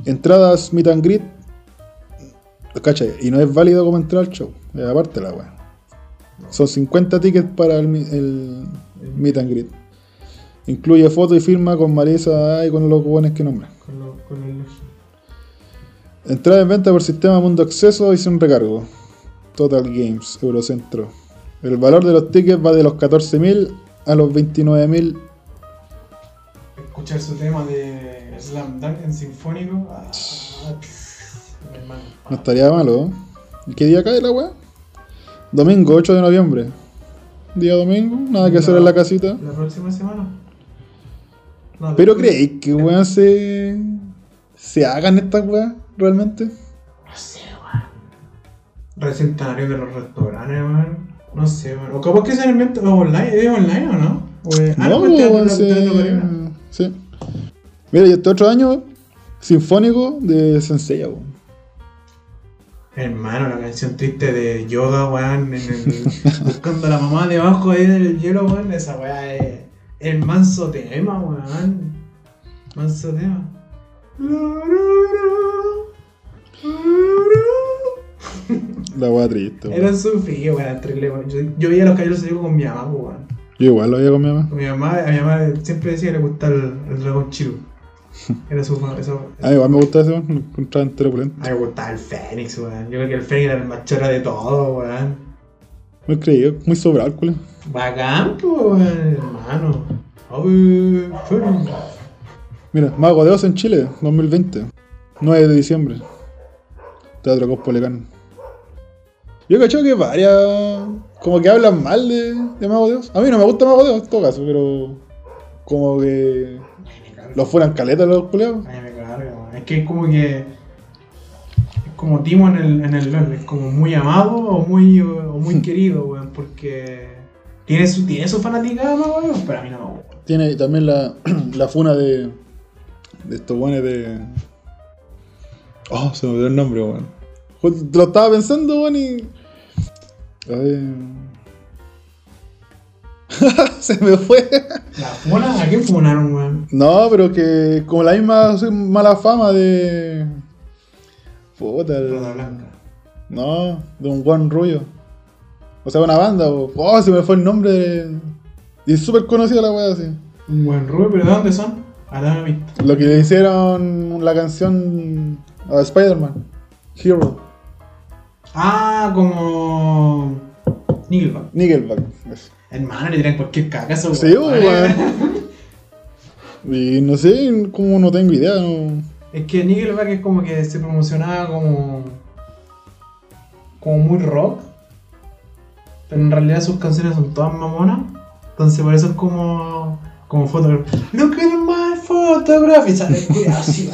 S2: Entradas meet and greet. Cacha, y no es válido como entrar al show. Aparte la weá. Son 50 tickets para el, el meet and greet. Incluye foto y firma con Marisa y con los buenos que nombran.
S1: Con, lo, con el
S2: Entrada en venta por sistema Mundo Acceso y sin recargo. Total Games, Eurocentro. El valor de los tickets va de los 14.000 a los 29.000.
S1: Escuchar su tema de Slam Dunk en sinfónico. Ah, hermano.
S2: No estaría malo. ¿eh? ¿Y qué día cae la weá? Domingo 8 de noviembre. Día domingo, nada que hacer en la casita.
S1: La próxima semana. No,
S2: Pero
S1: después-
S2: creéis que weón se. se hagan estas weas realmente?
S1: No sé, weón. Recién están abriendo los restaurantes, weón. No sé, weón. O capaz que se inventa online. ¿Es online o no? O ah,
S2: no,
S1: te-
S2: weón, se- Sí. Mira, y este otro año, Sinfónico de Senseiya, weón.
S1: Hermano, la canción triste de Yoga, weón, en el, buscando a la mamá debajo ahí del hielo, weón, esa weá es el manso tema, weón. Manso tema.
S2: La wea triste, weón.
S1: Era sufrido, weón, weón. Yo, yo veía los caballeros de con mi mamá, weón.
S2: Yo igual lo había con mi mamá.
S1: Con mi mamá, a mi mamá siempre decía que le gustaba el, el dragón chiru. Era su eso,
S2: A mí igual me gusta ese, weón. Lo encontraba entero opulento.
S1: A mí me gustaba el Fénix, weón. Yo creo que el Fénix era el más chora de todo, weón.
S2: Muy creído, muy sobrado culo.
S1: Bacán, weón, hermano. A ver, Fénix.
S2: Mira, Mago de Oz en Chile, 2020. 9 de diciembre. Teatro Cospolecán. Yo cacho que varias. Como que hablan mal de, de Mago de Oz. A mí no me gusta Mago de Oz en todo caso, pero. Como que. Los fueran caletas los culeados.
S1: Ay, me carga, weón. Es que es como que. Es como Timo en el, en el LOL. Es como muy amado o muy, o muy querido, weón. Porque. Tiene su, tiene su fanaticada, weón. Pero a mí no me gusta.
S2: Tiene también la, la funa de. De estos buenos de. Oh, se me olvidó el nombre, weón. Lo estaba pensando, weón, y. A ver. se me fue.
S1: ¿La funa? ¿A quién funaron, weón?
S2: No, pero que como la misma mala fama de. Puta, el-
S1: Blanca.
S2: No, de un Juan Rubio. O sea, una banda, o- oh, se me fue el nombre de. Y es súper conocida la wea así.
S1: Un buen Rubio, pero ¿de dónde son? A la vista.
S2: Lo que le hicieron la canción a Spider-Man. Hero.
S1: Ah, como. Nickelback.
S2: Nickelback. eso.
S1: Hermano, le tiran cualquier cagazo,
S2: Sí, weón. Y no sé, como no tengo idea. No...
S1: Es que Nickelback es como que se promocionaba como. como muy rock. Pero en realidad sus canciones son todas mamonas. Entonces por eso es como. como photograph. Look at my photograph. Y sale así.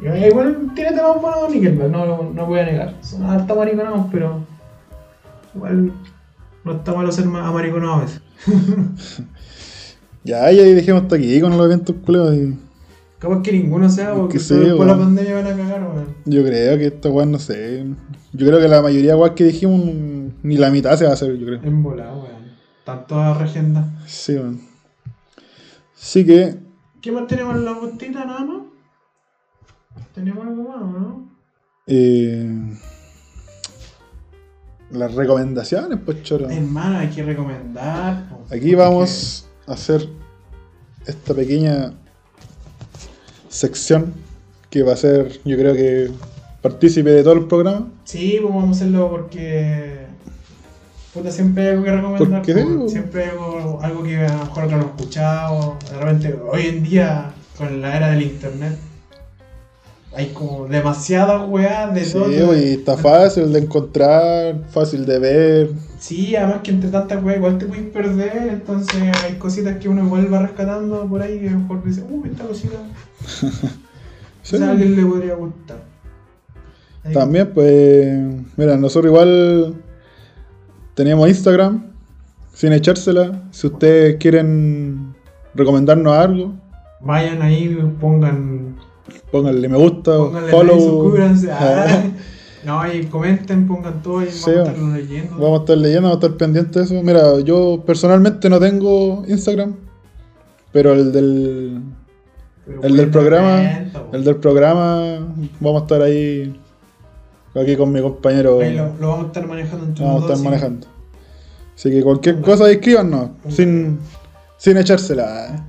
S1: igual tiene temas buenos Nickelback, no, no, no voy a negar. Son harta mariconados, pero. Igual. no está malo ser ma- amariconado a veces.
S2: Ya, ya dejemos hasta aquí con los eventos culeos y
S1: Capaz que ninguno sea, porque
S2: Que sí,
S1: por la pandemia van a cagar, weón.
S2: Yo creo que esta weón, no sé. Yo creo que la mayoría de que dijimos, ni la mitad se va a hacer, yo creo.
S1: En volada, weón. Están todas regendas.
S2: Sí, weón. Así que,
S1: ¿Qué más tenemos en la botita nada más? ¿Tenemos algo más, no?
S2: eh, las recomendaciones, pues choro.
S1: Hermano, hay que recomendar. po,
S2: Aquí vamos a hacer esta pequeña sección que va a ser, yo creo que partícipe de todo el programa.
S1: Sí, pues vamos a hacerlo porque. Puta, siempre hay algo que recomendar. Po. siempre hay algo, algo que a lo mejor no ha escuchado. De repente, hoy en día, con la era del internet, hay como demasiadas weas de
S2: Sí,
S1: todo.
S2: y está fácil de encontrar, fácil de ver.
S1: Sí, además que entre tantas weas igual te puedes perder, entonces hay cositas que uno igual va rescatando por ahí que a lo mejor dice, uh, esta cosita,
S2: Sí.
S1: quizás a alguien le podría gustar. Ahí-
S2: También, pues, mira, nosotros igual teníamos Instagram, sin echársela. Si ustedes quieren recomendarnos algo,
S1: Vayan ahí, pongan,
S2: pónganle me gusta,
S1: pónganle
S2: follow.
S1: ah. no, y comenten, pongan todo y
S2: Sí,
S1: vamos a estarlo leyendo.
S2: Vamos a estar leyendo, vamos a estar pendientes de eso. Mira, yo personalmente no tengo Instagram, pero el del,
S1: Pero
S2: el del programa, el del programa, vamos a estar ahí, aquí con mi compañero,
S1: Ahí lo, lo vamos a estar manejando entre
S2: vamos a estar manejando. Así que cualquier cosa escríbanos, sin, sin echársela.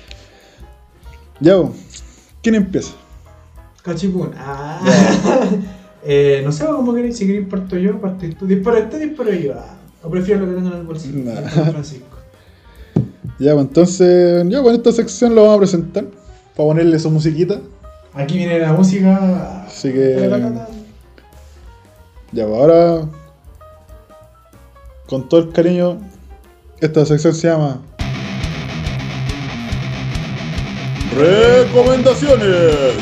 S2: ya, bo. ¿Quién empieza?
S1: Cachipún. Ah. eh, no sé cómo queréis, si queréis parto yo, parto tú. Dispara este, disparo yo. Ah. O prefiero lo que tengo en el bolsillo.
S2: Nah.
S1: Francisco.
S2: Ya, pues entonces, ya, pues en esta sección lo vamos a presentar, para ponerle su musiquita.
S1: Aquí viene la música.
S2: Así que- Ya, pues ahora, con todo el cariño, esta sección se llama Recomendaciones.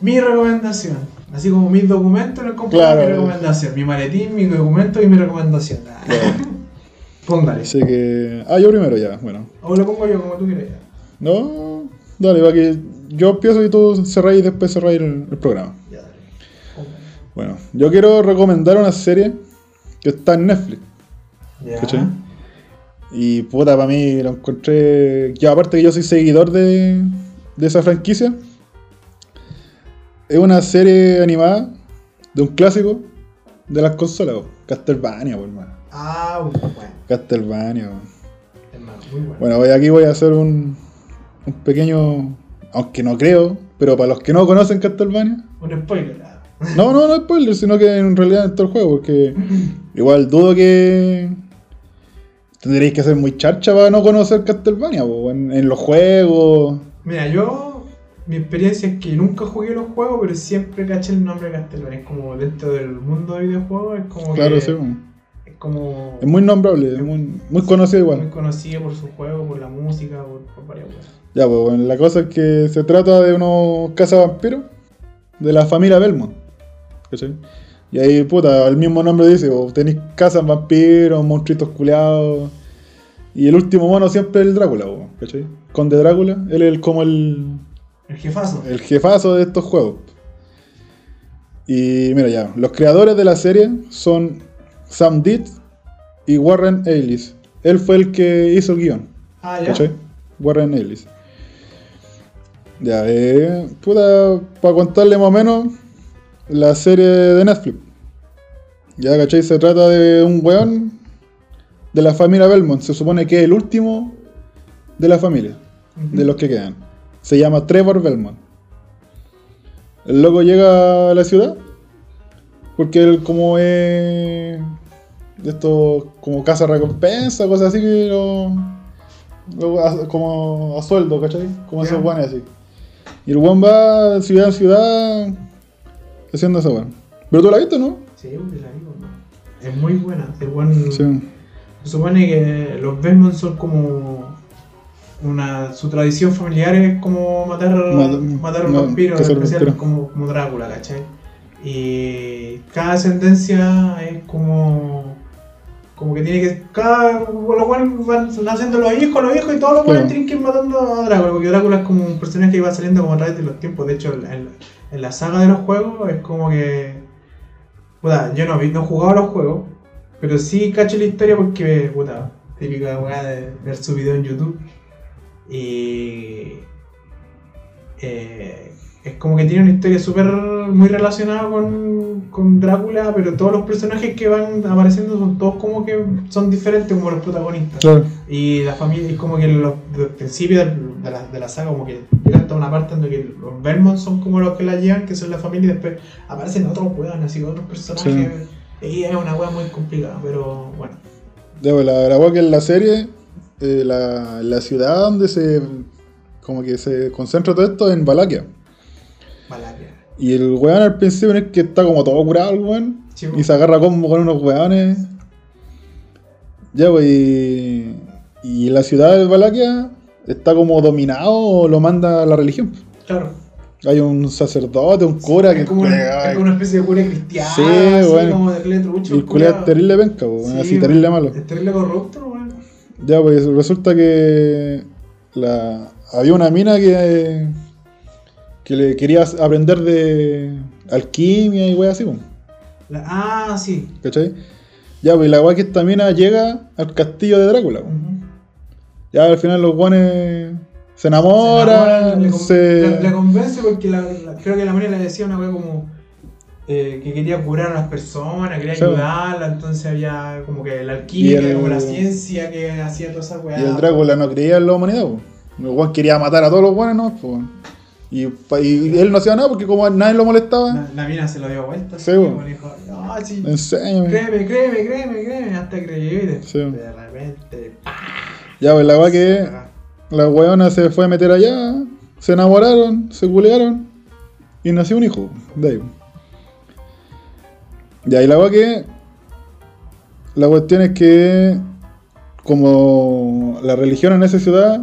S1: Mi recomendación. Así como mis documentos, les compro
S2: Claro.
S1: mi recomendación. Mi maletín, mi documento y mi recomendación. Ah. Póngale.
S2: Así que, ah, yo primero ya, bueno.
S1: O lo pongo yo como tú quieras.
S2: No, dale, va que yo empiezo y tú cerráis y después cerráis el, el programa.
S1: Ya, dale. Póngale.
S2: Bueno, yo quiero recomendar una serie que está en Netflix.
S1: Ya.
S2: ¿Cachai? Y puta, para mí lo encontré. Yo, aparte que yo soy seguidor de, de esa franquicia, es una serie animada de un clásico de las consolas, Castlevania, por hermano.
S1: Ah, bueno.
S2: Castlevania, po.
S1: Hermano, muy bueno.
S2: Bueno, hoy aquí voy a hacer un, un pequeño. Aunque no creo, pero para los que no conocen Castlevania.
S1: Un spoiler. ah.
S2: No, no, no spoiler, sino que en realidad en todo el juego, porque igual dudo que tendréis que ser muy charcha para no conocer Castlevania, po, en, en los juegos.
S1: Mira, yo, mi experiencia es que nunca jugué los juegos, pero siempre caché el nombre de Castlevania. Es como dentro del mundo de videojuegos, es como
S2: Claro,
S1: que
S2: sí.
S1: es como
S2: Es muy nombrable, es muy, muy conocido
S1: muy
S2: igual.
S1: conocido por su juego, por la música, por, por varias cosas.
S2: Ya, pues bueno, la cosa es que se trata de unos cazavampiros de la familia Belmont. ¿Cachai? Y ahí, puta, el mismo nombre dice, vos tenéis cazas vampiros, monstruitos culeados. Y el último mono siempre es el Drácula, po, ¿cachai? Conde Drácula, él es el- como el,
S1: El jefazo.
S2: el jefazo de estos juegos. Y mira ya, los creadores de la serie son Sam Deed y Warren Ellis. Él fue el que hizo el guion.
S1: ah, ya.
S2: ¿Cachai? Warren Ellis. Ya, eh. Puta, para contarle más o menos la serie de Netflix. Ya, ¿cachai? Se trata de un weón de la familia Belmont. Se supone que es el último de la familia, de los que quedan. Se llama Trevor Belmont. El loco llega a la ciudad porque él, como es de estos, como casa recompensa, cosas así que lo. como a sueldo, ¿cachai? Como
S1: Ya.
S2: esos guanes así. Y el guan va de ciudad en ciudad haciendo esa. Pero tú la viste, ¿no?
S1: Sí, porque la ¿no? Es muy buena. El buen-
S2: Sí.
S1: Se supone que los Belmont son como una su tradición familiar es como matar
S2: Mat-
S1: matar a un vampiro, en especial como, como Drácula, ¿cachai? Y cada ascendencia es como Como que tiene que. Cada. Por lo cual van naciendo los hijos, los hijos y todos los buenos tienen que ir matando a Drácula. Porque Drácula es como un personaje que va saliendo como a través de los tiempos. De hecho, en, en- en la saga de los juegos es como que. Puta, yo no, no he jugado a los juegos. Pero sí cacho la historia porque, puta, típica weá de ver su video en YouTube. Y. eh, es como que tiene una historia súper muy relacionada con, con Drácula, pero todos los personajes que van apareciendo son todos como que son diferentes como los protagonistas.
S2: Claro.
S1: Y la familia, es como que los, desde el principio de la, de la saga, como que llega hasta una parte donde que los Belmont son como los que la llevan, que son la familia, y después aparecen otros weones, así otros personajes. Y es una wea muy complicada, pero bueno.
S2: Ya, pues, la, weá que en la serie, eh, la, la ciudad donde se. como que se concentra todo esto es en Valaquia. Y el weón al principio es que está como todo curado el weón.
S1: Sí,
S2: Y se agarra como con unos weones. Ya, pues. Y, la ciudad de Valaquia está como dominado o lo manda la religión.
S1: Claro.
S2: Hay un sacerdote, un cura que.
S1: es, como una, es como una especie de cura cristiana,
S2: Sí,
S1: así
S2: bueno.
S1: como de Trucho,
S2: Y el culiao es terrible penca,
S1: Sí,
S2: así terrible malo.
S1: Es terrible corrupto, weón.
S2: Ya, pues resulta que la, había una mina que, que le quería aprender de alquimia y wey así, pues,
S1: La- ah, sí.
S2: ¿cachai? Ya, pues la weá que esta mina llega al castillo de Drácula. pues. Ya al final los guanes se
S1: Se
S2: enamoran,
S1: enamora, le, con-
S2: se...
S1: le- le convence porque la- la- creo que la María le decía una wea como eh, que quería curar a las personas, quería
S2: Sí.
S1: ayudarla, entonces había como que la alquimia,
S2: el-
S1: como la ciencia que hacía toda esa weá.
S2: Y el Drácula no creía en la humanidad, pues. El weón quería matar a todos los buenos, ¿no? Pues, y, y él no hacía nada porque como nadie lo molestaba,
S1: La, la mina se lo dio vuelta.
S2: Sí,
S1: le dijo, no, sí,
S2: enséñame.
S1: créeme, créeme, créeme, créeme, hasta creyó y de,
S2: Sí.
S1: de repente, ¡pah!
S2: Ya, pues la weá que la weona se fue a meter allá, se enamoraron, se culearon y nació un hijo de ahí. Y ahí la weá que. La cuestión es que. Como la religión en esa ciudad,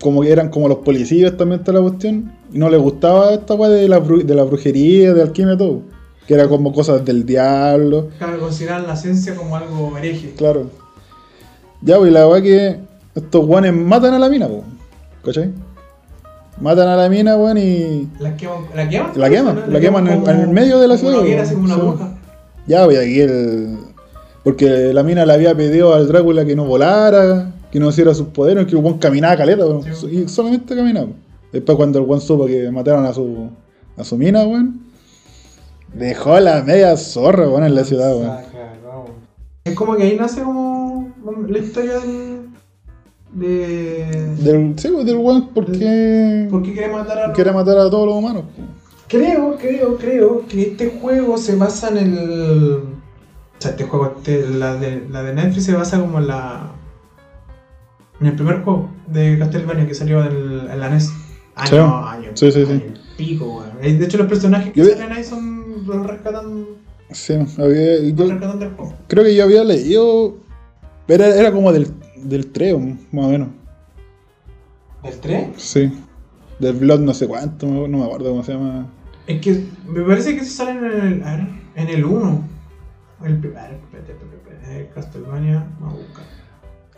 S2: como que eran como los policías también está la cuestión, y no les gustaba esta weá de la, de la brujería, de alquimia todo. Que era como cosas del diablo.
S1: Claro, consideraban la ciencia como algo hereje.
S2: Claro. Ya, pues la weá que estos guanes matan a la mina, po. ¿Cachai? Matan a la mina, weón, y.
S1: La queman, la queman,
S2: La queman,
S1: ¿no?
S2: la queman en- el medio de la ciudad,
S1: una bruja.
S2: Ya, pues aquí el. Porque la mina le había pedido al Drácula que no volara, que no hiciera sus poderes, que el weón caminaba caleta, weón.
S1: Sí.
S2: Y solamente caminaba. Después, cuando el weón supo que mataron a su, a su mina, weón, dejó la media zorra, weón, en la ciudad, weón.
S1: Es como que ahí nace como la historia del. de.
S2: Del, sí, del weón, porque.
S1: ¿Por qué quiere matar a los-
S2: quiere matar a todos los humanos.
S1: Creo, creo, creo que este juego se basa en el. O sea, este juego, este- la, de, la de Netflix se basa como en la. En el primer juego de Castlevania que salió en, la NES. Año,
S2: Sí.
S1: año,
S2: Sí, sí, sí.
S1: año pico, weón. Eh, De hecho, los personajes que
S2: Yo-
S1: salen ahí son. los rescatan.
S2: Sí, había-
S1: los
S2: yo
S1: rescatan del juego.
S2: creo que yo había leído. Era, era como del, del 3, más o menos.
S1: ¿Del 3?
S2: Sí. Del Blood no sé cuánto, no me acuerdo cómo se llama.
S1: Es que me parece que se salen en el, a ver, en el 1. El, pri- a ver, espérate, espérate, espérate, eh, Castlevania, vamos a buscar.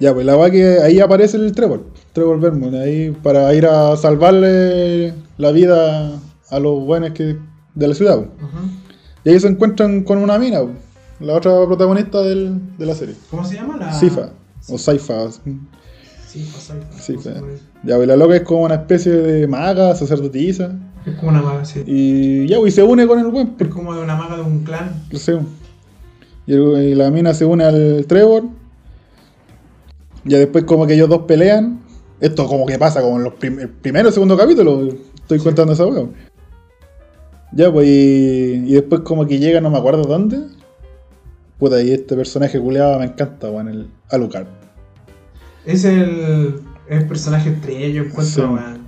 S2: Ya, pues la va que ahí aparece el Trevor. Trevor Vermont, ahí para ir a salvarle la vida a los buenos que, de la ciudad.
S1: Ujú.
S2: Y ahí se encuentran con una mina, po, la otra protagonista del- de la serie.
S1: ¿Cómo se llama? La...
S2: Sifa, o Saifa.
S1: Sifa, Saifa.
S2: Sifa.
S1: ¿cómo se llama?
S2: Ya, pues la loca es como una especie de maga, sacerdotisa.
S1: Es como una maga, sí.
S2: Y ya, pues y se une con el buen.
S1: Es como de una maga de un clan.
S2: Sí. Y, el- y la mina se une al Trevor. Ya después como que ellos dos pelean. Esto como que pasa como en los prim el primero y segundo capítulo. Estoy contando esa hueá. Ya, pues y, y después como que llega, no me acuerdo dónde. Puta, y este personaje culeado me encanta, weón, el Alucard.
S1: Es el, el personaje estrella, yo encuentro,
S2: Sí.
S1: weón.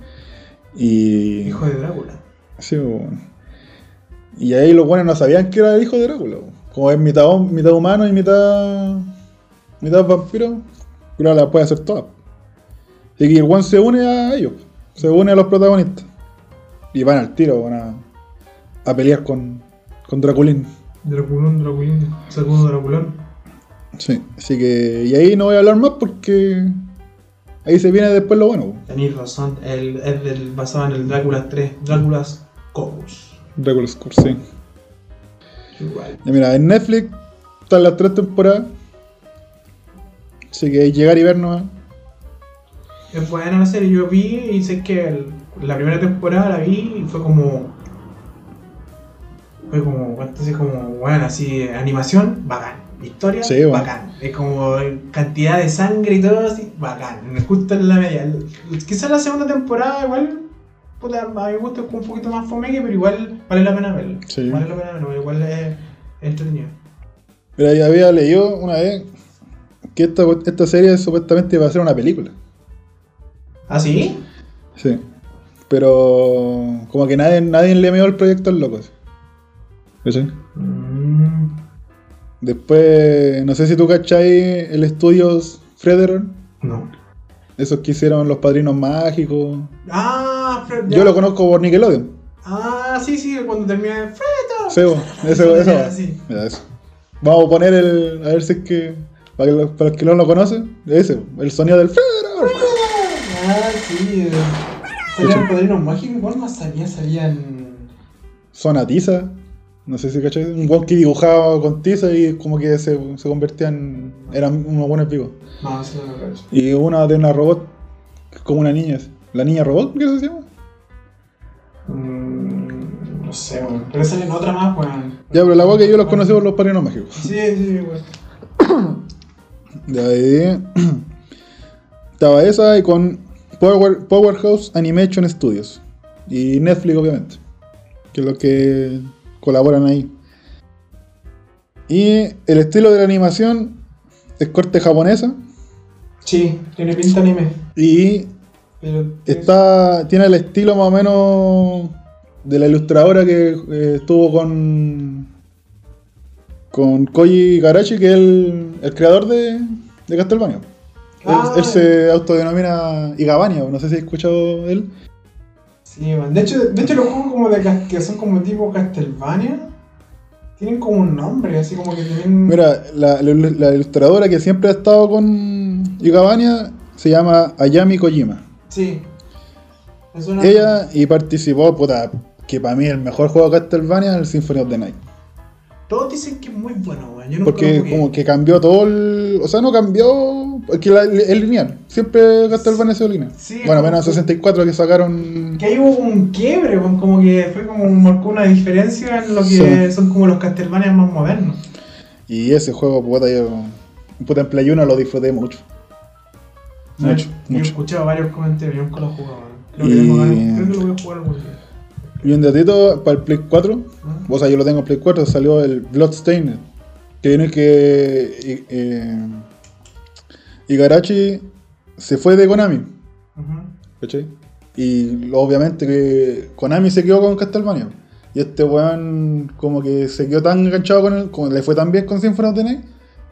S2: Y...
S1: Hijo de Drácula.
S2: Sí, weón. Y ahí los buenos no sabían que era el hijo de Drácula. weón. Como es mitad, mitad humano y mitad. mitad vampiro, la puede hacer todas. Y que el one se une a ellos, se une a los protagonistas. Y van al tiro, van a, a pelear con, con Draculín.
S1: Draculón, Draculín. Segundo Draculón.
S2: Sí, así que. Y ahí no voy a hablar más porque. Ahí se viene después lo bueno.
S1: Tenéis razón, el, es del, basado en el Drácula 3, Drácula's Corpus.
S2: Regular Score, sí.
S1: Igual.
S2: Y mira, en Netflix están las tres temporadas. Así que llegar y ver nomás.
S1: Es buena la serie, yo vi y sé que el- la primera temporada la vi y fue como. Fue como, ¿cuánto así? Como, bueno, así, animación, bacán. Historia,
S2: Sí, bueno.
S1: bacán. Es como cantidad de sangre y todo así, bacán. Justo en la media. Quizás la segunda temporada, igual, puta, a mi gusto es un poquito más fomeque, pero igual vale la pena verlo.
S2: Sí.
S1: Vale la pena verlo, igual es entretenido.
S2: Mira, ya había leído una vez que esta, esta serie supuestamente iba a ser una película.
S1: ¿Ah, sí?
S2: Sí. Pero como que nadie, nadie le meó el proyecto al loco. ¿Cachai?
S1: Mm,
S2: Después, no sé si tú cachai el estudio Frederick.
S1: no.
S2: Esos que hicieron los padrinos mágicos.
S1: Ah, Fred,
S2: Yo lo conozco por Nickelodeon.
S1: Ah, sí, sí, cuando termina Fredo.
S2: Sí,
S1: Ya,
S2: va.
S1: sí.
S2: Eso. Vamos a poner el. A ver si es que. Para, que los, para los que no lo conocen, ese, el sonido del.
S1: Ah, sí. eh. Salían padrinos mágicos, ¿cuál más salía? Salían.
S2: Zona tiza. No sé si cachai. Un guan que dibujaba con tiza y como que se, se convertía en. Eran unos buenos picos.
S1: No, eso no lo cacho.
S2: Y una de una robot, como una niña. ¿La niña robot? ¿Qué se llama?
S1: Mm, no sé, weón. Pero salen otra más, weón.
S2: Ya, pero la voz que yo los conocí por los padrinos mágicos.
S1: Sí, sí, weón.
S2: De ahí. Estaba esa y con Power, Powerhouse Animation Studios. Y Netflix, obviamente. Que es lo que colaboran ahí. Y el estilo de la animación es corte japonesa.
S1: Sí, tiene pinta anime.
S2: Y está tiene el estilo más o menos de la ilustradora que eh, estuvo con. Con Koji Garachi, que es el, el creador de, de Castlevania.
S1: Ah.
S2: él, él se autodenomina Igavania, no sé si has escuchado él.
S1: Sí, weón. De hecho, de hecho, los juegos como de que son como tipo Castlevania. Tienen como un nombre, así como que tienen.
S2: Mira, la, la- la ilustradora que siempre ha estado con Igavania se llama Ayami Kojima.
S1: Sí.
S2: Ella y participó, puta, que para mí el mejor juego de Castlevania es el Symphony of the Night.
S1: Todos dicen que es muy bueno, weón. Yo nunca
S2: Porque
S1: lo
S2: como que cambió todo el... O sea, no cambió... Porque la- es lineal. Siempre ha sido lineal.
S1: Sí,
S2: bueno, menos 64 que sacaron...
S1: Que ahí hubo un quiebre, weón, como que fue como marcó una diferencia en lo que
S2: Sí.
S1: son como los Castlevania más modernos.
S2: Y ese juego, puta, yo... Puta, en Play 1 lo disfruté mucho. Mucho,
S1: Yo he
S2: mucho.
S1: escuchado varios comentarios, yo nunca lo he jugado, weón. Creo que tengo ganas, creo que lo voy a jugar algún día.
S2: Y un datito para el Play 4.
S1: ¿Ah?
S2: O sea, yo lo tengo en Play 4, salió el Bloodstained. Que viene que... eh, eh, Igarashi se fue de Konami. ¿Cachai? Y obviamente que Konami se quedó con Castlevania. Y este weón como que se quedó tan enganchado con él, como le fue tan bien con Symphony of the Night,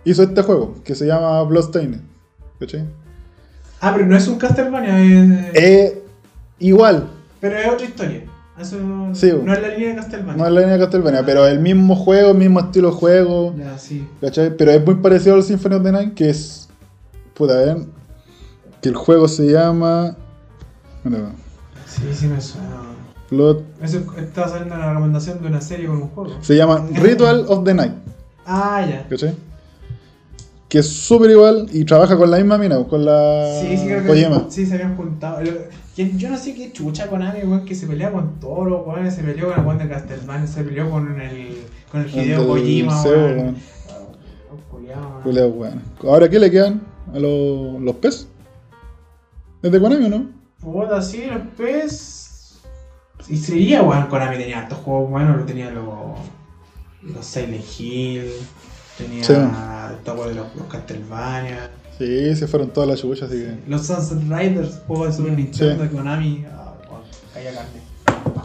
S2: hizo este juego, que se llama Bloodstained. ¿Cachai?
S1: Ah, pero no es un Castlevania, es...
S2: Es igual,
S1: pero es otra historia. Eso
S2: Sí,
S1: no es la línea de Castlevania.
S2: no es la línea de Castlevania, pero el mismo juego, el mismo estilo de juego,
S1: Ya, sí.
S2: ¿cachai? Pero es muy parecido al Symphony of the Night, que es... Puta, ver, que el juego se llama... bueno,
S1: Sí, sí me suena.
S2: Blood-
S1: Eso estaba saliendo en la recomendación de una serie con un juego.
S2: se llama Ritual of the Night.
S1: Ah, ya.
S2: ¿Cachai? Que es súper igual y trabaja con la misma mina, con la
S1: Sí, sí, creo que sí, se habían juntado. Yo, no sé qué chucha con Ami, weón, que se pelea con los weones, se peleó con el weón de Castlevania, se peleó con el, con el Hideo Kojima, weón.
S2: weón.
S1: Ah, culiao, weón.
S2: Weón. Ahora, ¿qué le quedan a los, los PES? ¿Es de Konami o no?
S1: Puta, sí, los PES. Y sería, weón, Konami tenía hartos juegos buenos, lo tenía los, los Silent Hill, tenía
S2: Sí.
S1: todo de los, los Castlevania,
S2: Sí, se fueron todas las chubuchas, así que.
S1: los Sunset Riders, juegos de Super Nintendo de Konami, ah, caía carne.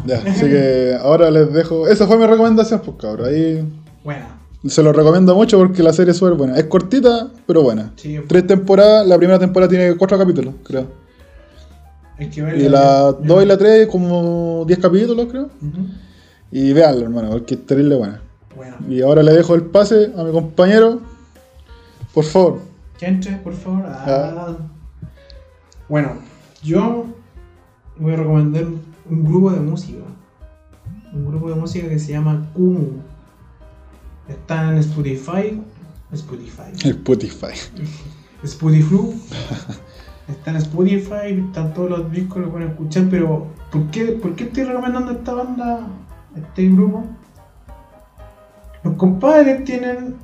S2: Ya, así que ahora les dejo. Esa fue mi recomendación, pues cabrón. Ahí
S1: Buena.
S2: se lo recomiendo mucho porque la serie es súper buena. Es cortita, pero buena.
S1: Sí,
S2: Tres temporadas, la primera temporada tiene cuatro capítulos, creo.
S1: hay que verla.
S2: Y la dos y la tres, como diez capítulos, creo. Y véanla, hermano, porque es terrible buena.
S1: Bueno,
S2: Y ahora le dejo el pase a mi compañero Por favor.
S1: Que entre, por favor. Ah. Bueno, yo voy a recomendar un grupo de música. Un grupo de música que se llama Kumu. Está en Spotify. Spotify.
S2: Spotify.
S1: Spotify. Está en Spotify, están todos los discos, lo pueden escuchar, pero ¿por qué, ¿por qué estoy recomendando esta banda, este grupo? Los compadres tienen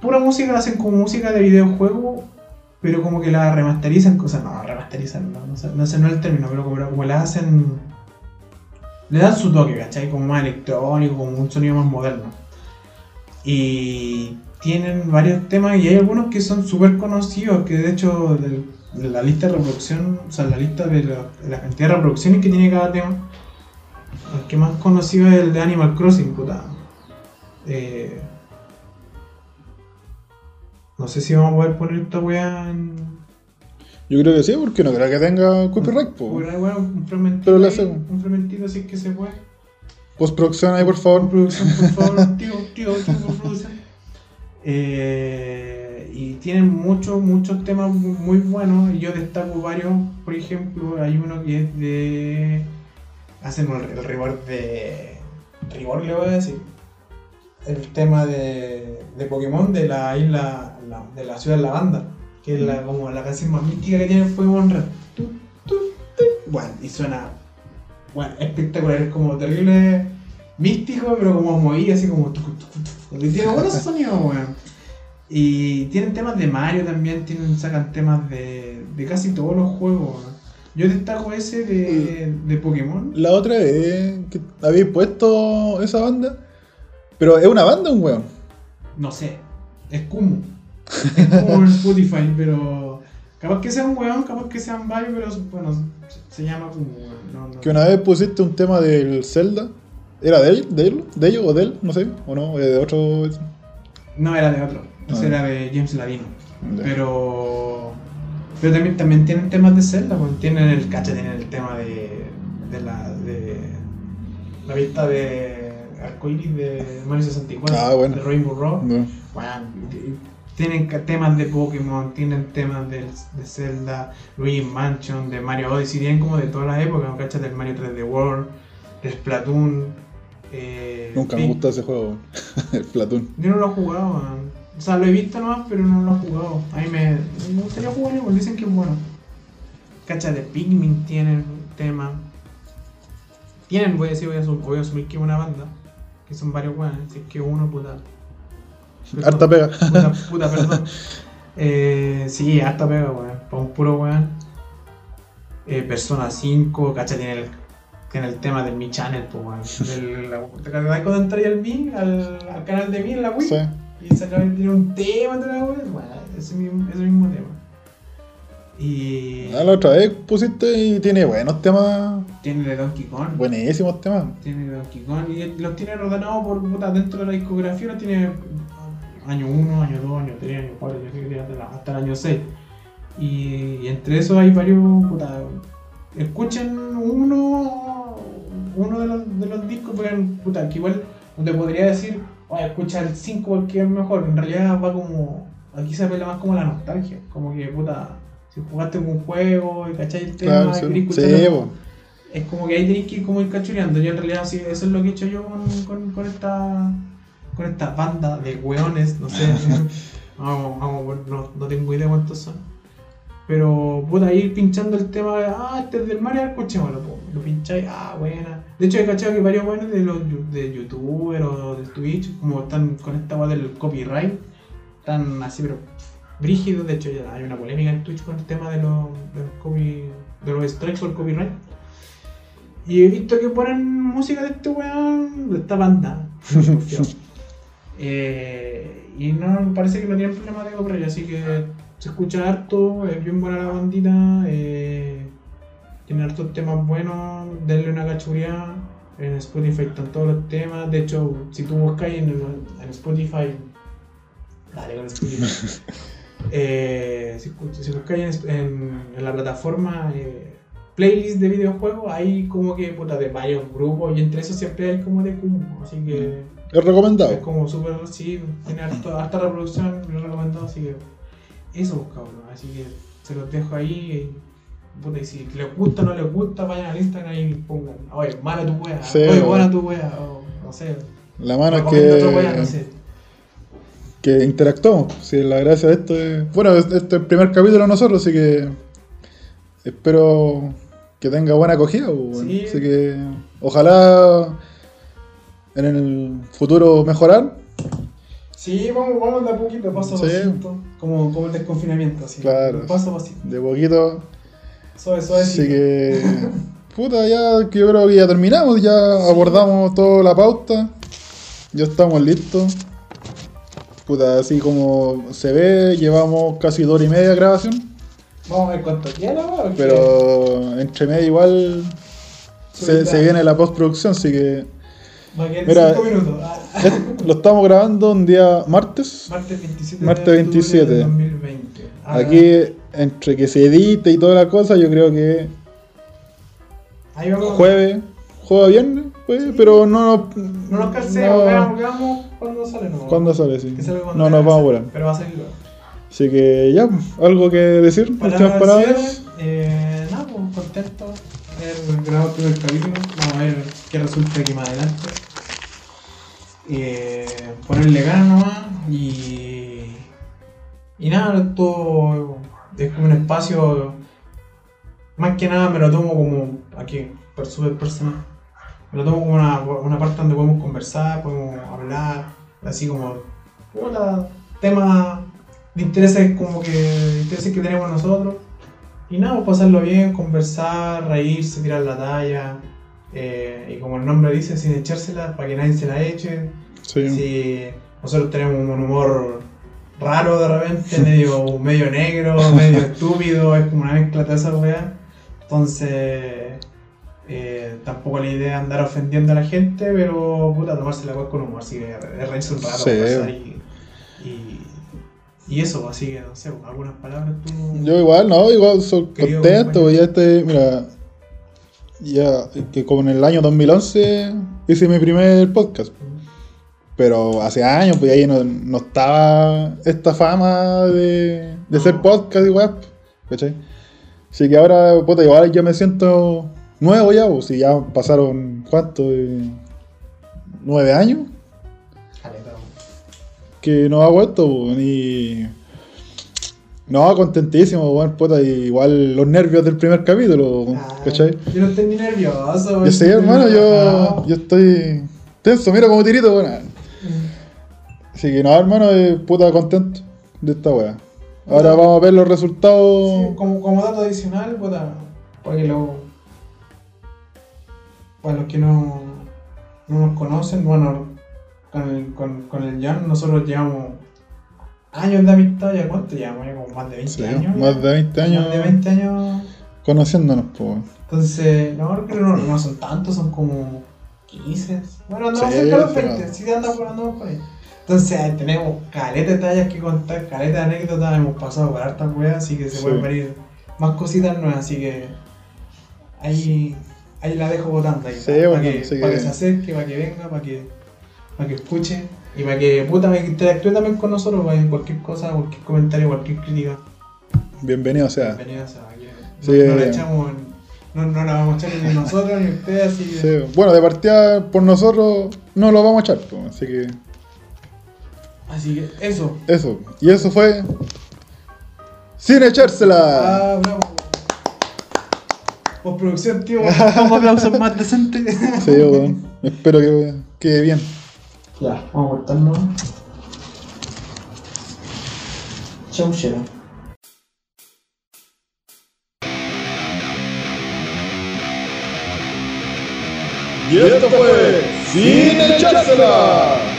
S1: pura música, hacen como música de videojuego, pero como que la remasterizan, cosas no, remasterizan, no, no sé, no sé no es el término, pero como, como la hacen, le dan su toque, ¿cachai? Como más electrónico, como un sonido más moderno. Y tienen varios temas y hay algunos que son súper conocidos, que de hecho la lista de reproducción, o sea, la lista de la, de la cantidad de reproducciones que tiene cada tema, el que más conocido es el de Animal Crossing, puta. Eh, no sé si vamos a poder poner esta weá en...
S2: Yo creo que sí, porque no creo que tenga copyright. po.
S1: Weá, un fragmentito,
S2: Pero la
S1: ahí, un fragmentito así que se puede.
S2: Postproducción ahí, por favor.
S1: producción, por favor, tío, tío, tío. Eh, y tienen muchos, muchos temas mu- muy buenos. Y yo destaco varios. Por ejemplo, hay uno que es de. Hacen el, el rigor de. Rigor le voy a decir. El tema de, de Pokémon de la isla. la- de la ciudad de Lavanda. Que es la, como la canción más mística que tiene Pokémon Red. Bueno, y suena. Bueno, espectacular. Es como terrible místico, pero como movido, así como. tucu, tucu, tucu. Y tiene buenos sonidos, weón. Y tienen temas de Mario también, tienen, sacan temas de, de casi todos los juegos. weón. Yo destaco ese de, de Pokémon.
S2: La otra vez que habéis puesto esa banda. Pero es una banda, un weón.
S1: No sé, es Kumu. Es como en Spotify, pero. Capaz que sea un weón, capaz que sean varios, pero bueno, se llama Kumu, weón. No, no.
S2: Que una vez pusiste un tema del Zelda. ¿Era de él? ¿De él? ¿De ellos o de él? No sé. ¿O no? ¿De otro?
S1: No, era de otro. Ese
S2: Ah.
S1: era de James Ladino. Pero. Pero también, también tienen temas de Zelda, tienen el cacha, tienen el tema de. de la. de. la vista de arcoiris de Mario 64,
S2: Ah, bueno.
S1: de Rainbow Road.
S2: No.
S1: Bueno, t- tienen temas de Pokémon, tienen temas de, de Zelda, Luigi Mansion, de Mario Odyssey, tienen como de todas las épocas, ¿no? ¿cachai? Del Mario 3D World, del Splatoon. eh,
S2: Nunca me gustó ese juego. el Platón.
S1: yo no lo he jugado, man. o sea, lo he visto nomás, pero no lo he jugado. A mí me, me gustaría jugar igual, dicen que es bueno. Cacha de Pikmin tienen tema. Tienen, voy a decir, voy a, voy a asumir que es una banda, que son varios weones, si es que uno, puta. Perdón,
S2: Harta pega.
S1: Puta, puta, perdón. Eh, sí, harta pega, weón. Para un puro weón. Eh, Persona 5, cacha, tiene el, tiene el tema del Mi Channel, pues, weón. ¿Te acordás cuando entré al Mi, al, al canal de Mi en la Wii?
S2: Sí.
S1: Y sacaba tiene un tema de la weón. Bueno, ese mismo, ese mismo tema. Y
S2: Ah, la otra vez pusiste y tiene buenos temas.
S1: Tiene de Donkey Kong.
S2: Buenísimos temas.
S1: Tiene Donkey Kong y los tiene ordenados por puta dentro de la discografía, los tiene año 1, año 2, año 3, año 4, yo sé que tiene hasta, la- hasta el año 6. Y, y entre esos hay varios, puta, escuchen uno, uno de los, de los discos, porque, puta, que igual no te podría decir, oye, escucha el 5 porque es mejor, en realidad va como, aquí se apela más como la nostalgia, como que, puta, si jugaste un juego y cachai el tema,
S2: Claro, sí. Sí.
S1: Es como que ahí tenéis que ir como ir cachureando. Yo en realidad sí, eso es lo que he hecho yo con, con, con esta con esta banda de weones, no sé. vamos, vamos, no, no tengo idea cuántos son. Pero puta, ir pinchando el tema de, ah, este es del Mario, escuchémoslo, lo pincháis, ah, buena. De hecho, he cachado que varios buenos de los de YouTuber o de Twitch, como están con esta weá del copyright, están así, pero brígidos. De hecho, ya hay una polémica en Twitch con el tema de los, de los, copy- de los strikes o el copyright. Y he visto que ponen música de este weón, de esta banda. Eh, y no parece que no tienen problema de copyright, así que se escucha harto, es bien buena la bandita, eh, tiene hartos temas buenos, denle una cachuría. En Spotify están todos los temas, de hecho, si tú buscáis en, en Spotify, dale con Spotify. Eh, si, si buscáis en, en- en la plataforma eh, playlist de videojuegos, hay como que puta, de varios grupos y entre esos siempre hay como de Kumu, así que
S2: Es recomendado.
S1: Es como súper, sí, tiene harto- harta reproducción, lo recomendado, así que eso, cabrón. Así que se los dejo ahí. Y, puta, y si les gusta o no les gusta, vayan al Instagram y pongan, oye, mala tu wea,
S2: Sí,
S1: oye, buena tu wea, o no sé.
S2: La mano es
S1: recomienda otra wea, no
S2: que,
S1: sé.
S2: que interactuamos. Si la gracia de esto es. Bueno, este es el primer capítulo de nosotros, así que. Espero que tenga buena acogida. pues, bueno.
S1: Sí.
S2: Así que. Ojalá. En el futuro mejorar.
S1: Sí, vamos, vamos de a poquito, paso a
S2: Sí.
S1: pasito. Como, como el desconfinamiento, así.
S2: Claro.
S1: Paso a pasito.
S2: De poquito.
S1: Suave, suave.
S2: Así que. Puta, ya que yo creo que ya terminamos, ya abordamos toda la pauta. Ya estamos listos. Puta, así como se ve, llevamos casi dos horas y media de grabación.
S1: Vamos a ver cuánto queda porque-
S2: Pero entre medio igual se, viene la postproducción, así que
S1: Va a quedar
S2: Mira,
S1: 5 minutos. Ah.
S2: lo estamos grabando un día martes.
S1: Martes 27
S2: Martes
S1: de octubre
S2: 27.
S1: del 2020. Ah,
S2: Aquí, entre que se edite y toda la cosa, yo creo que
S1: Ahí vamos.
S2: jueves, jueves viernes, pues, pero no,
S1: No nos calcemos,
S2: no-
S1: veamos, veamos cuándo sale. No,
S2: ¿Cuándo sale? Sí.
S1: Que
S2: No nos vamos a apurar.
S1: Pero va a salir luego.
S2: Así que ya, algo que decir, últimas
S1: Palabras Eh, nada, pues contento haber grabado el primer capítulo. Vamos a ver qué resulta aquí más adelante. Eh, ponerle ganas nomás y. Y nada, esto es como un espacio. Más que nada me lo tomo como. Aquí, per súper personal. Me lo tomo como una, una parte donde podemos conversar, podemos hablar, así como. Hola, temas de intereses como que. intereses que tenemos nosotros. Y nada, pues pasarlo bien, conversar, reírse, tirar la talla. eh, y como el nombre dice, sin echársela, para que nadie se la eche.
S2: Sí.
S1: Si nosotros tenemos un humor raro de repente, medio, medio negro, medio estúpido, es como una mezcla de esas weas. Entonces, eh, tampoco la idea es andar ofendiendo a la gente, pero puta, tomarse la wea con humor, así que es reírse un rato,
S2: Sí.
S1: Y, eso, así que no sé, algunas palabras tú.
S2: Yo igual, no, igual soy contento, ya este, mira, ya que como en el año 2011 hice mi primer podcast, pero hace años, pues ahí no, no estaba esta fama de, de ser podcast y web, ¿cachai? Así que ahora, puta, igual yo me siento nuevo ya, pues si ya pasaron, ¿cuánto? Eh, ¿Nueve años?
S1: Weón.
S2: que no ha vuelto pues, y no contentísimo bueno, puta, igual los nervios del primer capítulo
S1: Ah,
S2: ¿cachai?
S1: Yo no estoy ni nervioso.
S2: yo
S1: weón, estoy
S2: hermano yo,
S1: relajado.
S2: yo estoy tenso mira como tirito bueno. así que no hermano eh, puta contento de esta wea ahora vamos a ver los resultados
S1: Sí, como, como dato adicional, puta, para que lo. Para los que no, no nos conocen, bueno, con el, con, con el Jan nosotros llevamos años de amistad, ¿ya cuánto llevamos? Ya como más de 20
S2: Sí,
S1: años.
S2: más de 20 años
S1: Más de 20 años.
S2: conociéndonos pues.
S1: Entonces, no, creo que no, no son tantos, son como 15. Bueno, andamos
S2: Sí,
S1: cerca de los
S2: sí,
S1: 20,
S2: no.
S1: sí andamos, andamos por ahí. Entonces, tenemos caleta de tallas que contar, caleta de anécdotas, hemos pasado por hartas weas, así que se
S2: Sí.
S1: pueden venir más cositas nuevas, así que ahí, ahí la dejo votando ahí,
S2: Sí,
S1: para,
S2: bueno,
S1: que, para que
S2: que-
S1: se acerque, para que venga, para que, para que escuche y para que puta me interactúe también con nosotros, para cualquier cosa, cualquier comentario, cualquier crítica.
S2: bienvenido sea
S1: Bienvenidas a aquí.
S2: Sí,
S1: no, no la echamos, no, no la vamos a echar ni nosotros ni ustedes, así que.
S2: Sí, bueno de partida por nosotros no lo vamos a echar pues, así que
S1: Así que eso.
S2: Eso. Y eso fue. Sin echársela.
S1: Ah, bravo. Postproducción, tío. Vamos aplausos más decentes.
S2: Sí, weón. Espero que quede bien.
S1: Ya, vamos a cortarnos. Chau, chera.
S2: Y esto fue. Sin echársela.